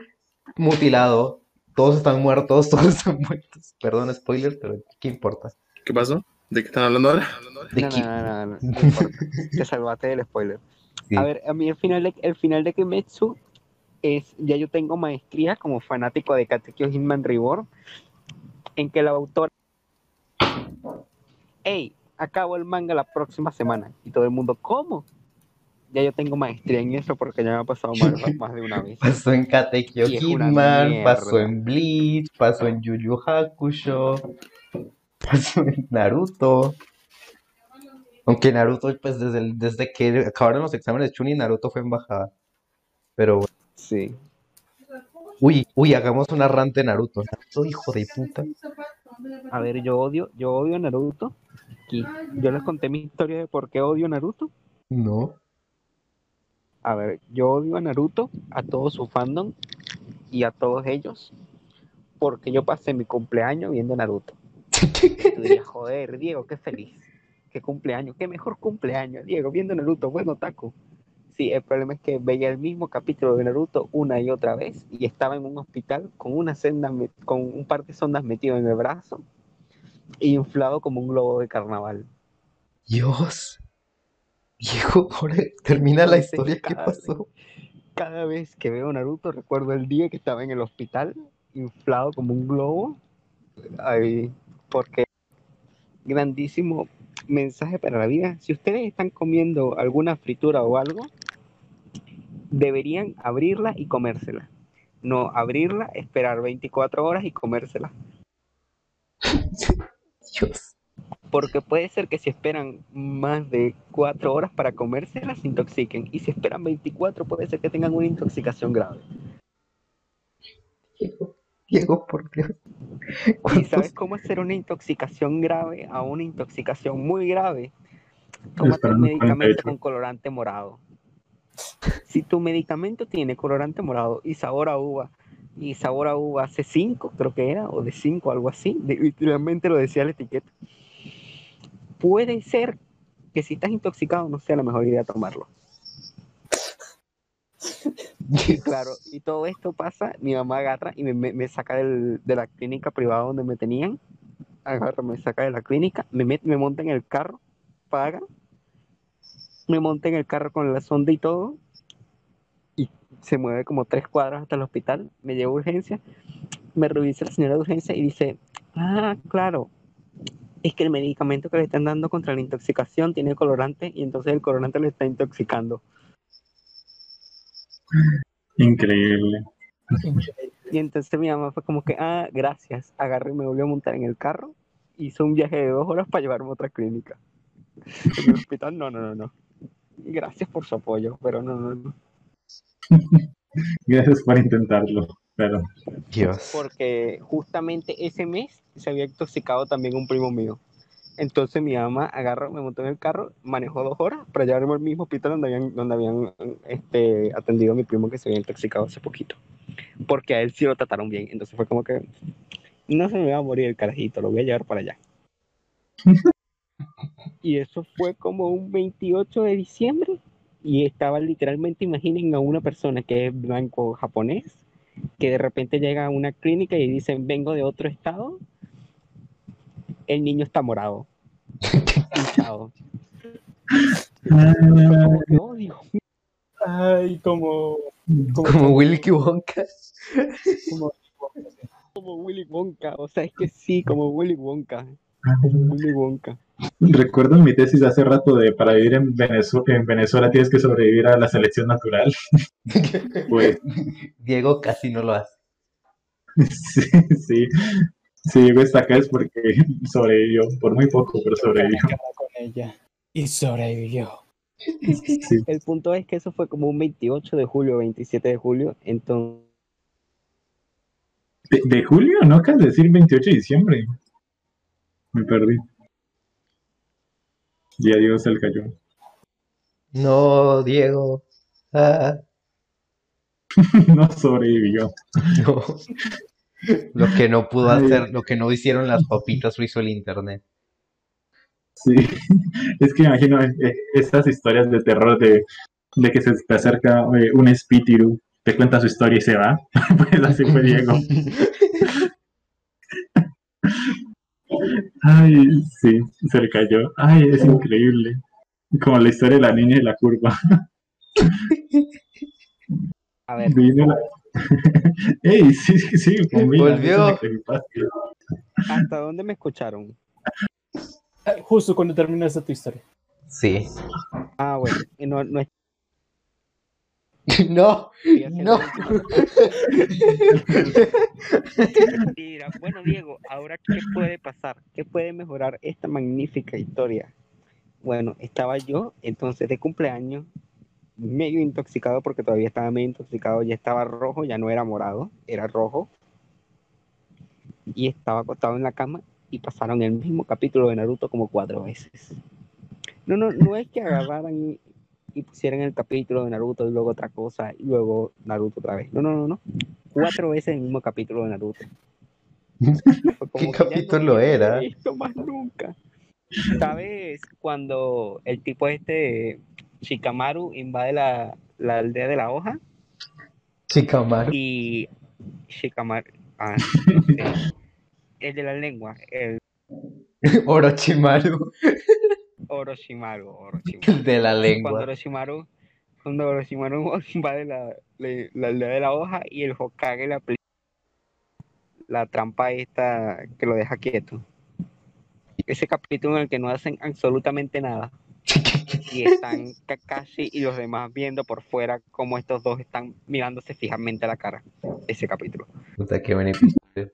mutilado. Todos están muertos, todos están muertos. Perdón, spoiler, pero ¿qué importa? ¿Qué pasó? ¿De qué están hablando ahora? De no, no, no, no, no. Te salvaste del spoiler. Sí. A ver, a mí el final de, el final de Kimetsu es, ya yo tengo maestría como fanático de Katekyo Hitman Reborn, en que la autora, hey, acabo el manga la próxima semana. Y todo el mundo, ¿cómo? Ya yo tengo maestría en eso porque ya me ha pasado más, más de una vez. Pasó en Katekyo Hitman, pasó en Bleach, pasó en Yu Yu Hakusho, pasó en Naruto. Aunque Naruto, pues desde, el- desde que acabaron los exámenes Chunin, Naruto fue en bajada. Pero bueno. Sí. Uy, uy, hagamos una rant de Naruto. Naruto, hijo de puta. A ver, yo odio, yo odio a Naruto. Aquí, yo les conté mi historia de por qué odio a Naruto. No. A ver, yo odio a Naruto, a todo su fandom y a todos ellos, porque yo pasé mi cumpleaños viendo Naruto. Y tú dirías, joder, Diego, qué feliz. Qué cumpleaños, qué mejor cumpleaños, Diego, viendo Naruto, bueno, taco. Sí, el problema es que veía el mismo capítulo de Naruto una y otra vez y estaba en un hospital con una senda, con un par de sondas metido en el brazo y inflado como un globo de carnaval. Dios. Viejo, termina la historia. ¿Qué cada- pasó? Cada vez que veo Naruto recuerdo el día que estaba en el hospital, inflado como un globo. Ay, porque grandísimo mensaje para la vida. Si ustedes están comiendo alguna fritura o algo, deberían abrirla y comérsela. No abrirla, esperar 24 horas y comérsela. Dios. Porque puede ser que si esperan más de 4 horas para comérsela, se intoxiquen. Y si esperan 24, puede ser que tengan una intoxicación grave. Diego, Diego, por Dios. ¿Y ¿Cuántos- sabes cómo hacer una intoxicación grave a una intoxicación muy grave? Tómate un medicamento 48. con colorante morado. Si tu medicamento tiene colorante morado y sabor a uva, y sabor a uva hace 5, creo que era, o de 5, algo así, literalmente lo decía la etiqueta, puede ser que si estás intoxicado no sea la mejor idea tomarlo. Y claro, y todo esto pasa, mi mamá agarra y me saca del- de la clínica privada donde me tenían, agarra, me saca de la clínica, me, met- me monta en el carro, paga, me monta en el carro con la sonda y todo, y se mueve como tres cuadras hasta el hospital, me lleva a urgencia, me revisa la señora de urgencia y dice, ah, claro, es que el medicamento que le están dando contra la intoxicación tiene colorante y entonces el colorante le está intoxicando. Increíble. Y entonces mi mamá fue como que, ah, gracias. Agarré y me volvió a montar en el carro. Hizo un viaje de dos horas para llevarme a otra clínica. En el hospital, no, no, no, no. Gracias por su apoyo, pero no, no, no. Gracias por intentarlo. Pero Dios. Porque justamente ese mes se había intoxicado también un primo mío. Entonces mi mamá agarró, me montó en el carro, manejó dos horas para llevarme al mismo hospital donde habían, donde habían este, atendido a mi primo que se había intoxicado hace poquito. Porque a él sí lo trataron bien. Entonces fue como que no se me va a morir el carajito, lo voy a llevar para allá. Y eso fue como un 28 de diciembre y estaba literalmente, imaginen a una persona que es blanco japonés, que de repente llega a una clínica y dicen, vengo de otro estado, el niño está morado. Dios mío, Ay, como. Como Willy Wonka. como- como Willy Wonka, o sea, es que sí, como Willy Wonka. Willy Wonka. Recuerdo en mi tesis hace rato de para vivir en Venezuela, en Venezuela tienes que sobrevivir a la selección natural. Pues Diego casi no lo hace. sí, sí. Si llegó hasta acá es porque sobrevivió, por muy poco, pero sobrevivió. Con ella. Y sobrevivió. Sí. El punto es que eso fue como un 28 de julio, 27 de julio, entonces ¿De, de julio? ¿No acabas de decir 28 de diciembre? Me perdí. Ya Dios se le cayó. No, Diego. Ah, No sobrevivió. no. Lo que no pudo Ay. hacer, lo que no hicieron las papitas lo hizo el internet. Sí, es que imagino eh, eh, estas historias de terror de, de que se te acerca eh, un espíritu, te cuenta su historia y se va. Pues así fue Diego. Ay, sí, se le cayó. Ay, es increíble. Como la historia de la niña y la curva. a ver, Vino la- Ey, sí, sí, sí, conmigo. Volvió. ¿hasta dónde me escucharon? Ah, Justo cuando terminaste tu historia. Sí. Ah, bueno, y no, no No, no. mentira. Bueno, Diego, ahora qué puede pasar? ¿Qué puede mejorar esta magnífica historia? Bueno, estaba yo entonces de cumpleaños, medio intoxicado porque todavía estaba medio intoxicado, ya estaba rojo, ya no era morado, era rojo. Y estaba acostado en la cama y pasaron el mismo capítulo de Naruto como cuatro veces. No, no, no es que agarraran y, pusieran el capítulo de Naruto y luego otra cosa y luego Naruto otra vez. No, no, no, no. Cuatro veces el mismo capítulo de Naruto. No capítulo quiero era? Esto más nunca. ¿Sabes cuando el tipo este Shikamaru invade la, la aldea de la hoja? Chicamaru. Y Shikamaru, ah, no sé, el de la lengua, el Orochimaru. Orochimaru, Orochimaru. De la Cuando lengua. Orochimaru, cuando Orochimaru invade la, la, la aldea de la hoja y el Hokage le aplica la trampa esta que lo deja quieto. Ese capítulo en el que no hacen absolutamente nada y están Kakashi y los demás viendo por fuera cómo estos dos están mirándose fijamente a la cara. Ese capítulo. Puta, qué buen episodio.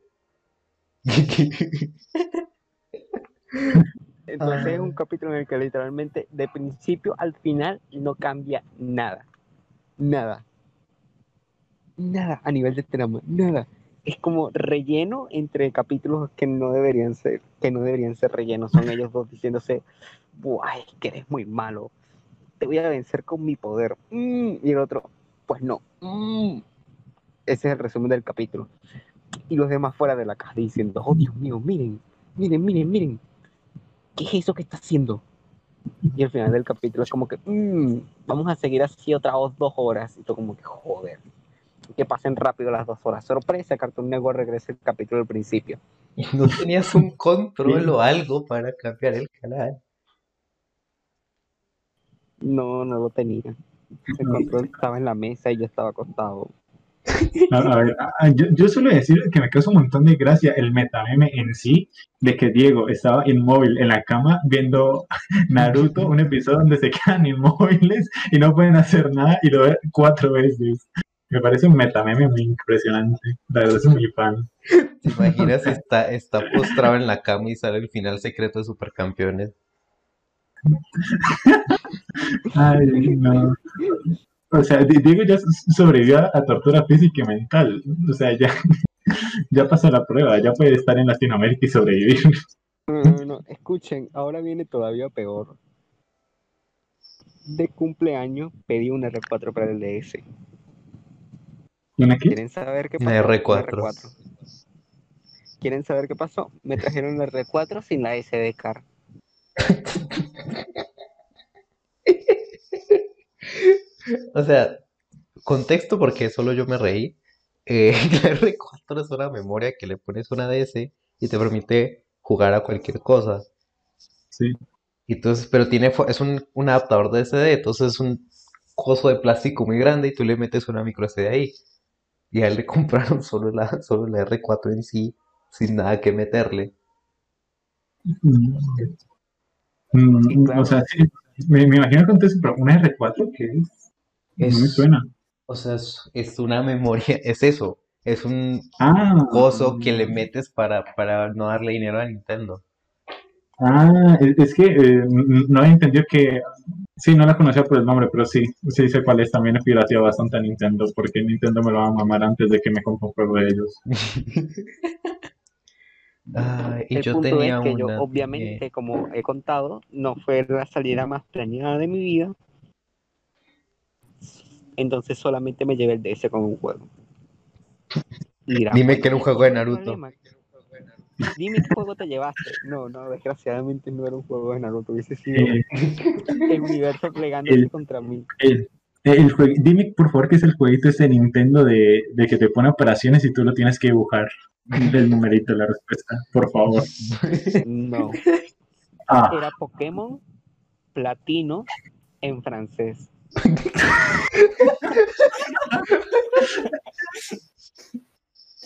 Entonces es un Ah. capítulo en el que literalmente de principio al final no cambia nada. Nada. Nada a nivel de trama. Nada. Es como relleno entre capítulos que no deberían ser, que no deberían ser rellenos. Son ellos dos diciéndose, Buah, es que eres muy malo. Te voy a vencer con mi poder. Mm, Y el otro, pues no. Mm. Ese es el resumen del capítulo. Y los demás fuera de la caja diciendo, oh Dios mío, miren, miren, miren, miren. ¿Qué es eso que está haciendo? Y al final del capítulo es como que, "Mm, vamos a seguir así otras dos horas. Y tú como que, joder, que pasen rápido las dos horas. Sorpresa, Cartoon Network regresa el capítulo del principio. ¿No tenías un control o algo para cambiar el canal? No, no lo tenía. El control estaba en la mesa y yo estaba acostado. A, a ver, a- yo, yo suelo decir que me causa un montón de gracia el metameme en sí, de que Diego estaba inmóvil en la cama viendo Naruto, un episodio donde se quedan inmóviles y no pueden hacer nada y lo ve cuatro veces. Me parece un metameme muy impresionante. La verdad soy muy fan. ¿Te imaginas? Está, está postrado en la cama y sale el final secreto de Supercampeones. Ay, no. O sea, Di- Diego ya sobrevivió a, tortura física y mental. O sea, ya, ya pasó la prueba, ya puede estar en Latinoamérica y sobrevivir. No, no, no, escuchen, ahora viene todavía peor. De cumpleaños pedí un R4 para el DS. ¿Y una qué? ¿Quieren saber qué Una pasó? Un R4. ¿Quieren saber qué pasó? Me trajeron la R4 sin la SD card. O sea, contexto porque solo yo me reí. Eh, la R4 es una memoria que le pones una DS y te permite jugar a cualquier cosa. Sí. Entonces, pero tiene, es un, un adaptador de SD, entonces es un coso de plástico muy grande y tú le metes una micro SD ahí. Y a él le compraron solo la, solo la R4 en sí, sin nada que meterle. Mm, mm, claro. O sea, sí, me, me imagino que entonces, pero una R4 que es, no me Es, suena. o sea, es, es una memoria, es eso, es un Ah, coso que le metes para, para no darle dinero a Nintendo. ah, es, es que eh, no había entendido que, sí, no la conocía por el nombre, pero sí, sí sé cuál es, también he pirateado bastante a Nintendo, porque Nintendo me lo va a mamar antes de que me compre un juego de ellos. Ay, y El yo punto tenía es que yo, obviamente, como he contado, no fue la salida más planeada de mi vida. Entonces solamente me llevé el DS con un juego. Dime que era un ¿y juego de Naruto. Dime qué juego te llevaste. No, no, desgraciadamente no era un juego de Naruto. Hubiese sido el universo plegándose el- contra mí. el, el jue- dime por favor que es el jueguito ese de Nintendo de, de que te pone operaciones y tú lo tienes que dibujar. El numerito de la respuesta, por favor. No, Ah, era Pokémon Platino en francés.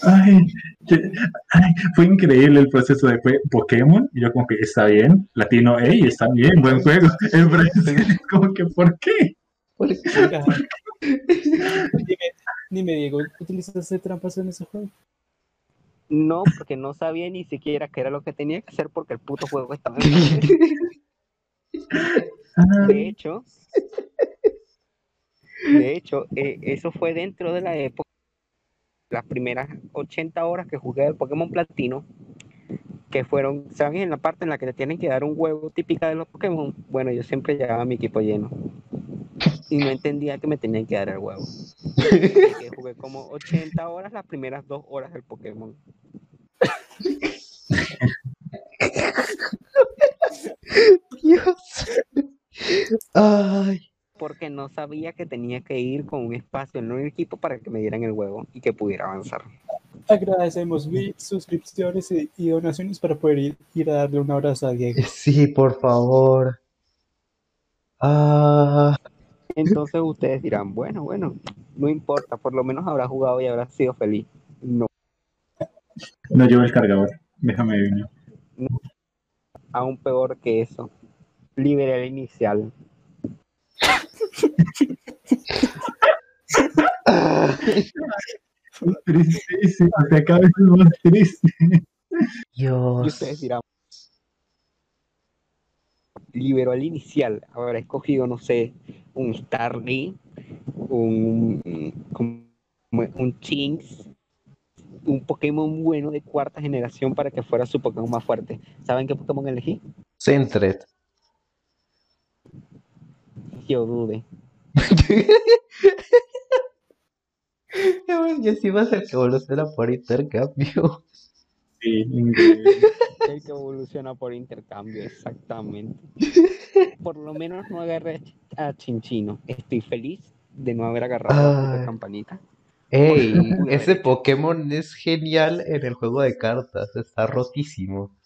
Ay, que- ay, fue increíble el proceso de Pokémon. Y yo como que está bien, latino, ey, está bien, buen juego. En francés, como que ¿por qué? ¿Por qué? Ajá. Dime, dime, Diego, ¿utilizaste trampas en ese juego? No, porque no sabía ni siquiera qué era lo que tenía que hacer porque el puto juego estaba en. Ah, De hecho, de hecho, eh, eso fue dentro de la época, las primeras 80 horas que jugué el Pokémon Platino, que fueron, ¿saben? En la parte en la que te tienen que dar un huevo típica de los Pokémon. Bueno, yo siempre llevaba mi equipo lleno. Y no entendía que me tenían que dar el huevo. Que jugué como 80 horas las primeras dos horas del Pokémon. Dios. Ay. Porque no sabía que tenía que ir con un espacio en un equipo para que me dieran el huevo y que pudiera avanzar. Agradecemos bits, suscripciones y, donaciones para poder ir, ir a darle un abrazo a Diego. Sí, por favor. Ah, Entonces ustedes dirán, bueno, bueno, no importa, por lo menos habrá jugado y habrá sido feliz. No, no llevo el cargador, déjame adivinar. aún peor que eso. Liberé el inicial. Tristísimo, cada vez más triste. Y Dios. ustedes dirán, liberó el inicial. Habrá escogido, no sé, un Starly, un, como- un Chinx, un Pokémon bueno de cuarta generación para que fuera su Pokémon más fuerte. ¿Saben qué Pokémon elegí? Centred. Geodude. Yo sí va a ser que evoluciona por intercambio. Sí. El que evoluciona por intercambio, exactamente. Por lo menos no agarré a Chinchino. Estoy feliz de no haber agarrado a la campanita. Ey, ese. Pokémon es genial en el juego de cartas. Está rotísimo.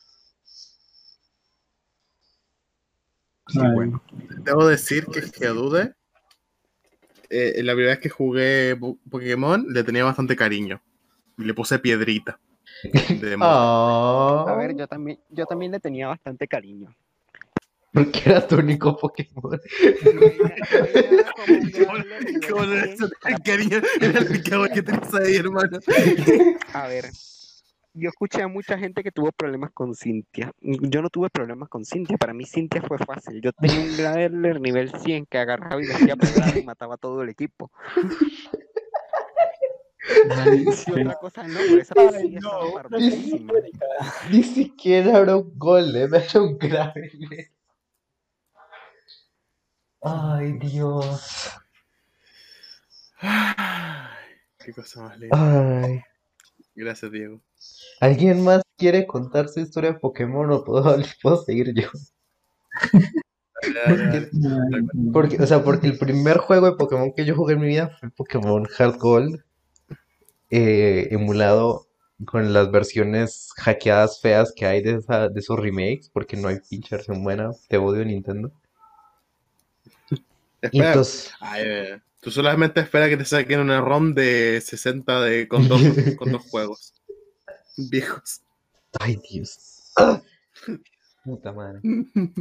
Debo decir que Geodude, eh, la primera vez que jugué Po- Pokémon, le tenía bastante cariño. Y le puse piedrita. De. Ah, A ver, yo también, yo también le tenía bastante cariño. porque era tu único Pokémon. ¿Cómo le das el cariño? Era el picado que tenés ahí, hermano. A ver, yo escuché a mucha gente que tuvo problemas con Cintia. Yo no tuve problemas con Cintia. Para mí Cintia fue fácil. Yo tenía un Graveler nivel 100 que agarraba y decía pedrada y mataba a todo el equipo. Si otra cosa no, esa Ay, barbarísima. crítica. Ni siquiera era un golem, era un Graveler. Ay, Dios. Qué cosa más linda. Ay. Gracias, Diego. ¿Alguien más quiere contar su historia de Pokémon o puedo, puedo seguir yo? Porque, o sea, porque el primer juego de Pokémon que yo jugué en mi vida fue Pokémon Hard Gold, eh, emulado con las versiones hackeadas feas que hay de, esa, de esos remakes, porque no hay pinche versión buena. Te odio Nintendo. Espera, entonces, ay, eh, tú solamente espera que te saquen una ROM de 60 de, con, dos, con dos juegos viejos. ay Dios. Puta madre.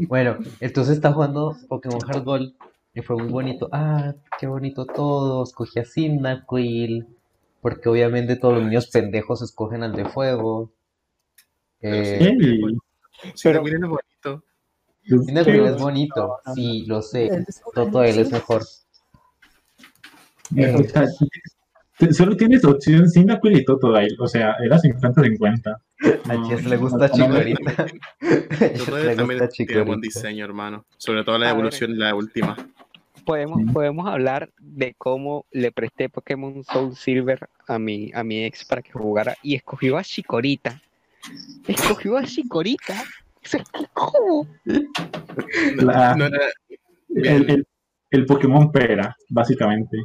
Bueno, entonces está jugando Pokémon Hard Gold y fue muy bonito. Ah, qué bonito todo. Escogí a Cyndaquil, porque obviamente todos los niños pendejos escogen al de fuego. Eh, Sí, Pero- también es bonito. Cyndaquil es bonito, sí, lo sé. Toto él es mejor. Eh, o sea, te- solo tienes opción Cyndaquil y Totodile, o sea, era 50-50. A Jess le gusta no, no, no, Chikorita. A Jess Todo le también tiene buen diseño, hermano. Sobre todo la A ver. evolución, la última. Podemos, podemos hablar de cómo le presté Pokémon Soul Silver a mi, a mi ex para que jugara y escogió a Chikorita. Escogió a ¿qué- ¿Cómo? La- No El, el- el Pokémon Pera, básicamente.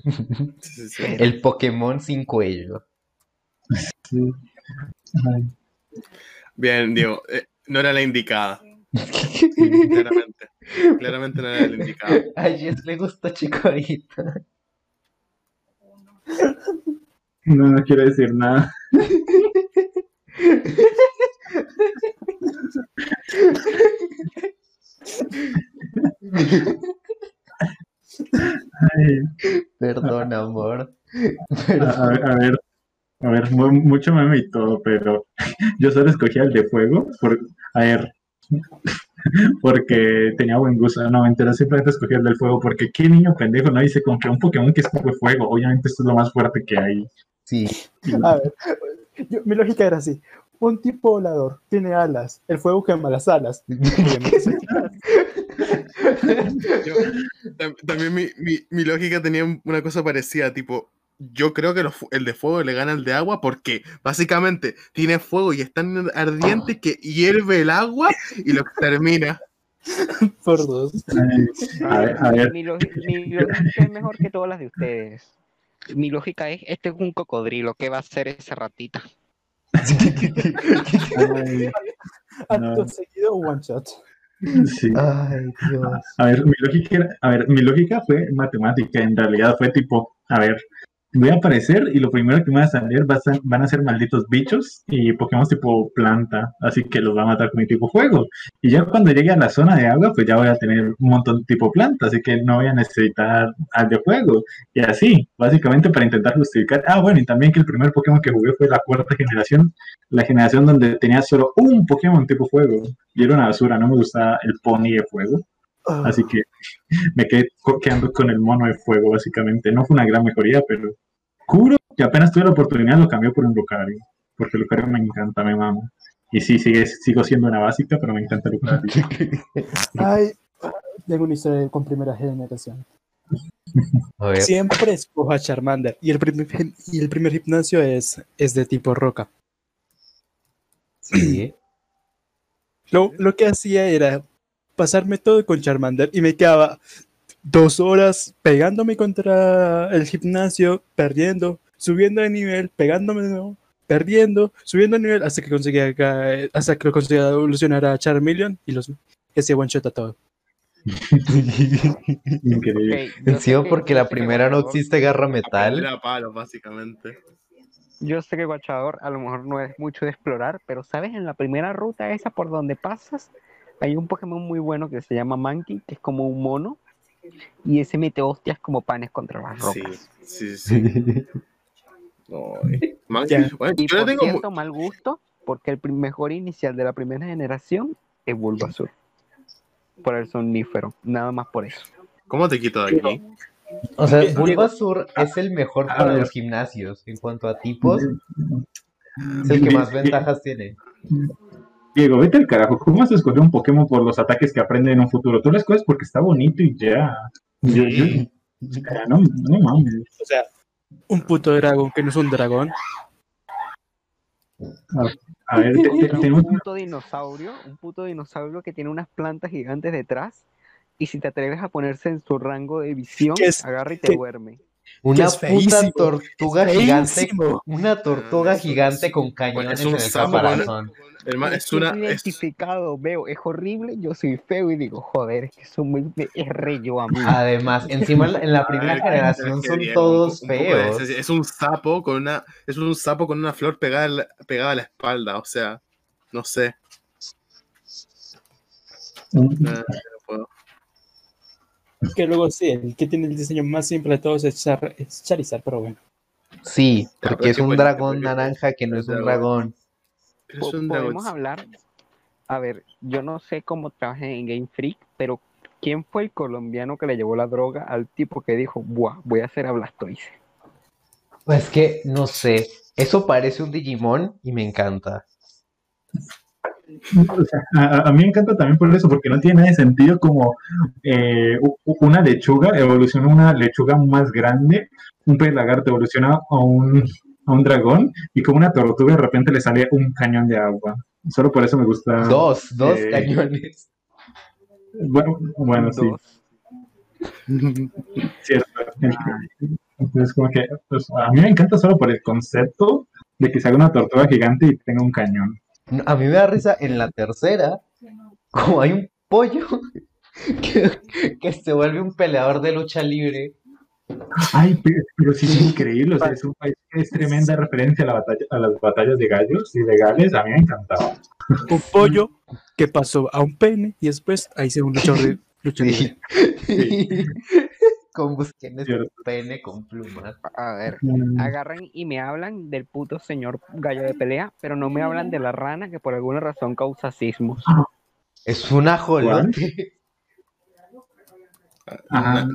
sí, sí, sí. El Pokémon sin cuello. Sí. Bien, Diego. eh, no era la indicada. Claramente. Claramente no era la indicada. A Jess le gusta Chikorita. No, no quiero decir nada. Ay, Perdón, amor. a, a ver, a ver, a ver, mucho meme y todo, pero yo solo escogí el de fuego, por, a ver, porque tenía buen gusto, no, mentira, simplemente escogí el del fuego, porque qué niño pendejo no dice con que un Pokémon que escoge fuego, obviamente esto es lo más fuerte que hay. Sí. A ver, yo- mi lógica era así. Un tipo volador tiene alas, el fuego quema las alas. Yo- también mi, mi- mi lógica tenía un- una cosa parecida, tipo, yo creo que los el de fuego le gana al de agua porque básicamente tiene fuego y es tan ardiente que hierve el agua y lo extermina. Por dos. Ay, a ver, a ver, Mi, mi lógica es mejor que todas las de ustedes. Mi lógica es, este es un cocodrilo, ¿qué va a hacer esa ratita? Acto No. seguido, one shot. sí. Ay, Dios. A ver, mi lógica era- a ver, mi lógica fue matemática, en realidad fue tipo, a ver, voy a aparecer y lo primero que me va a salir va a ser- van a ser malditos bichos y Pokémon tipo planta, así que los va a matar con mi tipo fuego. Y ya cuando llegue a la zona de agua, pues ya voy a tener un montón tipo planta, así que no voy a necesitar al de fuego. Y así, básicamente para intentar justificar. Ah, bueno, y también que el primer Pokémon que jugué fue la cuarta generación, la generación donde tenía solo un Pokémon tipo fuego. Y era una basura, no me gustaba el pony de fuego. Ah, Así que me quedé quedando con el mono de fuego, básicamente. No fue una gran mejoría, pero juro que apenas tuve la oportunidad lo cambié por un Lucario. Porque Lucario me encanta, me mamo. Y sí, sigue, sigo siendo una básica, pero me encanta Lucario. Ay, tengo una historia con primera generación. Siempre escojo a Charmander. Y el primer, y el primer gimnasio es, es de tipo roca. sí. Lo, lo que hacía era pasarme todo con Charmander y me quedaba dos horas pegándome contra el gimnasio, perdiendo, subiendo de nivel, pegándome de nuevo, perdiendo, subiendo de nivel hasta que conseguía ca- hasta que lo conseguía evolucionar a Charmeleon y los que hacía one shot a todo. Increíble. Ok, yo sé Encima que- porque la primera no Guachador- existe garra metal. Era palo, básicamente. Yo sé que Guachador a lo mejor no es mucho de explorar, pero sabes, en la primera ruta esa por donde pasas, hay un Pokémon muy bueno que se llama Mankey, que es como un mono, y ese mete hostias como panes contra las Sí, rocas. sí, sí. Man- bueno, Y yo le por tengo mal gusto, porque el mejor inicial de la primera generación es Bulbasaur. Por el somnífero, nada más por eso. ¿Cómo te quito de aquí? O sea, Bulbasaur es el mejor A para los gimnasios. En cuanto a tipos, es el que más ventajas tiene. Diego, vete al carajo. ¿Cómo vas a escoger un Pokémon por los ataques que aprende en un futuro? Tú lo escoges porque está bonito y ya. Yo, yo- ya, no, no mames. O sea, un puto dragón que no es un dragón. A ver, te- te- tenemos un puto dinosaurio, un puto dinosaurio que tiene unas plantas gigantes detrás. Y si te atreves a ponerse en su rango de visión, agarra y te que- duerme. Una puta feísimo, tortuga gigante. Una tortuga un- gigante con Bueno, cañones es un en el caparazón. Hermano, es una. siento Es, identificado, veo, es horrible, yo soy feo y digo, joder, es que son muy, es re yo a mí. Además, encima en la- primera ver, generación son todos un un de feos. Es un sapo con una. Es un sapo con una flor pegada, a la- pegada a la espalda. O sea, no sé. un- No, no puedo. Que luego sí, el que tiene el diseño más simple de todos es, Char- es Charizard, pero bueno. Sí, porque es un dragón naranja que no es un dragón. Pero es un Podemos dragón. hablar, a ver, yo no sé cómo trabaja en Game Freak, pero ¿quién fue el colombiano que le llevó la droga al tipo que dijo, buah, voy a hacer a Blastoise? Pues que, no sé, eso parece un Digimon y me encanta. O sea, a, a mí me encanta también por eso, porque no tiene nada de sentido como eh, una lechuga evoluciona a una lechuga más grande, un pez lagarto evoluciona a un, a un dragón, y como una tortuga de repente le sale un cañón de agua. Solo por eso me gusta. Dos, dos eh, cañones. Bueno, bueno sí, Dos. cierto. Entonces, como que pues, a mí me encanta solo por el concepto de que se haga una tortuga gigante y tenga un cañón. A mí me da risa en la tercera, como hay un pollo que, que se vuelve un peleador de lucha libre. Ay, pero, pero sí es increíble, o sea, es, un- es- es tremenda referencia a, la batalla, a las batallas de gallos y de gales, a mí me encantaba. Un pollo que pasó a un pene y después ahí se un luchador de lucha libre. Sí. Con busquenes Cierto. pene con plumas. A ver, Mm, agarran y me hablan del puto señor gallo de pelea, pero no me hablan de la rana que por alguna razón causa sismos. Es un ajolote. ajá.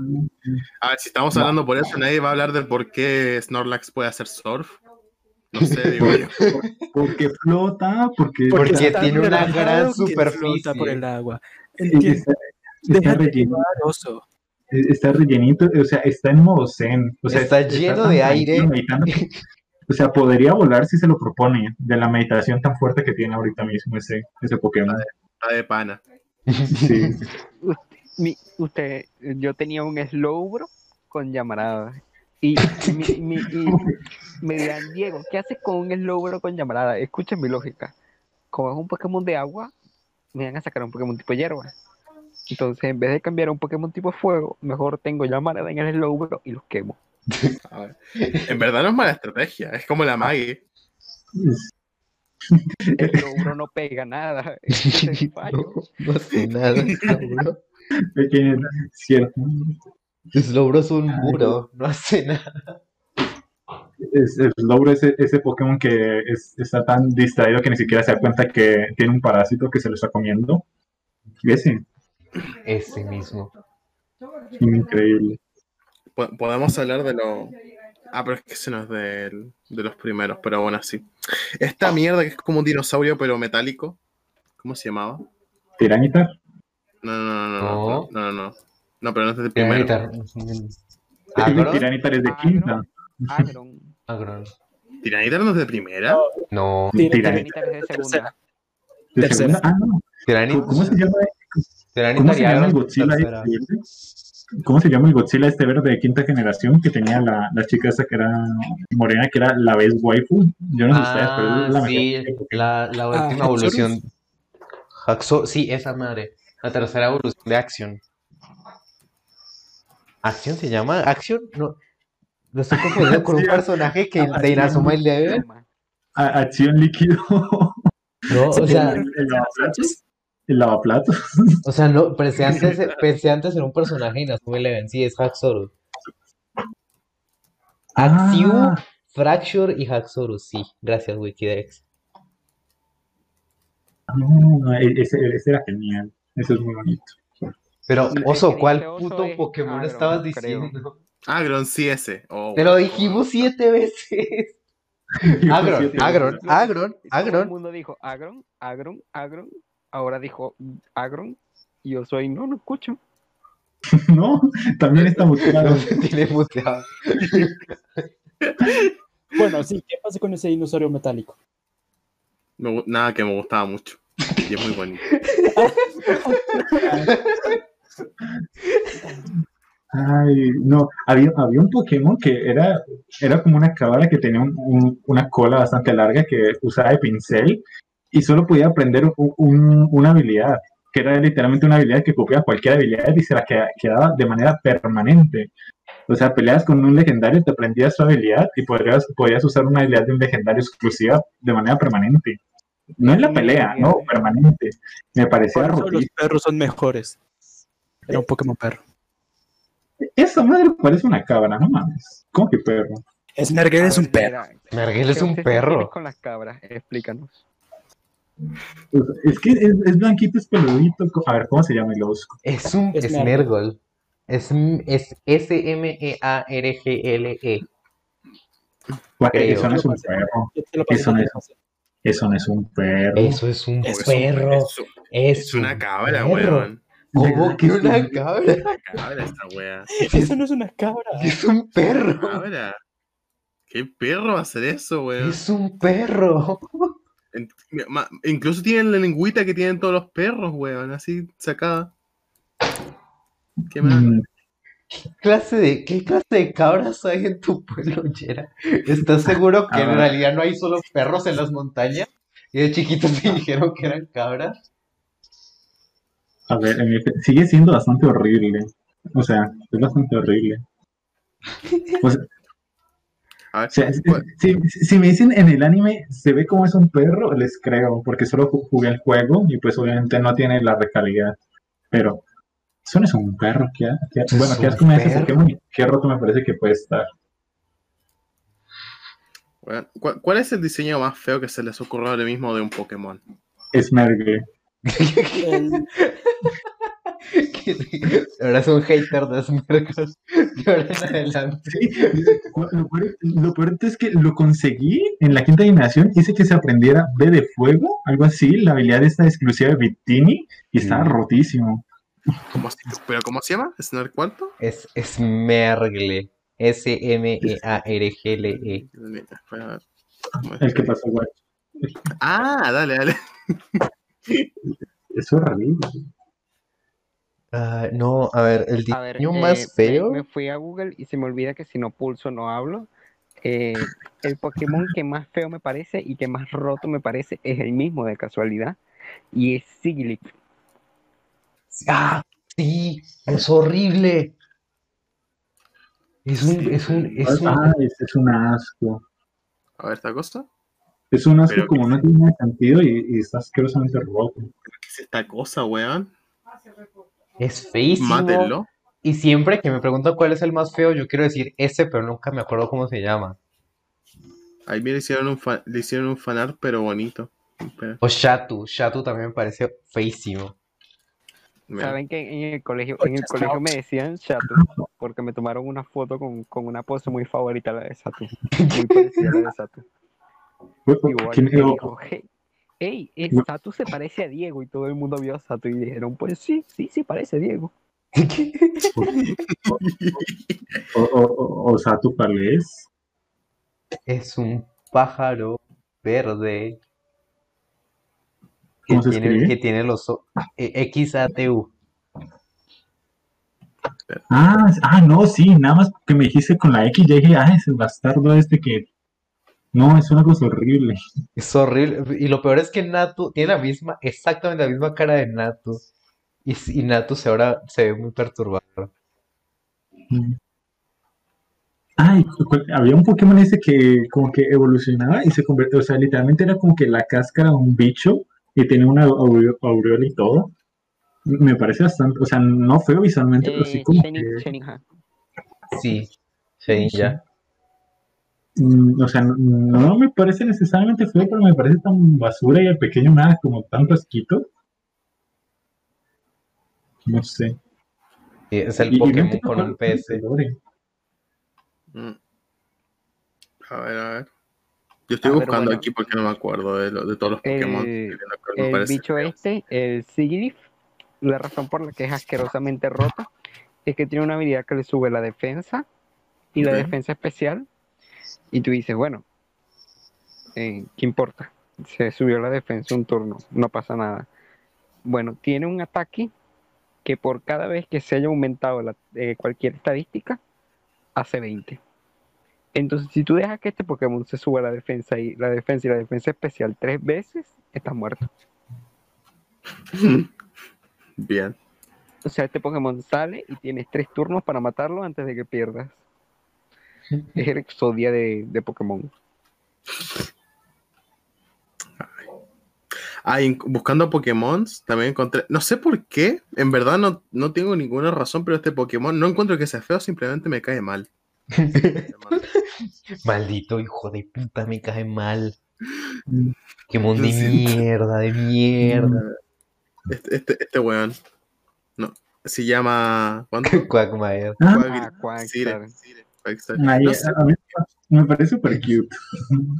A ver, si estamos hablando por eso, nadie va a hablar de por qué Snorlax puede hacer surf. No sé, digo yo. Porque flota, porque, tiene una gran superficie. flota por el agua. Entiendo. Déjate rellenito, llevar, oso. Está rellenito, o sea, está en modo zen. O sea, Está lleno tan de aire. meditando. O sea, podría volar si se lo propone, de la meditación tan fuerte que tiene ahorita mismo ese, ese Pokémon. Está de pana. Sí. Mi- usted, yo tenía un Slowbro con llamarada. Y, mi- mi- y me dirán, Diego, ¿qué haces con un Slowbro con llamarada? Escuchen mi lógica. Como es un Pokémon de agua, me van a sacar un Pokémon tipo hierba. Entonces, en vez de cambiar a un Pokémon tipo fuego, mejor tengo llamarada en el Slowbro y los quemo. A ver. En verdad no es mala estrategia, es como la Maggie. El Slowbro no pega nada. Es. No, no sé nada, Slowbro. Pequeño, cierto. Slowbro es un muro, no hace nada. Es, es logro ese, ese Pokémon que es- está tan distraído que ni siquiera se da cuenta que tiene un parásito que se lo está comiendo. Y ese, Ese mismo. increíble. Po- Podemos hablar de lo. Ah, pero es que ese no es del- de los primeros, pero bueno, sí. Esta mierda que es como un dinosaurio, pero metálico. ¿Cómo se llamaba? Tiranitar. No, no, no, no, no. No. No, no, pero no es del primero. Tiranitar. Es de quinta. Agron. Agro. ¿Tiranitar no es de primera? No. Tiranitar es de segunda. De Tercera. segunda. Ah, no. ¿Cómo se llama? ¿Cómo se llama el Godzilla este verde? ¿Cómo se llama el Godzilla este verde de quinta generación que tenía la, la chica esa que era morena, que era la vez waifu? Yo no sé ustedes, pero es la Ah, sí, la, la Ah, última evolución. Haxo- sí, esa madre. La tercera evolución de Action. ¿Action se llama? ¿Action? No. Lo estoy confundiendo con un personaje que de. Inazuma Eleven. Acción líquido. No, o sea, el, el lavaplatos. El lavaplatos. o sea, no, pensé antes, pensé antes en un personaje de Inazuma Eleven. Sí, es Haxorus. Axiu, Ah, Fracture y Haxorus, sí. Gracias, Wikidex. no, e- ese, ese era genial. Eso es muy bonito. Pero, Oso, ¿cuál puto es Pokémon Agron, estabas creo. diciendo? Agron, sí, ese. Oh, Te lo dijimos siete veces. Agron, Agron, Agron, Y todo el Agron. mundo dijo Agron, Agron, Agron. Ahora dijo Agron. Y yo soy, no, no escucho. No, también está No muteado. se tiene muteado. Bueno, sí, ¿qué pasa con ese dinosaurio metálico? Me nada que me gustaba mucho. Y es muy bonito. Ay, no, había, había un Pokémon que era, era como una cabra que tenía un- un- una cola bastante larga que usaba de pincel y solo podía aprender un- un- una habilidad, que era literalmente una habilidad que copiaba cualquier habilidad y se la queda- quedaba de manera permanente. O sea, peleas con un legendario, te aprendías su habilidad y podrías, podías usar una habilidad de un legendario exclusiva de manera permanente. No en la pelea, no, permanente. Me parecía Por eso los perros son mejores. Era un Pokémon perro. Esa madre parece una cabra, no mames. ¿Cómo que perro? Smergel es un perro. Mergel es ¿Qué un perro. con las cabras? Explícanos. Pues, Es que es, es blanquito, es peludito. A ver, ¿cómo se llama el osco? Es un Es Smergol. Es, es E S-M-E-A-R-G-L-E. Creo. Eso no es un perro. Eso no es-. Eso no es un perro. Eso es un Es un perro. Es, Es, es una un cabra, weón. ¿Cómo que una Es un- cabra? Una cabra esta wea. Eso no es una cabra. Es un perro. Cabra. ¿Qué perro va a hacer eso, weón? Es un perro. Incluso tienen la lengüita que tienen todos los perros, weón. Así sacada. ¿Qué más? Mm, clase de, ¿Qué clase de cabras hay en tu pueblo, Yera? ¿Estás seguro que en Ah. realidad no hay solo perros en las montañas? Y de chiquitos te dijeron que eran cabras. A ver, en mi fe- sigue siendo bastante horrible. O sea, es bastante horrible. O sea, A ver, o sea, es- ¿cuál- si, si me dicen en el anime se ve como es un perro, les creo, porque solo ju- jugué el juego y pues obviamente no tiene la recalidad. Pero eso no es un perro. ¿qué, ha- qué Es bueno, qué asco me hace. Pokémon qué roto me parece que puede estar. ¿cuál, cuál es el diseño más feo que se les ocurrió ahora mismo de un Pokémon? Es Mergue. El- Ahora es un hater de Smergol. De ahora en adelante. Sí, lo peor, lo peor es que lo conseguí en la quinta generación, hice que se aprendiera B de fuego, algo así, la habilidad esta exclusiva de Victini, y estaba Sí. rotísimo. ¿Cómo se- ¿Pero cómo se llama? ¿Snark cuánto? Es Smergle. E S-M-E-A-R-G-L-E. Espera, a ver. ¿Cómo es? El que pasó, güey. Ah, dale, dale. Es horrible. Ah, no, a ver, el A ver, diseño eh, más feo. Me, fui a Google y se me olvida que si no pulso no hablo. Eh, el Pokémon que más feo me parece y que más roto me parece es el mismo de casualidad. Y es Sigilyph. Ah, sí, es horrible. Es un, es un, es un, Ah, ese es un asco. A ver, esta cosa. Es un asco Pero como no tiene sentido y, y está asquerosamente roto. ¿Qué es esta cosa, weón? Es feísimo. Mátenlo. Y siempre que me preguntan cuál es el más feo, yo quiero decir ese, pero nunca me acuerdo cómo se llama. Ahí me le hicieron un, fa- le hicieron un fanart, pero bonito. O Shatu, Shatu también me parece feísimo. Saben que en el colegio, en el colegio me decían Chatu porque me tomaron una foto con, con una pose muy favorita, la de Satu. Muy parecida a la de Satu. Igual ¿Quién- que dijo, hey, hey, eh, Satu se parece a Diego y todo el mundo vio a Satu y dijeron, pues sí, sí, sí parece a Diego. o, o, o, o Satu Palés. Es un pájaro verde que ¿Cómo se tiene, que tiene los o- eh, X-A-T-U. Ah, ah, no, sí, nada más que me dijiste con la X, ya dije, ah, es el bastardo este que. No, es una cosa horrible. Es horrible. Y lo peor es que Natu tiene la misma, exactamente la misma cara de Natu. Y, Natu se ahora se ve muy perturbado. Ay, cu- cu- había un Pokémon ese que como que evolucionaba y se convirtió, o sea, literalmente era como que la cáscara de un bicho y tenía una aure- aureola y todo. Me parece bastante, o sea, no feo visualmente, pero sí Eh, como Shenin- que, Sheninja. Sí, Shedinja. mm, o sea, no, no me parece necesariamente feo, pero me parece tan basura y el pequeño nada como tanto asquito. No sé. Sí, es el Y- y no Pokémon con un el PS. Mm. A ver, a ver. Yo estoy A ver, buscando bueno. aquí porque no me acuerdo de, lo- de todos los Pokémon. El- me El bicho feo. este, el Sigilyph, la razón por la que es asquerosamente roto es que tiene una habilidad que le sube la defensa y la Ok. defensa especial. Y tú dices, bueno, eh, ¿qué importa? Se subió la defensa un turno, no pasa nada. Bueno, tiene un ataque que por cada vez que se haya aumentado la- eh, cualquier estadística, hace 20. Entonces, si tú dejas que este Pokémon se suba a la defensa y la defensa y la defensa especial tres veces, estás muerto. Bien. O sea, este Pokémon sale y tienes tres turnos para matarlo antes de que pierdas. Es el Exodia de, de Pokémon. Ah, y buscando Pokémon también encontré. No sé por qué, en verdad no, no tengo ninguna razón, pero este Pokémon no encuentro que sea feo, simplemente me cae mal. Maldito hijo de puta, me cae mal. Mm. Pokémon de siento. mierda, de mierda. Este, este, este weón. No. Se llama. ¿Cuánto? Ah. Quagstar. ahí, No sé, a mí me parece súper cute.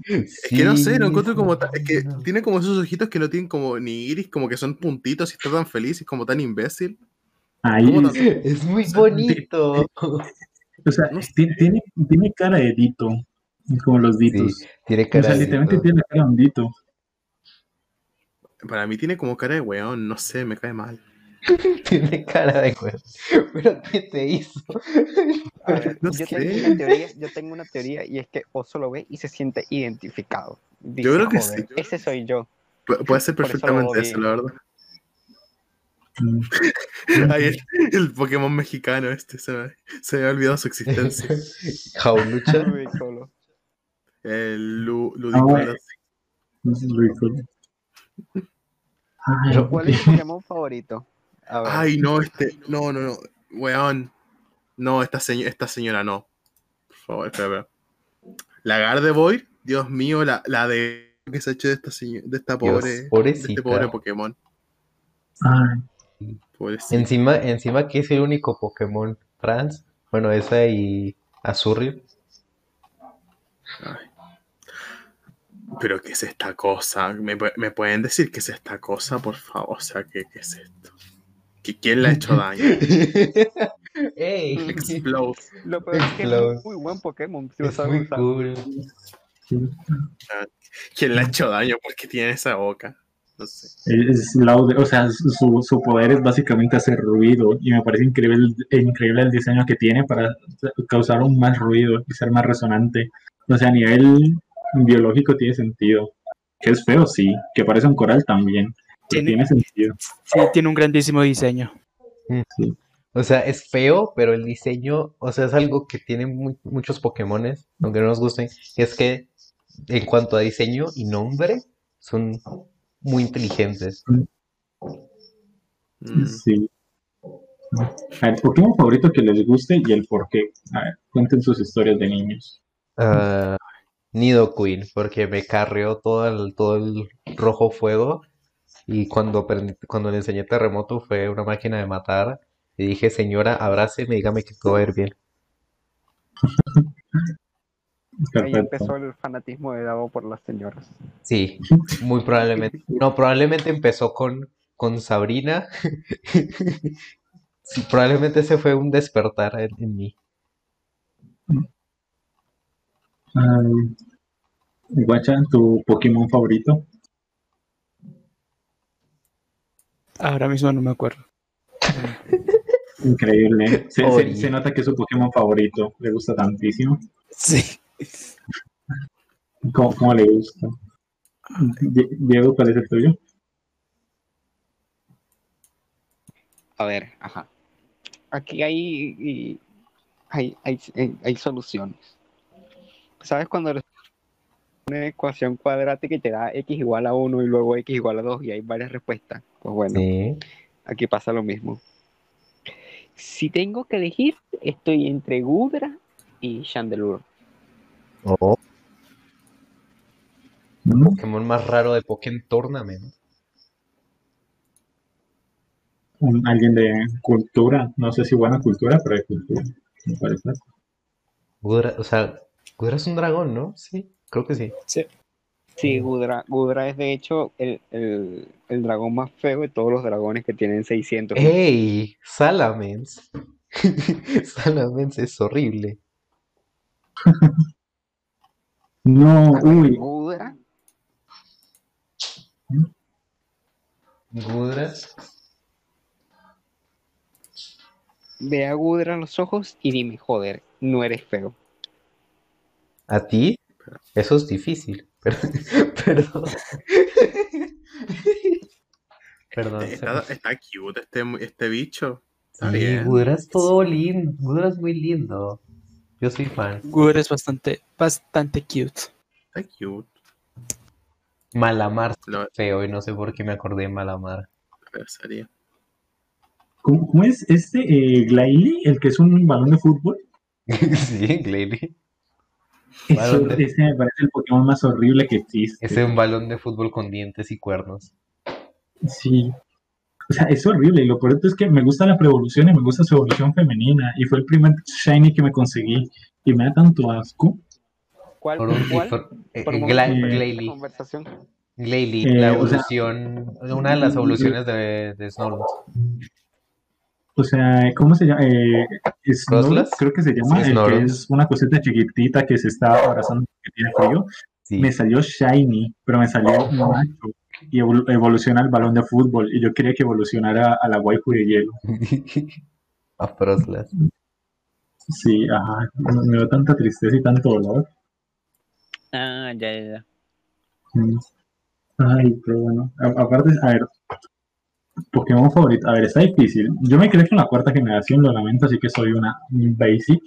es que no sé, lo encuentro como. Es que tiene como esos ojitos que no tienen como ni iris, como que son puntitos y está tan feliz y como tan imbécil. Ahí, ¿Cómo tan- Es muy bonito. o sea, no sé. ti- tiene, tiene cara de Dito, como los Sí, Ditos. o sea, de literalmente Dito. tiene cara de un Dito. Para mí tiene como cara de weón, no sé, me cae mal. Tiene cara de huevo. Pero ¿qué te hizo? A ver, No yo, sé. tengo una teoría, yo tengo una teoría y es que Oso lo ve y se siente identificado. Dice, creo que "Joder, sí. Ese soy yo. Pu- puede ser eso perfectamente eso, la verdad. Ay, el, el Pokémon mexicano este, se me, se me había olvidado su existencia. Jaulucha. Ludicolo. El Lu, Ludicolo. No sé. Ay, Pero- ¿Cuál es tu Pokémon favorito? Ay, no, este. No, no, no. Weón. No, esta, seño- esta señora no. Por favor, espera, espera. La Gardevoir, Dios mío, la, la de que se ha hecho de esta, seño- de esta Dios, pobre. de este pobre Pokémon. ay. Encima, encima que es el único Pokémon trans. Bueno, esa y Azurri. Pero ¿qué es esta cosa? ¿Me, me pueden decir qué es esta cosa, por favor? O sea, ¿qué, qué es esto? ¿Que ¿Quién le ha hecho daño? ¡Ey! Explode. Lo peor es que es Explode. un muy buen Pokémon. Si Es muy cool. ¿Quién le ha hecho daño? Porque tiene esa boca. No sé. es laude, o sea, su, su poder es básicamente hacer ruido y me parece increíble, increíble el diseño que tiene para causar un más ruido y ser más resonante. O sea, a nivel biológico tiene sentido. Que es feo, sí. Que parece un coral también. Tiene- tiene sentido. Sí, tiene un grandísimo diseño. O sea, es feo, pero el diseño, o sea, es algo que tienen mu- muchos Pokémones, aunque no nos gusten, es que en cuanto a diseño y nombre, son muy inteligentes. Mm. Sí. A ver, Pokémon favorito que les guste y el por qué. A ver, cuenten sus historias de niños. Ah, Nidoqueen, porque me carrió todo el, todo el rojo fuego, y cuando, aprendí- cuando le enseñé Terremoto fue una máquina de matar, y dije, señora, abráceme y dígame que todo va a ir bien. Ahí empezó el fanatismo de Davo por las señoras. Sí, muy probablemente. No, probablemente empezó con, con Sabrina. Sí, probablemente ese fue un despertar en, en mí. Guacha, ¿tu Pokémon favorito? Ahora mismo no me acuerdo. Increíble. Se, se- Ori. se nota que es su Pokémon favorito. Le gusta tantísimo. Sí. ¿Cómo, cómo le gusta? Die- Diego, ¿cuál es el tuyo? A ver, ajá. Aquí hay, hay, hay, hay, hay soluciones. ¿Sabes cuando le- una ecuación cuadrática y te da x igual a 1 y luego x igual a 2 y hay varias respuestas? Pues bueno, Sí. aquí pasa lo mismo. Si tengo que elegir, estoy entre Gudra y Chandelure. Oh, ¿Mm? Pokémon más raro de Pokémon Tournament. Un- alguien de cultura. No sé si buena cultura, pero de cultura. me parece. Gudra, o sea, Gudra es un dragón, ¿no? Sí, creo que sí. Sí, Gudra, Gudra es de hecho el, el, el dragón más feo de todos los dragones que tienen 600. ¡Ey! Salamence. Salamence es horrible. No, uy. Gudra, Gudras. Ve a Gudra a los ojos y dime, joder, no eres feo. ¿A ti? Eso es difícil. Pero, perdón. Perdón. Está, cute este, este bicho. Está Sí, bien. Gudra es todo lindo. Gudra es muy lindo. Yo soy fan. Google es bastante, bastante cute. Está cute. Malamar Lo feo y no sé por qué me acordé de Malamar. sería. ¿Cómo, cómo es este eh, Glalie, el que es un balón de fútbol? Sí, Glalie. Eso, Balón de- ese me parece el Pokémon más horrible que existe. Ese es un balón de fútbol con dientes y cuernos. Sí. O sea, es horrible. Y lo peor es que me gusta la preevolución y me gusta su evolución femenina. Y fue el primer Shiny que me conseguí. Y me da tanto asco. ¿Cuál? Por un, ¿Cuál? por- eh, Por conversación. Glalie, Eh, la o sea- evolución, una de las evoluciones de, de Snorlax. O sea, ¿cómo se llama? Eh, creo que se llama. Sí, el que Snorlax. es una cosita chiquitita que se está abrazando que tiene frío. Sí. Me salió Shiny, pero me salió macho. Y evol- evoluciona al balón de fútbol. Y yo quería que evolucionara a la waifu de hielo. A Froslas. Sí, ajá. Me me dio tanta tristeza y tanto dolor. Ah, ya, ya, ya. Mm. Ay, pero bueno. A- aparte, a ver. Pokémon favorito. A ver, está difícil. Yo me quedé con la cuarta generación, lo lamento, así que soy una basic.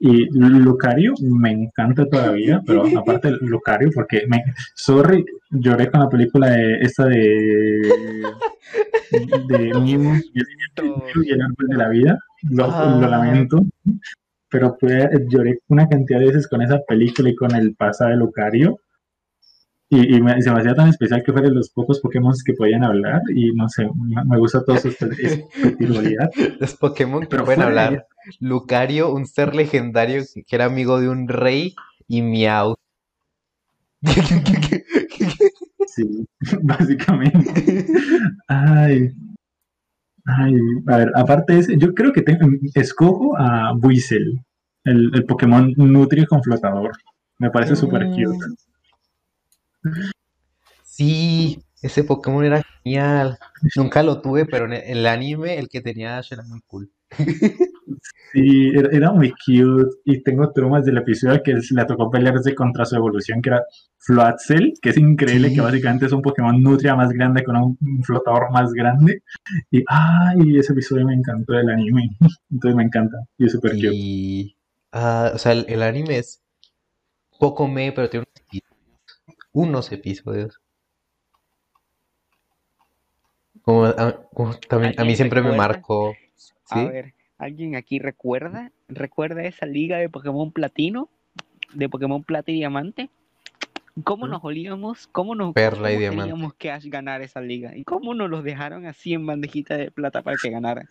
Y Lucario me encanta todavía, pero aparte Lucario, porque me. Sorry, lloré con la película de esta de. de Mimo y el- y el árbol de la vida. Lo, Ah. lo lamento. Pero fue- lloré una cantidad de veces con esa película y con el pasado de Lucario. Y, y me- se me hacía tan especial que fueran los pocos Pokémon que podían hablar. Y no sé, me, gusta todo su espiritualidad. Los Pokémon que pueden hablar. Lucario, un ser legendario que que era amigo de un rey, y Miau. Sí, básicamente. Ay. Ay, a ver, aparte de ese, yo creo que tengo- escojo a Buizel, el, el Pokémon Nutria con flotador. Me parece súper Mm. cute. Sí, ese Pokémon era genial. Nunca lo tuve, pero en el anime el que tenía Ash era muy cool. Sí, era, era muy cute. Y tengo traumas del episodio que le tocó pelearse contra su evolución, que era Floatzel, que es increíble, Sí. que básicamente es un Pokémon Nutria más grande con un, flotador más grande. Y ay, ese episodio me encantó del anime. Entonces me encanta. Y es súper cute. Ah, o sea, el, el anime es poco me, pero tiene unos episodios. Como, a, como también, a mí ¿Alguien siempre me marcó. A ¿Sí? ver, ¿alguien aquí recuerda? ¿Recuerda esa liga de Pokémon Platino? ¿De Pokémon Plata y Diamante? ¿Cómo nos olíamos? ¿Cómo nos Perla y cómo Diamante. queríamos que Ash ganara esa liga? ¿Y cómo nos los dejaron así en bandejita de plata para que ganara?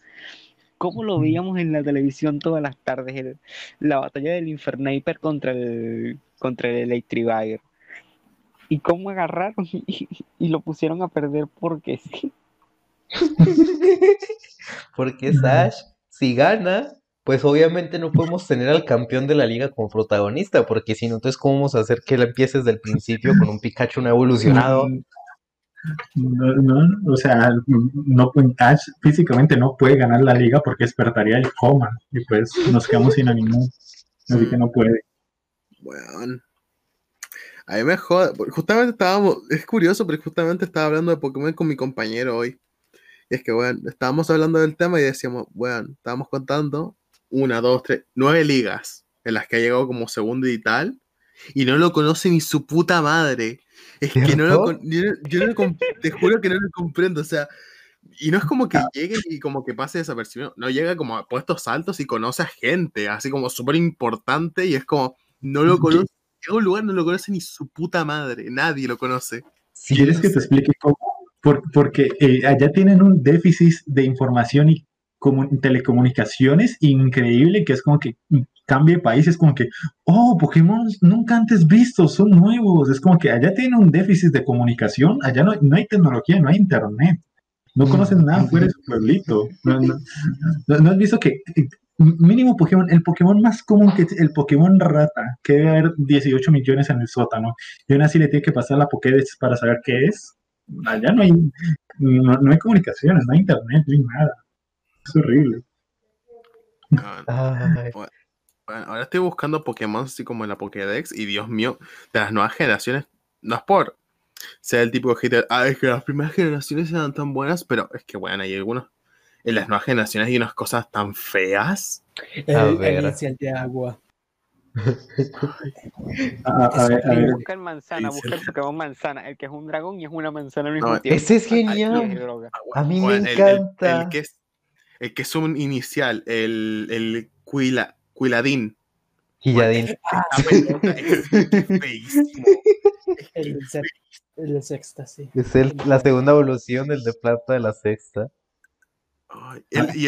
¿Cómo lo veíamos en la televisión todas las tardes? el- la batalla del Infernaper contra el, contra el Electrivire. ¿Y cómo agarraron y, y lo pusieron a perder porque sí? Porque es Ash, si gana, pues obviamente no podemos tener al campeón de la liga como protagonista, porque si no, entonces ¿cómo vamos a hacer que él empiece desde el principio con un Pikachu no evolucionado? No, no, o sea, no, Ash físicamente no puede ganar la liga porque despertaría el coma y pues nos quedamos sin animal. Así que no puede. Bueno. A mí me porque Justamente estábamos. Es curioso, pero justamente estaba hablando de Pokémon con mi compañero hoy. Y es que, bueno, estábamos hablando del tema y decíamos, bueno, estábamos contando una, dos, tres, nueve ligas en las que ha llegado como segundo y tal. Y no lo conoce ni su puta madre. Es que no lo. Yo, no- yo no lo te juro que no lo comprendo. O sea. Y no es como que llegue y como que pase desapercibido. No llega como a puestos altos y conoce a gente, así como súper importante. Y es como, no lo conoce. A un lugar, no lo conoce ni su puta madre. Nadie lo conoce. Sí, ¿Quieres que te explique cómo? Por- porque eh, allá tienen un déficit de información y comu- telecomunicaciones increíble, que es como que cambia de país, es como que, oh, Pokémon nunca antes vistos, son nuevos. Es como que allá tienen un déficit de comunicación, allá no, no hay tecnología, no hay internet. No conocen nada fuera de su pueblito. No, no- no- no has visto que eh, mínimo Pokémon, el Pokémon más común que es el Pokémon rata, que debe haber 18 millones en el sótano, y aún así le tiene que pasar la Pokédex para saber qué es. allá no hay, no, no hay comunicaciones, no hay internet, no hay nada. Es horrible. Ah, Ay, Bueno, ahora estoy buscando Pokémon así como en la Pokédex y Dios mío, de las nuevas generaciones, no es por ser el tipo de hater, ah, es que las primeras generaciones eran tan buenas, pero es que bueno, hay algunos, en las nuevas generaciones hay unas cosas tan feas. El, A el ver. inicial de agua. A, a ver, a ver, busca el manzana, Sí, busca el sí. Pokémon manzana, el que es un dragón y es una manzana al mismo No, tiempo. ese es genial. droga. A mí me el- el- El, encanta. que es, el que es un inicial, el, el Quila, Quiladín. Guilladín. Esta pelota es feísimo. Es El, sex- el sexta, sí. Es el- la segunda evolución del de plata de la sexta. El- y.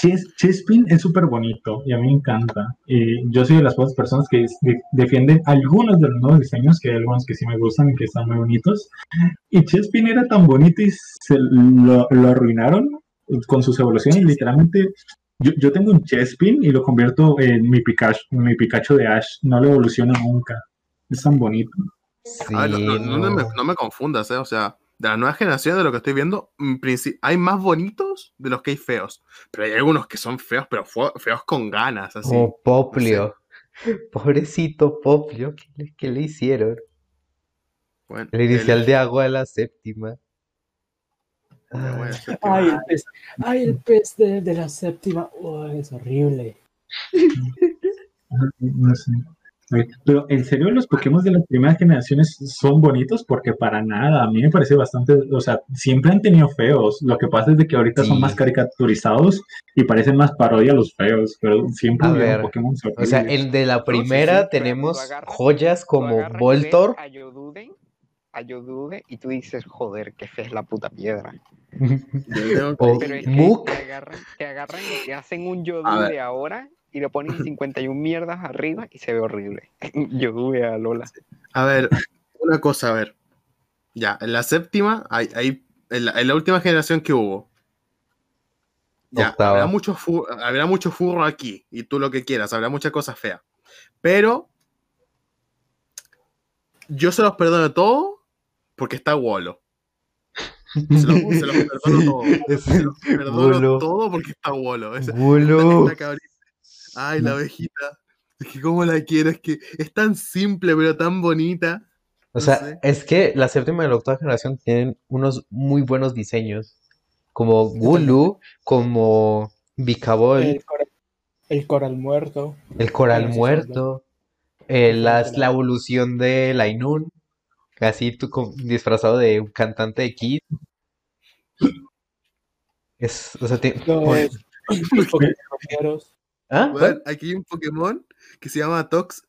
Chess, Chespin es súper bonito y a mí me encanta. Y yo soy de las pocas personas que de- defienden algunos de los nuevos diseños, que hay algunos que sí me gustan y que están muy bonitos. Y Chespin era tan bonito y se lo, lo arruinaron con sus evoluciones. Literalmente, yo, yo tengo un Chespin y lo convierto en mi Pikachu, mi Pikachu de Ash. No lo evoluciono nunca. Es tan bonito. Sí, no, no- no me, no. no me confundas, ¿eh? O sea, de las nuevas generaciones de lo que estoy viendo, en princi- hay más bonitos de los que hay feos. Pero hay algunos que son feos, pero feos con ganas, así. Como Poplio. Pobrecito Poplio, ¿qué le, qué le hicieron? Bueno, El inicial el- de agua de la séptima. Ay, el pez, ay, el pez de, de la séptima. Oh, es horrible. No sé. Pero en serio, los Pokémon de las primeras generaciones son bonitos porque para nada, a mí me parece bastante, o sea, siempre han tenido feos. Lo que pasa es de que ahorita son más caricaturizados y parecen más parodia a los feos, pero siempre A ver, Pokémon O sea, el de la primera sí, tenemos agarras- joyas como Voltor. A a y tú dices, joder, qué fe es la puta piedra. yo tengo que- O Pero es que te agarran, te agarran y te hacen un Yodude ahora y le ponen 51 mierdas arriba y se ve horrible. Yodude a Lola. A ver, una cosa, a ver. Ya, en la séptima, hay, hay- en, la, en la última generación que hubo. Ya, Octava. habrá mucho, fu- habrá mucho furro aquí, y tú lo que quieras, habrá muchas cosas feas. Pero yo se los perdono todo porque está Wolo. Se los, se los perdono todo. Se los perdono Wolo. todo porque está Wolo. Cabrita. Ay, la abejita. Es que cómo la quiero, es que es tan simple pero tan bonita. O No sea, sé. es que la séptima y la octava generación tienen unos muy buenos diseños. Como Gulu, como Bicabol, El coral, el coral muerto. el coral muerto, eh, la la- evolución de Lainun, así tú con- disfrazado de un cantante de Kid. Es, o sea, te- No, es-. ¿Ah? Aquí hay un Pokémon que se llama Tox,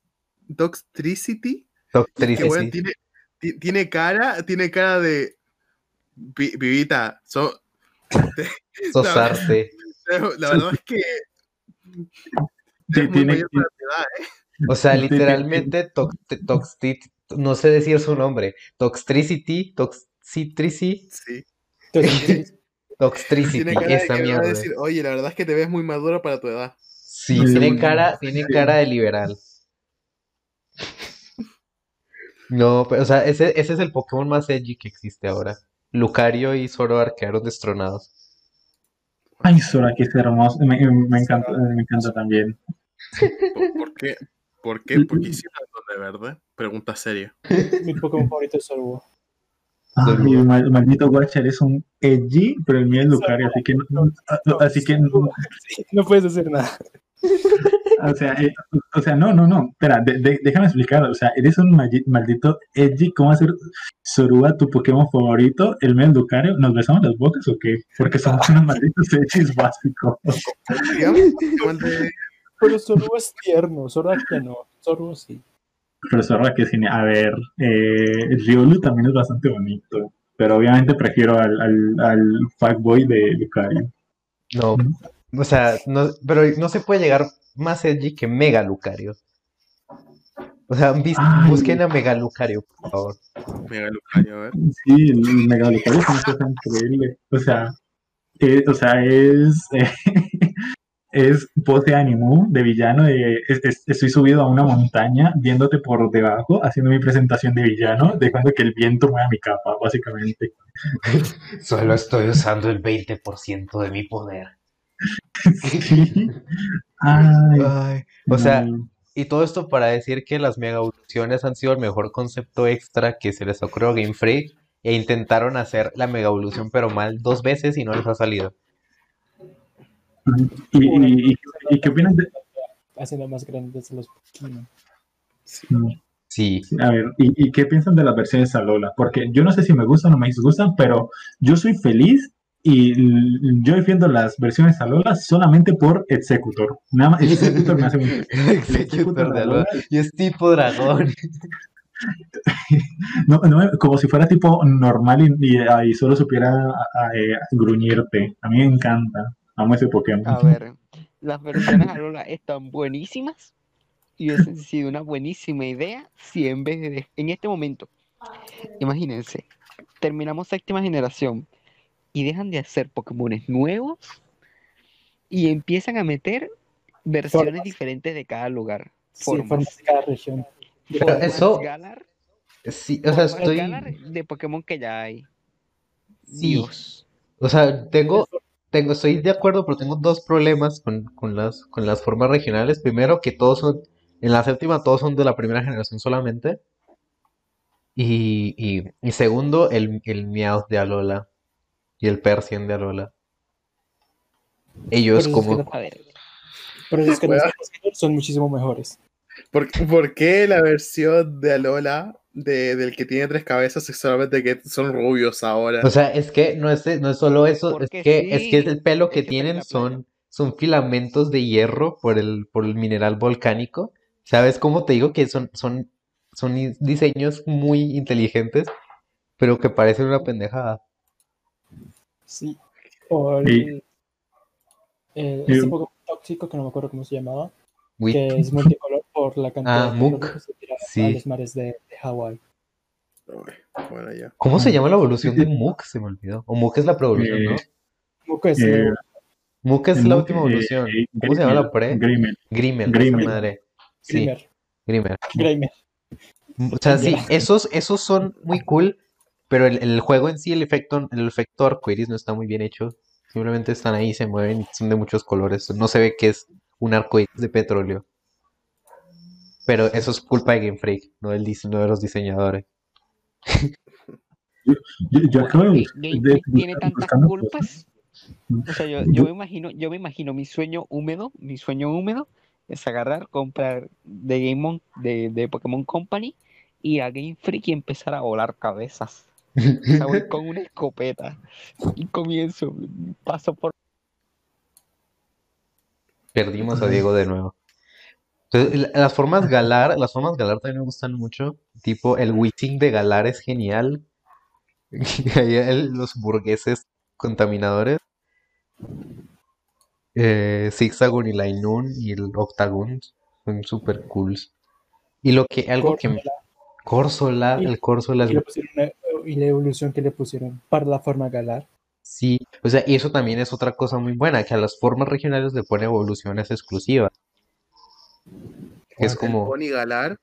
Toxtricity. Toxtricity. Que tiene, ti- tiene cara, tiene cara de pi- pibita. so- Sosarte. la verdad es que Sí, es muy tiene- mayor para tu edad, ¿eh? O sea, literalmente, tox- toxti- no sé decir su nombre. Toxtricity, Toxitricity, Sí. Entonces, Toxtricity, esa mierda. decir, oye, la verdad es que te ves muy maduro para tu edad. Sí, tiene cara, tiene cara de liberal. No, pero, o sea, ese, ese es el Pokémon más edgy que existe ahora. Lucario y Zoroark quedaron destronados. Ay, que es hermoso. Me, me encanta, me encanta también. ¿Por, por qué? ¿Por qué? ¿Por qué hicieron eso de verde? Pregunta seria. mi Pokémon favorito es Sorbo. Mal- maldito Watcher es un edgy, pero el mío es Lucario, así que no, así que no, No puedes hacer nada. o sea, eh, o sea, no, no, no, espera, de- de- déjame explicar, o sea, eres un maldi- maldito edgy, ¿cómo hacer Sorua tu Pokémon favorito, el mío es Lucario, ¿nos besamos las bocas o qué? Porque somos unos malditos edgys básicos. Digamos, Pokémon de- Pero Sorbo es tierno, Sorbo que no. Sorbo sí. Sorua que sí, a ver, eh, Riolu también es bastante bonito, pero obviamente prefiero al, al, al fuckboy de Lucario. No, o sea, no, pero no se puede llegar más edgy que Mega Lucario. O sea, Ay. busquen a Mega Lucario, por favor. Mega Lucario, a ver. Sí, el Mega Lucario es una cosa increíble. O sea, eh, o sea, es. eh, es pose ánimo de villano. de- es- es- estoy subido a una montaña, viéndote por debajo, haciendo mi presentación de villano, dejando que el viento mueva mi capa, básicamente. Solo estoy usando el 20% de mi poder. Sí. Ay, Ay, o sea, y todo esto para decir que las mega evoluciones han sido el mejor concepto extra que se les ocurrió a Game Freak e intentaron hacer la mega evolución pero mal dos veces y no les ha salido. ¿Y, y- y- y qué opinas de, Haciendo más grandes los Pokémon. Sí, A ver, ¿y, y qué piensan de las versiones Alola? Porque yo no sé si me gustan o me disgustan, pero yo soy feliz y yo defiendo las versiones Alola solamente por Executor. Nada más, Executor me hace muy el Executor de Alola y es tipo dragón. no, no, como si fuera tipo normal y, y, y solo supiera a- a- eh, gruñirte. A mí me encanta. Amo ese Pokémon. A ver, las versiones Alola están buenísimas y hubiesen sido una buenísima idea si en vez de, en este momento, imagínense, terminamos séptima generación y dejan de hacer Pokémones nuevos y empiezan a meter versiones Formas. diferentes de cada lugar. Sí, Formas. formas de cada región. Pero Formas eso- Galar, Sí, o sea, formas estoy, Galar de Pokémon que ya hay. Sí. Dios. o sea, tengo, tengo, estoy de acuerdo, pero tengo dos problemas con, con las, con las formas regionales. Primero, que todos son, en la séptima todos son de la primera generación solamente. Y, y, y segundo, el, el Meowth de Alola y el Persian de Alola. Ellos es que como... no- A ver, Por eso es que Bueno. los son muchísimo mejores. ¿Por, por qué la versión de Alola de, del que tiene tres cabezas es solamente que son rubios ahora? O sea, es que no es, no es solo eso, es que, es que el pelo es que tienen son, son filamentos de hierro por el, por el mineral volcánico. ¿Sabes cómo te digo que son, son, son diseños muy inteligentes, pero que parecen una pendejada? Sí. O Y- el, el- y- este Pokémon tóxico que no me acuerdo cómo se llamaba, que es multicolor por la cantidad Ah, de que se Sí. a los mares de, de Hawái. Bueno, ya. ¿Cómo se llama la evolución de Muk? Se me olvidó. O Muk es la pre-evolución, ¿no? Eh, Muk es Eh. Muk es la última eh, evolución. eh, ¿Cómo se llama la Grimmel, pre? Grimmel. Grimmel, Grimmel. esa madre. Sí, Grimer. Grimmel. Grimer. O sea, sí, esos, esos son muy cool, pero el, el juego en sí, el efecto, el efecto arcoiris no está muy bien hecho. Simplemente están ahí, se mueven y son de muchos colores. No se ve que es un arcoíris de petróleo. Pero eso es culpa de Game Freak, no dise- no de los diseñadores. Yo, yo acabo de, Ga- bus- Game de Freak tiene tantas buscando cosas. culpas. O sea, yo, yo me imagino, yo me imagino mi sueño húmedo, mi sueño húmedo es agarrar, comprar de Game On- de, de Pokémon Company y a Game Freak y empezar a volar cabezas. O sea, voy con una escopeta y comienzo, paso por Perdimos a Diego de nuevo. Entonces, las formas Galar, las formas Galar también me gustan mucho. Tipo, el Witting de Galar es genial. Los burgueses contaminadores. Eh, Zigzagoon y Lainoon y el Octagon son super cool. Y lo que, algo que me- Corsola, Corsola, Y- el Corsola es y, una- y la evolución que le pusieron para la forma galar. Sí, o sea, y eso también es otra cosa muy buena, que a las formas regionales le pone evoluciones exclusivas. Que es El como Pony Galar.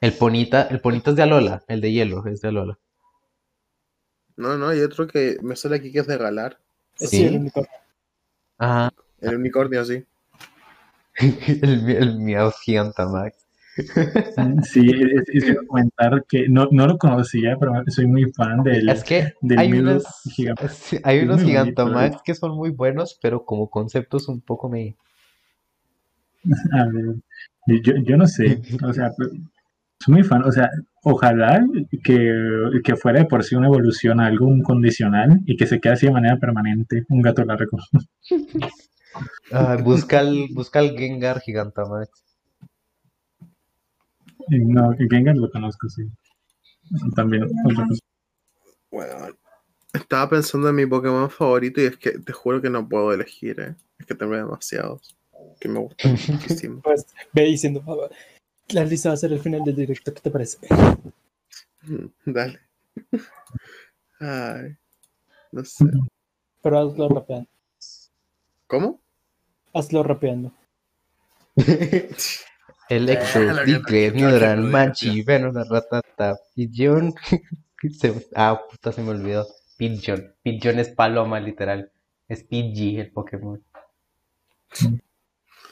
el Ponita, el Ponita es de Alola, el de hielo es de Alola. No, no, hay otro que me sale aquí que es de Galar. Es ¿Sí? el unicornio. Ajá, El unicornio, sí. el, el Meowth Gigantamax. Sí, es, es iba a comentar que no, no lo conocía, pero soy muy fan del, Es que del hay unos, sí, hay unos Gigantamax que son muy buenos, pero como conceptos un poco me... A ver, yo, yo no sé, o sea, pues, soy muy fan, o sea, ojalá que, que fuera de por sí una evolución a algo un condicional y que se quede así de manera permanente, un gato largo. Ah, busca el, busca el Gengar Gigantamax. No, Gengar lo conozco, sí. También, otra cosa. Bueno, estaba pensando en mi Pokémon favorito y es que te juro que no puedo elegir, ¿eh? Es que tengo demasiados que me muchísimo. Pues ve diciendo, "Ah, la lista va a ser el final del directo, ¿qué te parece? Dale. Ay, no sé. Pero hazlo rápido. ¿Cómo? Hazlo rapeando. Electro, Nidoran, te Manchi, Venona, Ratata, Pigeon. Ah, puta, se me olvidó. Pigeon. Pigeon es paloma, literal. Es Pidgey, el Pokémon.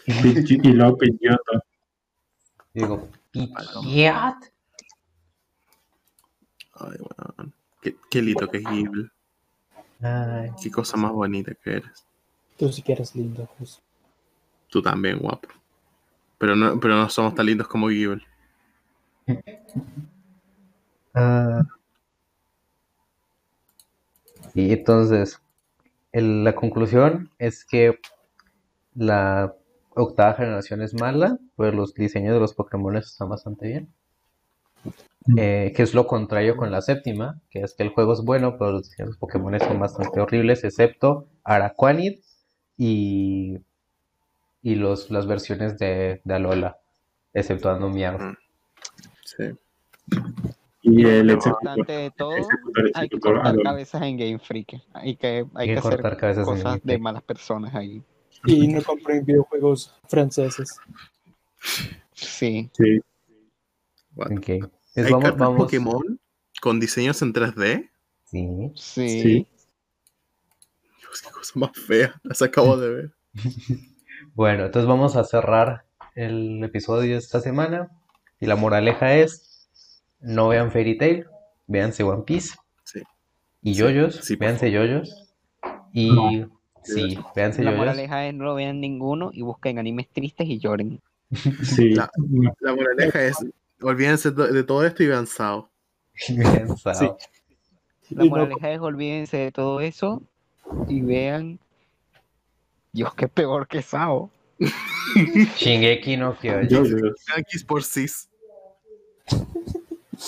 Y luego Pidgeotto. Digo, Pidgeot. Ay, weón. Qué, qué lindo que es Gible. Ay, Qué cosa más bonita que eres. Tú sí que eres lindo, José. Tú también, guapo. Pero no, pero no somos tan lindos como Gible. Ah. Y entonces, el- la conclusión es que la octava generación es mala, pues los diseños de los Pokémon están bastante bien. Eh, que es lo contrario con la séptima, que es que el juego es bueno, pero los diseños de los Pokémon son bastante horribles, excepto Araquanid y, y los, las versiones de, de Alola, exceptuando Meowth. Sí. Y el. Importante de todo, hay que cortar cabezas en Game Freak. Hay que, hay Hay que que hacer cortar cabezas en cosas Game de Freak. malas personas ahí. Y no compren videojuegos franceses. Sí. Sí. What? Ok. Pues ¿Hay vamos, cartas vamos. Pokémon con diseños en 3D? Sí. Sí. Sí. Dios, qué cosa más fea. Las acabo de ver. Bueno, entonces vamos a cerrar el episodio de esta semana. Y la moraleja es: no vean Fairy Tail, véanse One Piece. Sí. Y Sí, yoyos, sí, por véanse yoyos. Y No. Sí, véanse La moraleja es no lo vean ninguno y busquen animes tristes y lloren. Sí. La- La moraleja es: olvídense de todo esto y vean Sao. Vean Sao. La Y no- moraleja es olvídense de todo eso y vean. Dios, qué peor que Sao. Shingeki no Kyojin. Por cis.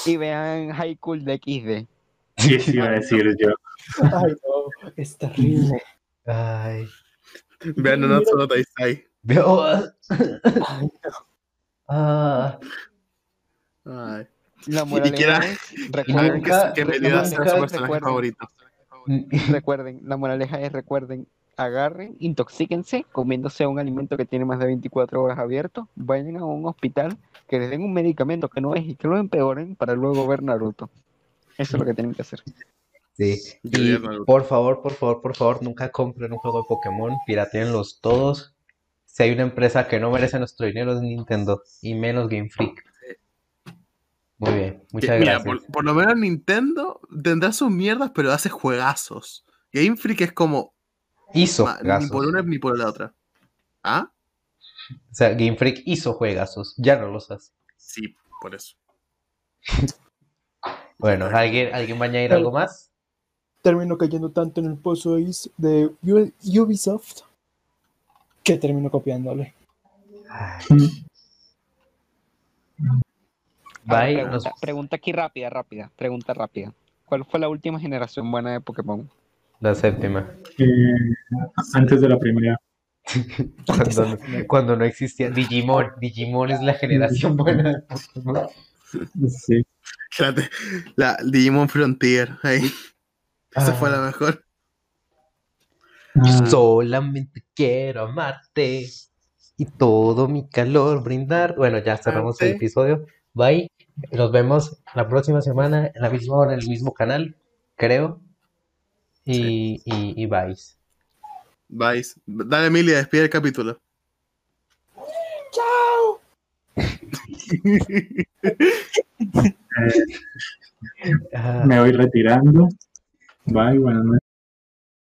Y vean High Cool de XD. Sí, sí, iba a decir yo. Ay, no, es terrible. Ay. Vean Nanatsu no Taisai. Veo. Ay, Ah. Ay. La quiera- es. Recuerden, que, su personaje favorito. recuerden, la moraleja es recuerden, agarren, intoxíquense comiéndose un alimento que tiene más de 24 horas abierto, vayan a un hospital, que les den un medicamento que no es y que lo empeoren para luego ver Naruto. Eso es lo que tienen que hacer. Sí. Yo Y no- por favor, por favor, por favor, nunca compren un juego de Pokémon, pirateenlos todos. Si hay una empresa que no merece nuestro dinero es Nintendo, y menos Game Freak. Muy bien, muchas mira, gracias. por, por lo menos Nintendo tendrá sus mierdas, pero hace juegazos. Game Freak es como Hizo ma- ni por una ni por la otra. ¿Ah? O sea, Game Freak hizo juegazos, ya no los hace. Sí, por eso. Bueno, ¿alguien, ¿alguien va a añadir algo más? Termino cayendo tanto en el pozo de Ubisoft que termino copiándole. Bye. pregunta, nos- pregunta aquí rápida, rápida, pregunta rápida. ¿Cuál fue la última generación buena de Pokémon? La séptima. Eh, antes de la primera. Cuando, no- cuando no existía Digimon. Digimon es la generación buena de Pokémon. Sí. Espérate, la Digimon Frontier. Ahí. Esa Ah. fue la mejor. Ah, Solamente quiero amarte y todo mi calor brindar. Bueno, ya cerramos el episodio. Bye. Nos vemos la próxima semana en la misma hora, en el mismo canal, creo. Y, y, y bye. Vais. Dale, Emilia, despide el capítulo. Ah, me voy retirando. Bye, buenas noches.